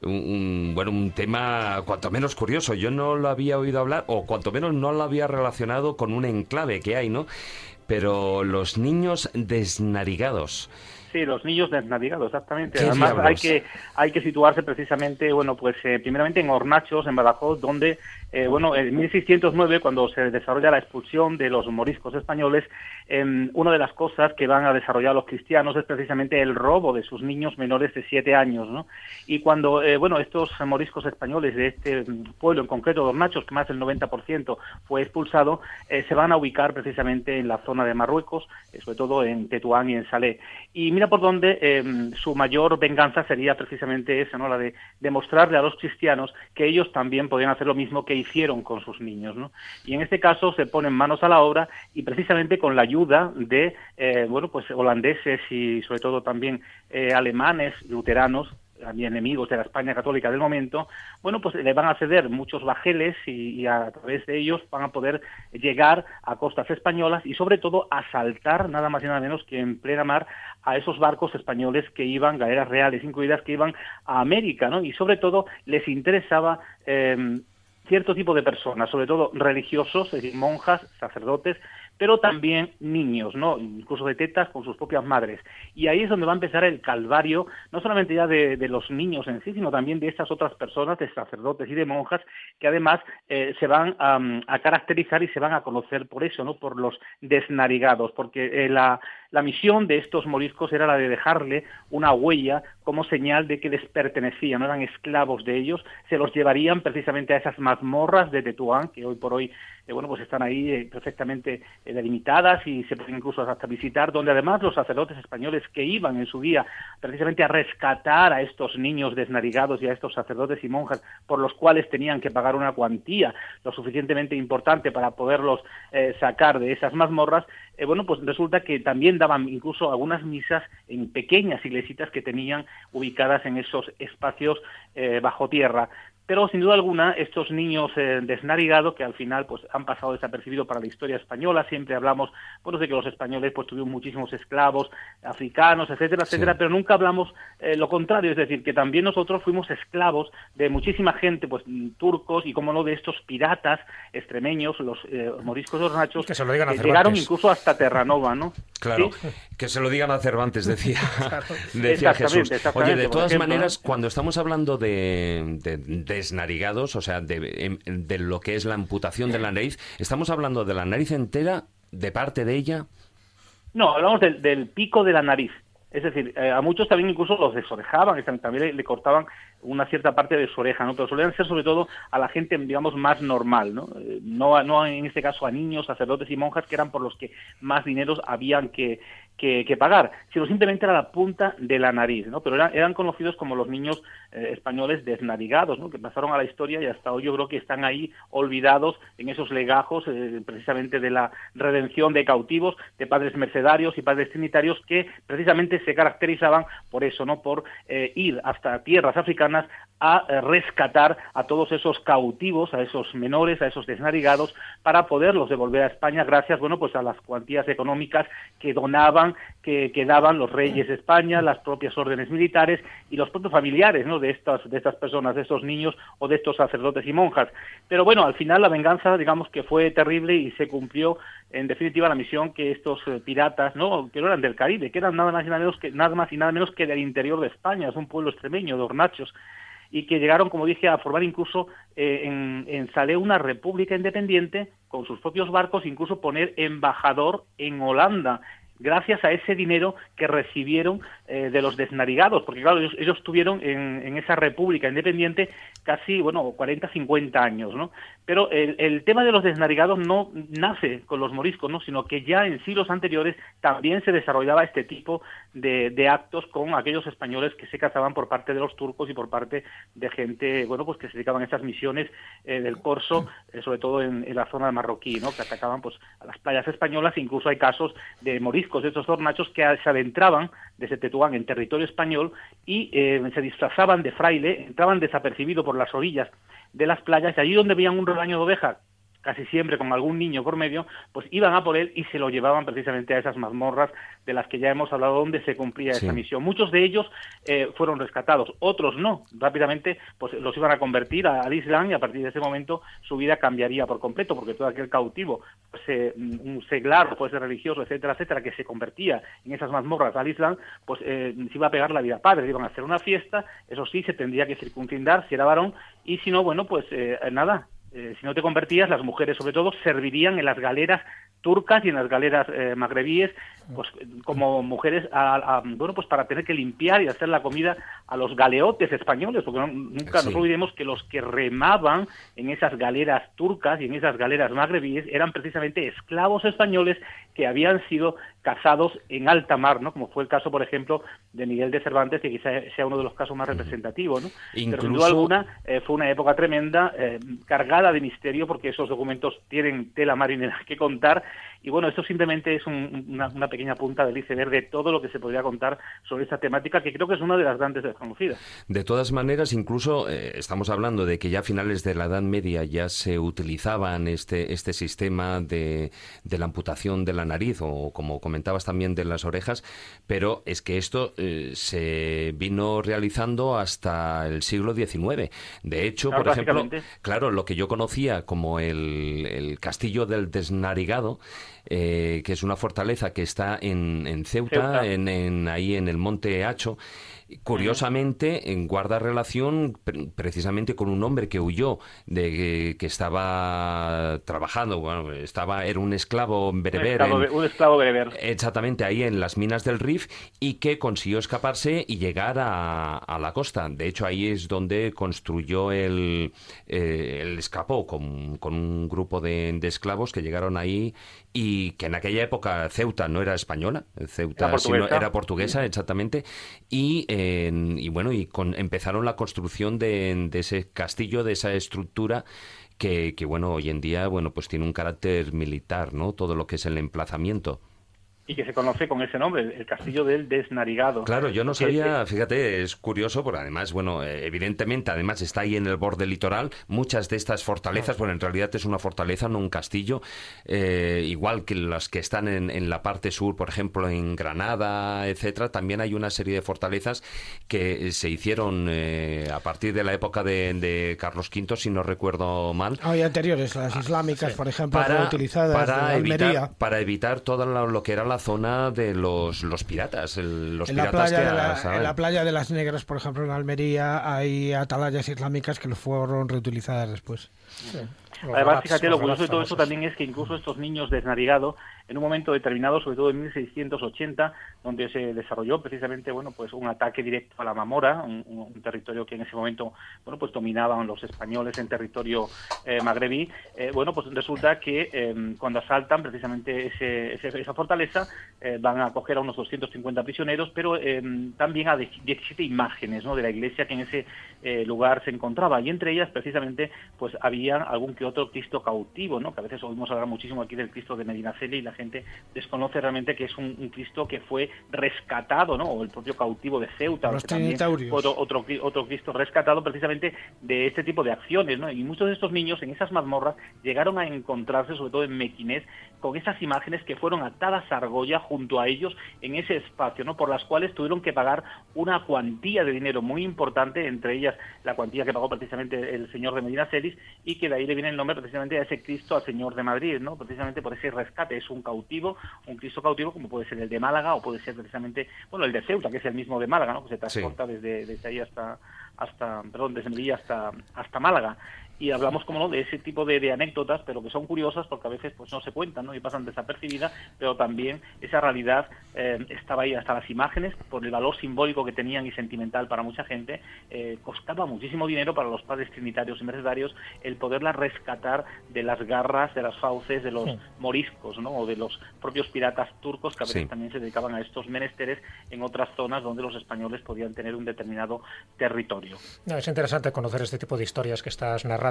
un, bueno, un tema cuanto menos curioso. Yo no lo había oído hablar, o cuanto menos no lo había relacionado con un enclave que hay, ¿no? Pero los niños desnarigados. Sí, los niños desnavigados, exactamente. Además hay que hay que situarse precisamente, bueno, pues eh, primeramente en Hornachos, en Badajoz, donde, eh, bueno, en 1609, cuando se desarrolla la expulsión de los moriscos españoles, em, una de las cosas que van a desarrollar los cristianos es precisamente el robo de sus niños menores de siete años, ¿no? Y cuando, eh, bueno, estos moriscos españoles de este mm, pueblo en concreto, de Hornachos, que más del 90% fue expulsado, se van a ubicar precisamente en la zona de Marruecos, sobre todo en Tetuán y en Salé. Y mira por donde em, su mayor venganza sería precisamente esa, ¿no? la de demostrarle a los cristianos que ellos también podían hacer lo mismo que hicieron con sus niños. ¿no? Y en este caso se ponen manos a la obra y precisamente con la ayuda de eh, bueno, pues holandeses y sobre todo también eh, alemanes, luteranos, también enemigos de la España católica del momento, bueno, pues le van a ceder muchos bajeles y, a través de ellos van a poder llegar a costas españolas y sobre todo asaltar nada más y nada menos que en plena mar a esos barcos españoles que iban, galeras reales incluidas, que iban a América, ¿no? Y sobre todo les interesaba eh, cierto tipo de personas, sobre todo religiosos, es decir, monjas, sacerdotes, pero también niños, ¿no? Incluso de tetas con sus propias madres. Y ahí es donde va a empezar el calvario, no solamente ya de, los niños en sí, sino también de estas otras personas, de sacerdotes y de monjas, que además eh, se van a, caracterizar y se van a conocer por eso, ¿no? Por los desnarigados, porque eh, la, la misión de estos moriscos era la de dejarle una huella como señal de que les pertenecían, no eran esclavos de ellos, se los llevarían precisamente a esas mazmorras de Tetuán, que hoy por hoy eh, bueno, pues están ahí eh, perfectamente delimitadas y se pueden incluso hasta visitar, donde además los sacerdotes españoles que iban en su día precisamente a rescatar a estos niños desnarigados y a estos sacerdotes y monjas por los cuales tenían que pagar una cuantía lo suficientemente importante para poderlos sacar de esas mazmorras, bueno, pues resulta que también daban incluso algunas misas en pequeñas iglesitas que tenían ubicadas en esos espacios bajo tierra pero sin duda alguna estos niños eh, desnarigados que al final pues han pasado desapercibidos para la historia española siempre hablamos bueno de que los españoles pues tuvieron muchísimos esclavos africanos etcétera etcétera pero nunca hablamos eh, lo contrario es decir que también nosotros fuimos esclavos de muchísima gente pues turcos y como no de estos piratas extremeños los eh, moriscos hornachos que, se lo digan que llegaron incluso hasta Terranova no claro que se lo digan a Cervantes decía decía Jesús. Oye de todas maneras cuando estamos hablando de desnarigados, o sea, de, de, lo que es la amputación de la nariz. ¿Estamos hablando de la nariz entera, de parte de ella? No, hablamos del, pico de la nariz. Es decir, eh, a muchos también incluso los desorejaban, también le, cortaban una cierta parte de su oreja, ¿no? Pero solían ser sobre todo a la gente, digamos, más normal, ¿no? Eh, no, no en este caso a niños, sacerdotes y monjas, que eran por los que más dineros habían que, que, pagar, sino simplemente era la punta de la nariz, ¿no? Pero eran, eran conocidos como los niños eh, españoles desnarigados, ¿no? Que pasaron a la historia y hasta hoy yo creo que están ahí olvidados en esos legajos eh, precisamente de la redención de cautivos, de padres mercedarios y padres trinitarios que precisamente se caracterizaban por eso, ¿no? Por eh, ir hasta tierras africanas a rescatar a todos esos cautivos, a esos menores, a esos desnarigados, para poderlos devolver a España gracias, bueno, pues a las cuantías económicas que donaban que, que, daban los reyes de España, las propias órdenes militares y los propios familiares ¿no? de, estas, de estas personas, de estos niños o de estos sacerdotes y monjas. Pero bueno, al final la venganza, digamos que fue terrible y se cumplió en definitiva la misión que estos eh, piratas, no, que no eran del Caribe, que eran nada más y nada menos que nada más y nada menos que del interior de España, es un pueblo extremeño de hornachos y que llegaron, como dije, a formar incluso eh, en, en Salé una república independiente con sus propios barcos, incluso poner embajador en Holanda gracias a ese dinero que recibieron eh, de los desnarigados, porque claro, ellos, tuvieron en, esa república independiente casi, bueno, 40, 50 años, ¿no? Pero el, tema de los desnarigados no nace con los moriscos, ¿no? Sino que ya en siglos anteriores también se desarrollaba este tipo de, actos con aquellos españoles que se cazaban por parte de los turcos y por parte de gente, bueno, pues que se dedicaban a esas misiones eh, del Corso, eh, sobre todo en, la zona marroquí, ¿no? Que atacaban, pues, a las playas españolas, incluso hay casos de moriscos de estos hornachos que se adentraban desde Tetuán en territorio español y eh, se disfrazaban de fraile, entraban desapercibidos por las orillas de las playas y allí donde veían un rebaño de ovejas casi siempre con algún niño por medio, pues iban a por él y se lo llevaban precisamente a esas mazmorras de las que ya hemos hablado donde se cumplía esa misión. Muchos de ellos eh, fueron rescatados, otros no. Rápidamente pues los iban a convertir al Islam y a partir de ese momento su vida cambiaría por completo porque todo aquel cautivo, pues, eh, un seglar, puede ser religioso, etcétera, etcétera, que se convertía en esas mazmorras al Islam, pues eh, se iba a pegar la vida padre, iban a hacer una fiesta, eso sí, se tendría que circuncindar si era varón y si no, bueno, pues nada, eh, si no te convertías, las mujeres sobre todo servirían en las galeras turcas y en las galeras eh, magrebíes, pues como mujeres, a, bueno, pues para tener que limpiar y hacer la comida a los galeotes españoles, porque nunca nos olvidemos que los que remaban en esas galeras turcas y en esas galeras magrebíes eran precisamente esclavos españoles que habían sido cazados en alta mar, ¿no? Como fue el caso, por ejemplo, de Miguel de Cervantes, que quizá sea uno de los casos más representativos, ¿no? Pero sin duda alguna eh, fue una época tremenda, eh, cargada de misterio, porque esos documentos tienen tela marinera que contar y bueno, esto simplemente es una, pequeña punta del iceberg de todo lo que se podría contar sobre esta temática, que creo que es una de las grandes desconocidas. De todas maneras, incluso eh, estamos hablando de que ya a finales de la Edad Media ya se utilizaban este, este sistema de, la amputación de la nariz, o como comentabas también de las orejas, pero es que esto eh, se vino realizando hasta el siglo XIX. De hecho, por ejemplo, claro, lo que yo conocía como el, el castillo del desnarigado, que es una fortaleza que está en, Ceuta, En, ahí en el monte Hacho, Curiosamente, guarda relación precisamente con un hombre que huyó, de que, estaba trabajando, bueno, estaba era un esclavo bereber. Un esclavo, bereber. Exactamente, ahí en las minas del Rif y que consiguió escaparse y llegar a, la costa. De hecho, ahí es donde construyó el, eh, el escapó con, un grupo de, de esclavos que llegaron ahí y que en aquella época Ceuta no era española, Ceuta era portuguesa, exactamente, y, y bueno, y empezaron la construcción de, de, ese castillo, de esa estructura que, que, bueno, hoy en día, bueno, pues tiene un carácter militar, ¿no? Todo lo que es el emplazamiento y que se conoce con ese nombre, el Castillo del Desnarigado. Claro, yo no sabía, fíjate, es curioso, porque además, bueno, eh, evidentemente, además está ahí en el borde litoral, muchas de estas fortalezas, bueno, en realidad es una fortaleza, no un castillo, eh, igual que las que están en, la parte sur, por ejemplo, en Granada, etcétera, también hay una serie de fortalezas que se hicieron eh, a partir de la época de, Carlos V, si no recuerdo mal. Hay anteriores, las islámicas, por ejemplo, para, utilizadas para evitar, para evitar todo lo que era la zona de los, los piratas. los en, piratas la playa de la, en la playa de las Negras, por ejemplo, en Almería, hay atalayas islámicas que lo fueron reutilizadas después. Además, fíjate, lo curioso de todo eso también es que incluso estos niños desnarigados en un momento determinado, sobre todo en 1680, donde se desarrolló precisamente bueno, pues un ataque directo a la Mamora, un, territorio que en ese momento bueno, pues dominaban los españoles en territorio eh, magrebí. Eh, bueno, pues resulta que em, cuando asaltan precisamente ese, esa fortaleza, eh, van a coger a unos 250 prisioneros, pero em, también a 17 imágenes ¿no? de la iglesia que en ese lugar se encontraba. Y entre ellas, precisamente, pues había algún que otro Cristo cautivo, ¿no? que a veces oímos hablar muchísimo aquí del Cristo de Medinaceli y la gente desconoce realmente que es un, Cristo que fue rescatado, ¿no? O el propio cautivo de Ceuta, Los otro, otro, otro Cristo rescatado precisamente de este tipo de acciones, ¿no? Y muchos de estos niños en esas mazmorras llegaron a encontrarse, sobre todo en Mequinés, con esas imágenes que fueron atadas a argolla junto a ellos en ese espacio, ¿no? Por las cuales tuvieron que pagar una cuantía de dinero muy importante, entre ellas la cuantía que pagó precisamente el señor de Medina Celis, y que de ahí le viene el nombre precisamente a ese Cristo al señor de Madrid, ¿no? Precisamente por ese rescate, es un cautivo, un Cristo cautivo como puede ser el de Málaga o puede ser precisamente, bueno, el de Ceuta, que es el mismo de Málaga, ¿no? Que se transporta desde, desde ahí hasta hasta, perdón, desde Melilla hasta, hasta Málaga y hablamos, como no, de ese tipo de, anécdotas, pero que son curiosas porque a veces pues no se cuentan ¿no? y pasan desapercibidas, pero también esa realidad eh, estaba ahí, hasta las imágenes, por el valor simbólico que tenían y sentimental para mucha gente, eh, costaba muchísimo dinero para los padres trinitarios y mercedarios el poderlas rescatar de las garras, de las fauces, de los moriscos, ¿no? o de los propios piratas turcos que a veces también se dedicaban a estos menesteres en otras zonas donde los españoles podían tener un determinado territorio. es interesante conocer este tipo de historias que estás narrando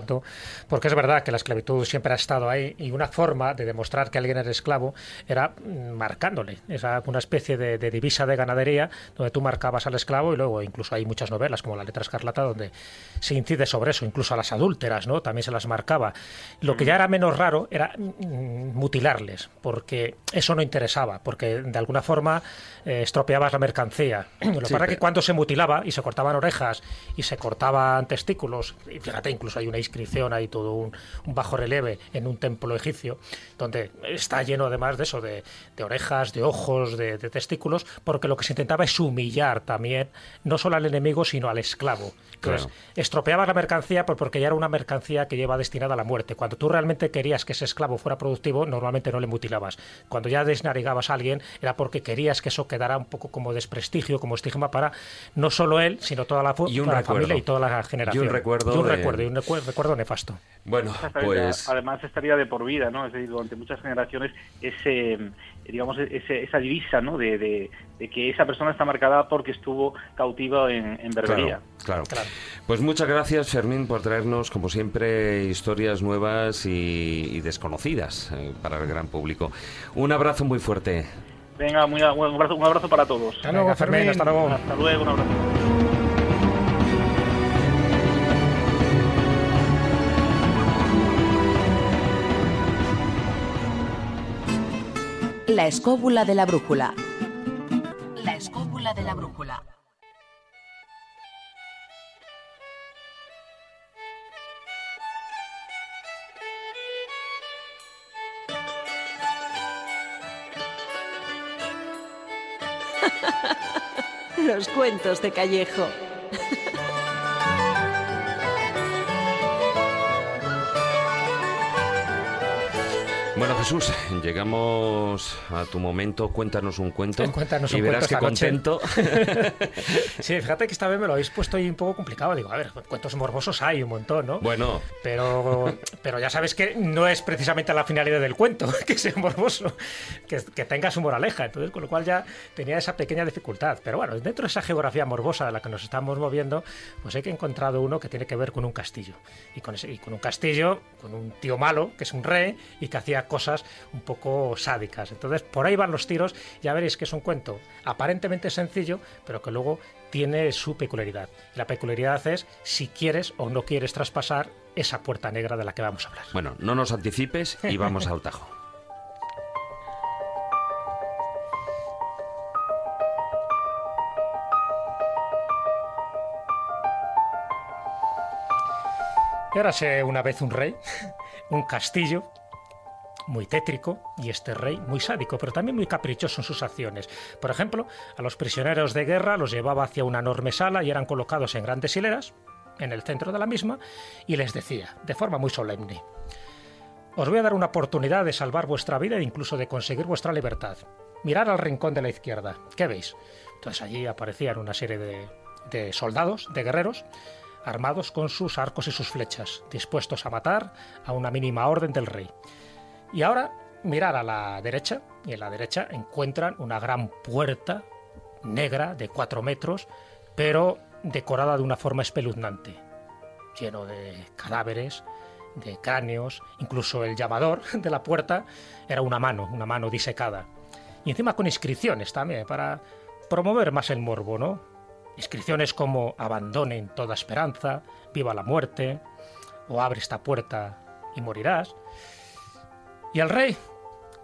porque es verdad que la esclavitud siempre ha estado ahí y una forma de demostrar que alguien era esclavo era mm, marcándole, esa una especie de, divisa de ganadería donde tú marcabas al esclavo y luego incluso hay muchas novelas como La letra escarlata donde se incide sobre eso, incluso a las adúlteras, ¿no? También se las marcaba. Lo que ya era menos raro era mm, mutilarles, porque eso no interesaba, porque de alguna forma eh, estropeabas la mercancía. Lo que pasa es que cuando se mutilaba y se cortaban orejas y se cortaban testículos, y fíjate, incluso hay una inscripción, hay todo un, bajo relieve en un templo egipcio, donde está lleno además de eso, de, orejas, de ojos, de, testículos, porque lo que se intentaba es humillar también, no solo al enemigo, sino al esclavo. Entonces, estropeabas la mercancía porque ya era una mercancía que lleva destinada a la muerte. Cuando tú realmente querías que ese esclavo fuera productivo, normalmente no le mutilabas. Cuando ya desnarigabas a alguien, era porque querías que eso quedara un poco como desprestigio, como estigma para no solo él, sino toda la, familia y toda la generación. Y un recuerdo. Y un recuerdo, y un recuerdo nefasto. Bueno, pues... Además estaría de por vida, ¿no? Es decir, durante muchas generaciones ese, digamos, esa divisa, ¿no? De, que esa persona está marcada porque estuvo cautiva en, en Berbería. Claro, claro, Pues muchas gracias, Fermín, por traernos, como siempre, historias nuevas y, desconocidas eh, para el gran público. Un abrazo muy fuerte. Venga, muy, un, abrazo, un abrazo para todos. Hasta luego, Fermín. Hasta luego. Hasta luego, un abrazo. La escóbula de la brújula. La escóbula de la brújula. Los cuentos de Callejo. Bueno, Jesús, llegamos a tu momento. Cuéntanos un cuento. Cuéntanos y un verás que contento. sí, fíjate que esta vez me lo habéis puesto ahí un poco complicado. Digo, a ver, cuentos morbosos hay un montón, ¿no? Bueno. Pero, pero ya sabes que no es precisamente la finalidad del cuento que sea morboso, que, que tenga su moraleja. Entonces, con lo cual ya tenía esa pequeña dificultad. Pero bueno, dentro de esa geografía morbosa de la que nos estamos moviendo, pues he que encontrado uno que tiene que ver con un castillo. Y con, ese, y con un castillo, con un tío malo, que es un rey, y que hacía cosas un poco sádicas. Entonces, por ahí van los tiros. Ya veréis que es un cuento aparentemente sencillo, pero que luego tiene su peculiaridad. La peculiaridad es si quieres o no quieres traspasar esa puerta negra de la que vamos a hablar. Bueno, no nos anticipes y vamos al tajo. Érase una vez un rey, un castillo muy tétrico y este rey muy sádico, pero también muy caprichoso en sus acciones. Por ejemplo, a los prisioneros de guerra los llevaba hacia una enorme sala y eran colocados en grandes hileras, en el centro de la misma, y les decía, de forma muy solemne, os voy a dar una oportunidad de salvar vuestra vida e incluso de conseguir vuestra libertad. Mirad al rincón de la izquierda. ¿Qué veis? Entonces allí aparecían una serie de, de soldados, de guerreros, armados con sus arcos y sus flechas, dispuestos a matar a una mínima orden del rey. Y ahora mirar a la derecha, y en la derecha encuentran una gran puerta negra de cuatro metros, pero decorada de una forma espeluznante, lleno de cadáveres, de cráneos, incluso el llamador de la puerta era una mano, una mano disecada. Y encima con inscripciones también, para promover más el morbo, ¿no? Inscripciones como abandonen toda esperanza, viva la muerte, o abre esta puerta y morirás. Y el rey,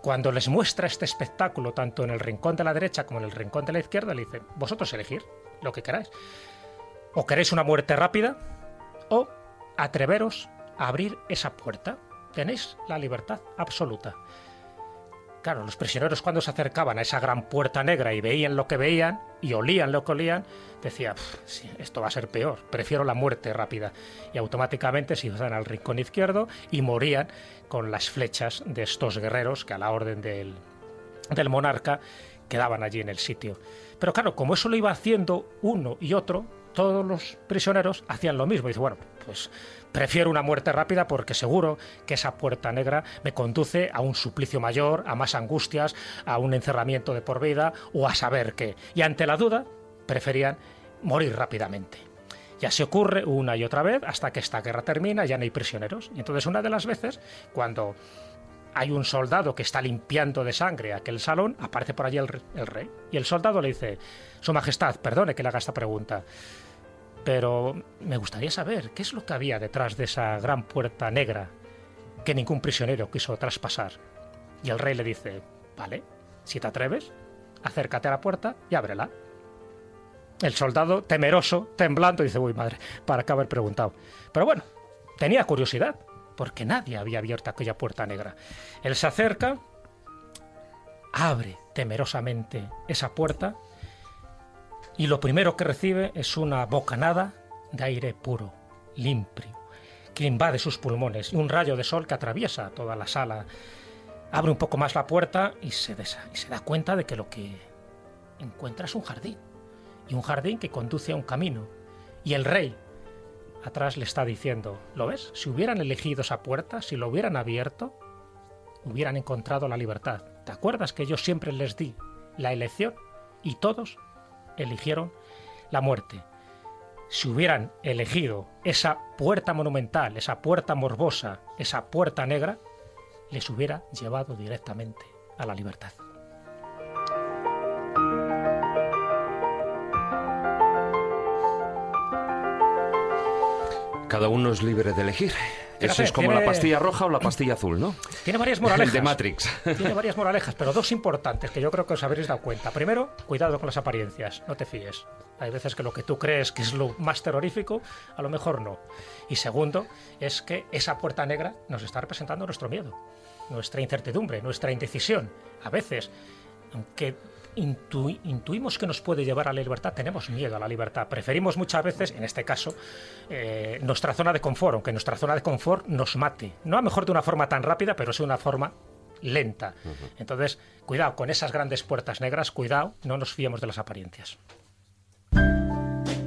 cuando les muestra este espectáculo, tanto en el rincón de la derecha como en el rincón de la izquierda, le dice, vosotros elegir lo que queráis. O queréis una muerte rápida, o atreveros a abrir esa puerta. Tenéis la libertad absoluta. Claro, los prisioneros cuando se acercaban a esa gran puerta negra y veían lo que veían y olían lo que olían, decían, sí, esto va a ser peor, prefiero la muerte rápida. Y automáticamente se iban al rincón izquierdo y morían con las flechas de estos guerreros que a la orden del, monarca quedaban allí en el sitio. Pero claro, como eso lo iba haciendo uno y otro, todos los prisioneros hacían lo mismo. Dice, bueno, pues prefiero una muerte rápida porque seguro que esa puerta negra me conduce a un suplicio mayor, a más angustias, a un encerramiento de por vida o a saber qué. Y ante la duda, preferían morir rápidamente. Ya se ocurre una y otra vez hasta que esta guerra termina, ya no hay prisioneros. Y entonces una de las veces, cuando hay un soldado que está limpiando de sangre aquel salón, aparece por allí el, el, rey. Y el soldado le dice, Su Majestad, perdone que le haga esta pregunta, pero me gustaría saber qué es lo que había detrás de esa gran puerta negra que ningún prisionero quiso traspasar. Y el rey le dice, vale, si te atreves, acércate a la puerta y ábrela. El soldado, temeroso, temblando, dice, uy, madre, ¿para qué haber preguntado? Pero bueno, tenía curiosidad porque nadie había abierto aquella puerta negra. Él se acerca, abre temerosamente esa puerta y lo primero que recibe es una bocanada de aire puro, limpio, que invade sus pulmones y un rayo de sol que atraviesa toda la sala. Abre un poco más la puerta y se, y se da cuenta de que lo que encuentra es un jardín. Y un jardín que conduce a un camino. Y el rey, atrás le está diciendo, ¿lo ves? Si hubieran elegido esa puerta, si lo hubieran abierto, hubieran encontrado la libertad. ¿Te acuerdas que yo siempre les di la elección? Y todos eligieron la muerte. Si hubieran elegido esa puerta monumental, esa puerta morbosa, esa puerta negra, les hubiera llevado directamente a la libertad. Cada uno es libre de elegir. Eso es como tiene- la pastilla roja o la pastilla azul, ¿no? Tiene varias moralejas. De Matrix. Tiene varias moralejas, pero dos importantes que yo creo que os habréis dado cuenta. Primero, cuidado con las apariencias, no te fíes. Hay veces que lo que tú crees que es lo más terrorífico, a lo mejor no. Y segundo, es que esa puerta negra nos está representando nuestro miedo, nuestra incertidumbre, nuestra indecisión. A veces, aunque intuimos que nos puede llevar a la libertad, tenemos miedo a la libertad. Preferimos muchas veces, en este caso, eh, nuestra zona de confort, aunque nuestra zona de confort nos mate. No a lo mejor de una forma tan rápida, pero es de una forma lenta. Entonces, cuidado con esas grandes puertas negras, cuidado, no nos fiemos de las apariencias.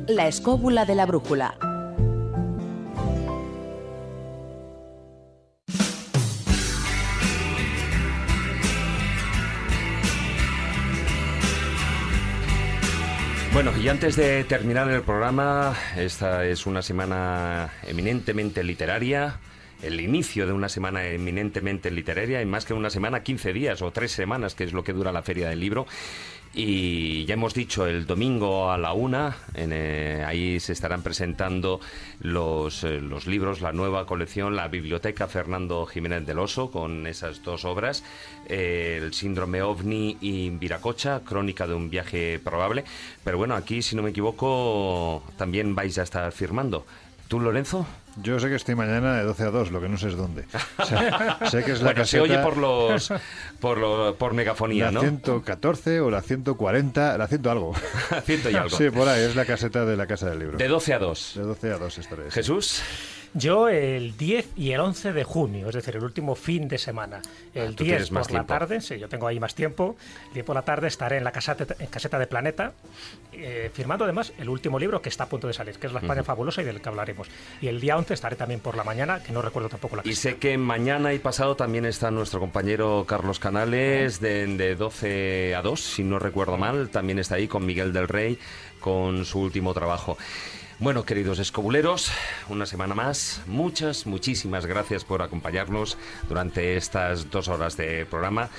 La escóbula de la brújula. Bueno, y antes de terminar el programa, esta es una semana eminentemente literaria, el inicio de una semana eminentemente literaria, y más que una semana, 15 días o tres semanas, que es lo que dura la Feria del Libro. Y ya hemos dicho, el domingo a la una, eh, ahí se estarán presentando los, eh, los libros, la nueva colección, la Biblioteca Fernando Jiménez del Oso, con esas dos obras, eh, El síndrome ovni y Viracocha, Crónica de un viaje probable. Pero bueno, aquí, si no me equivoco, también vais a estar firmando. ¿Tú, Lorenzo? Yo sé que estoy mañana de 12 a 2, lo que no sé es dónde. sé que es la caseta... se oye por los por, por megafonía, la ¿no? La 114 o la 140, la 100 algo. 100 y algo. Sí, por ahí, es la caseta de la Casa del Libro. De 12 a 2. De 12 a 2 estaré. Jesús. Yo el 10 y el 11 de junio, es decir, el último fin de semana. El 10 por la tarde, sí, yo tengo ahí más tiempo. El 10 por la tarde estaré en la caseta, caseta de Planeta, eh, firmando además el último libro que está a punto de salir, que es La España Fabulosa y del que hablaremos. Y el día 11 estaré también por la mañana, que no recuerdo tampoco la Y sé que mañana y pasado también está nuestro compañero Carlos Canales de, de 12 a 2, si no recuerdo mal. También está ahí con Miguel del Rey, con su último trabajo. Bueno, queridos escobuleros, una semana más. Muchas, muchísimas gracias por acompañarnos durante estas dos horas de programa.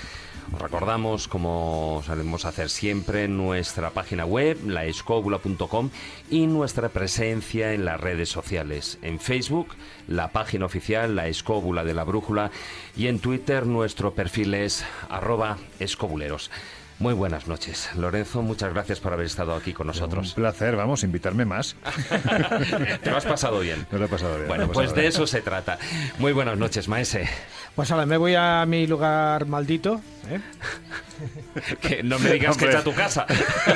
Os recordamos, como solemos hacer siempre, nuestra página web, laescobula.com y nuestra presencia en las redes sociales. En Facebook, la página oficial, la escóbula de la brújula, y en Twitter, nuestro perfil es arroba escobuleros. Muy buenas noches. Lorenzo, muchas gracias por haber estado aquí con nosotros. Un placer, vamos, invitarme más. Te lo has pasado bien. Me lo he pasado bien. Bueno, pues de eso se trata. Muy buenas noches, Maese. Pues ahora me voy a mi lugar maldito. ¿eh? que no me digas que está tu casa.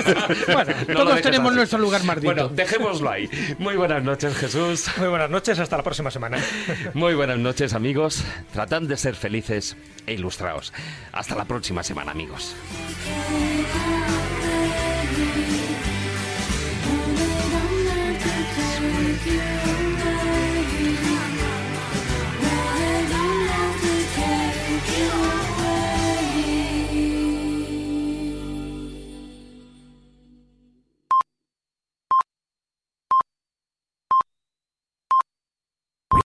bueno, todos tenemos nuestro lugar maldito. Bueno, dejémoslo ahí. Muy buenas noches, Jesús. Muy buenas noches, hasta la próxima semana. Muy buenas noches, amigos. Tratad de ser felices e ilustrados. Hasta la próxima semana, amigos.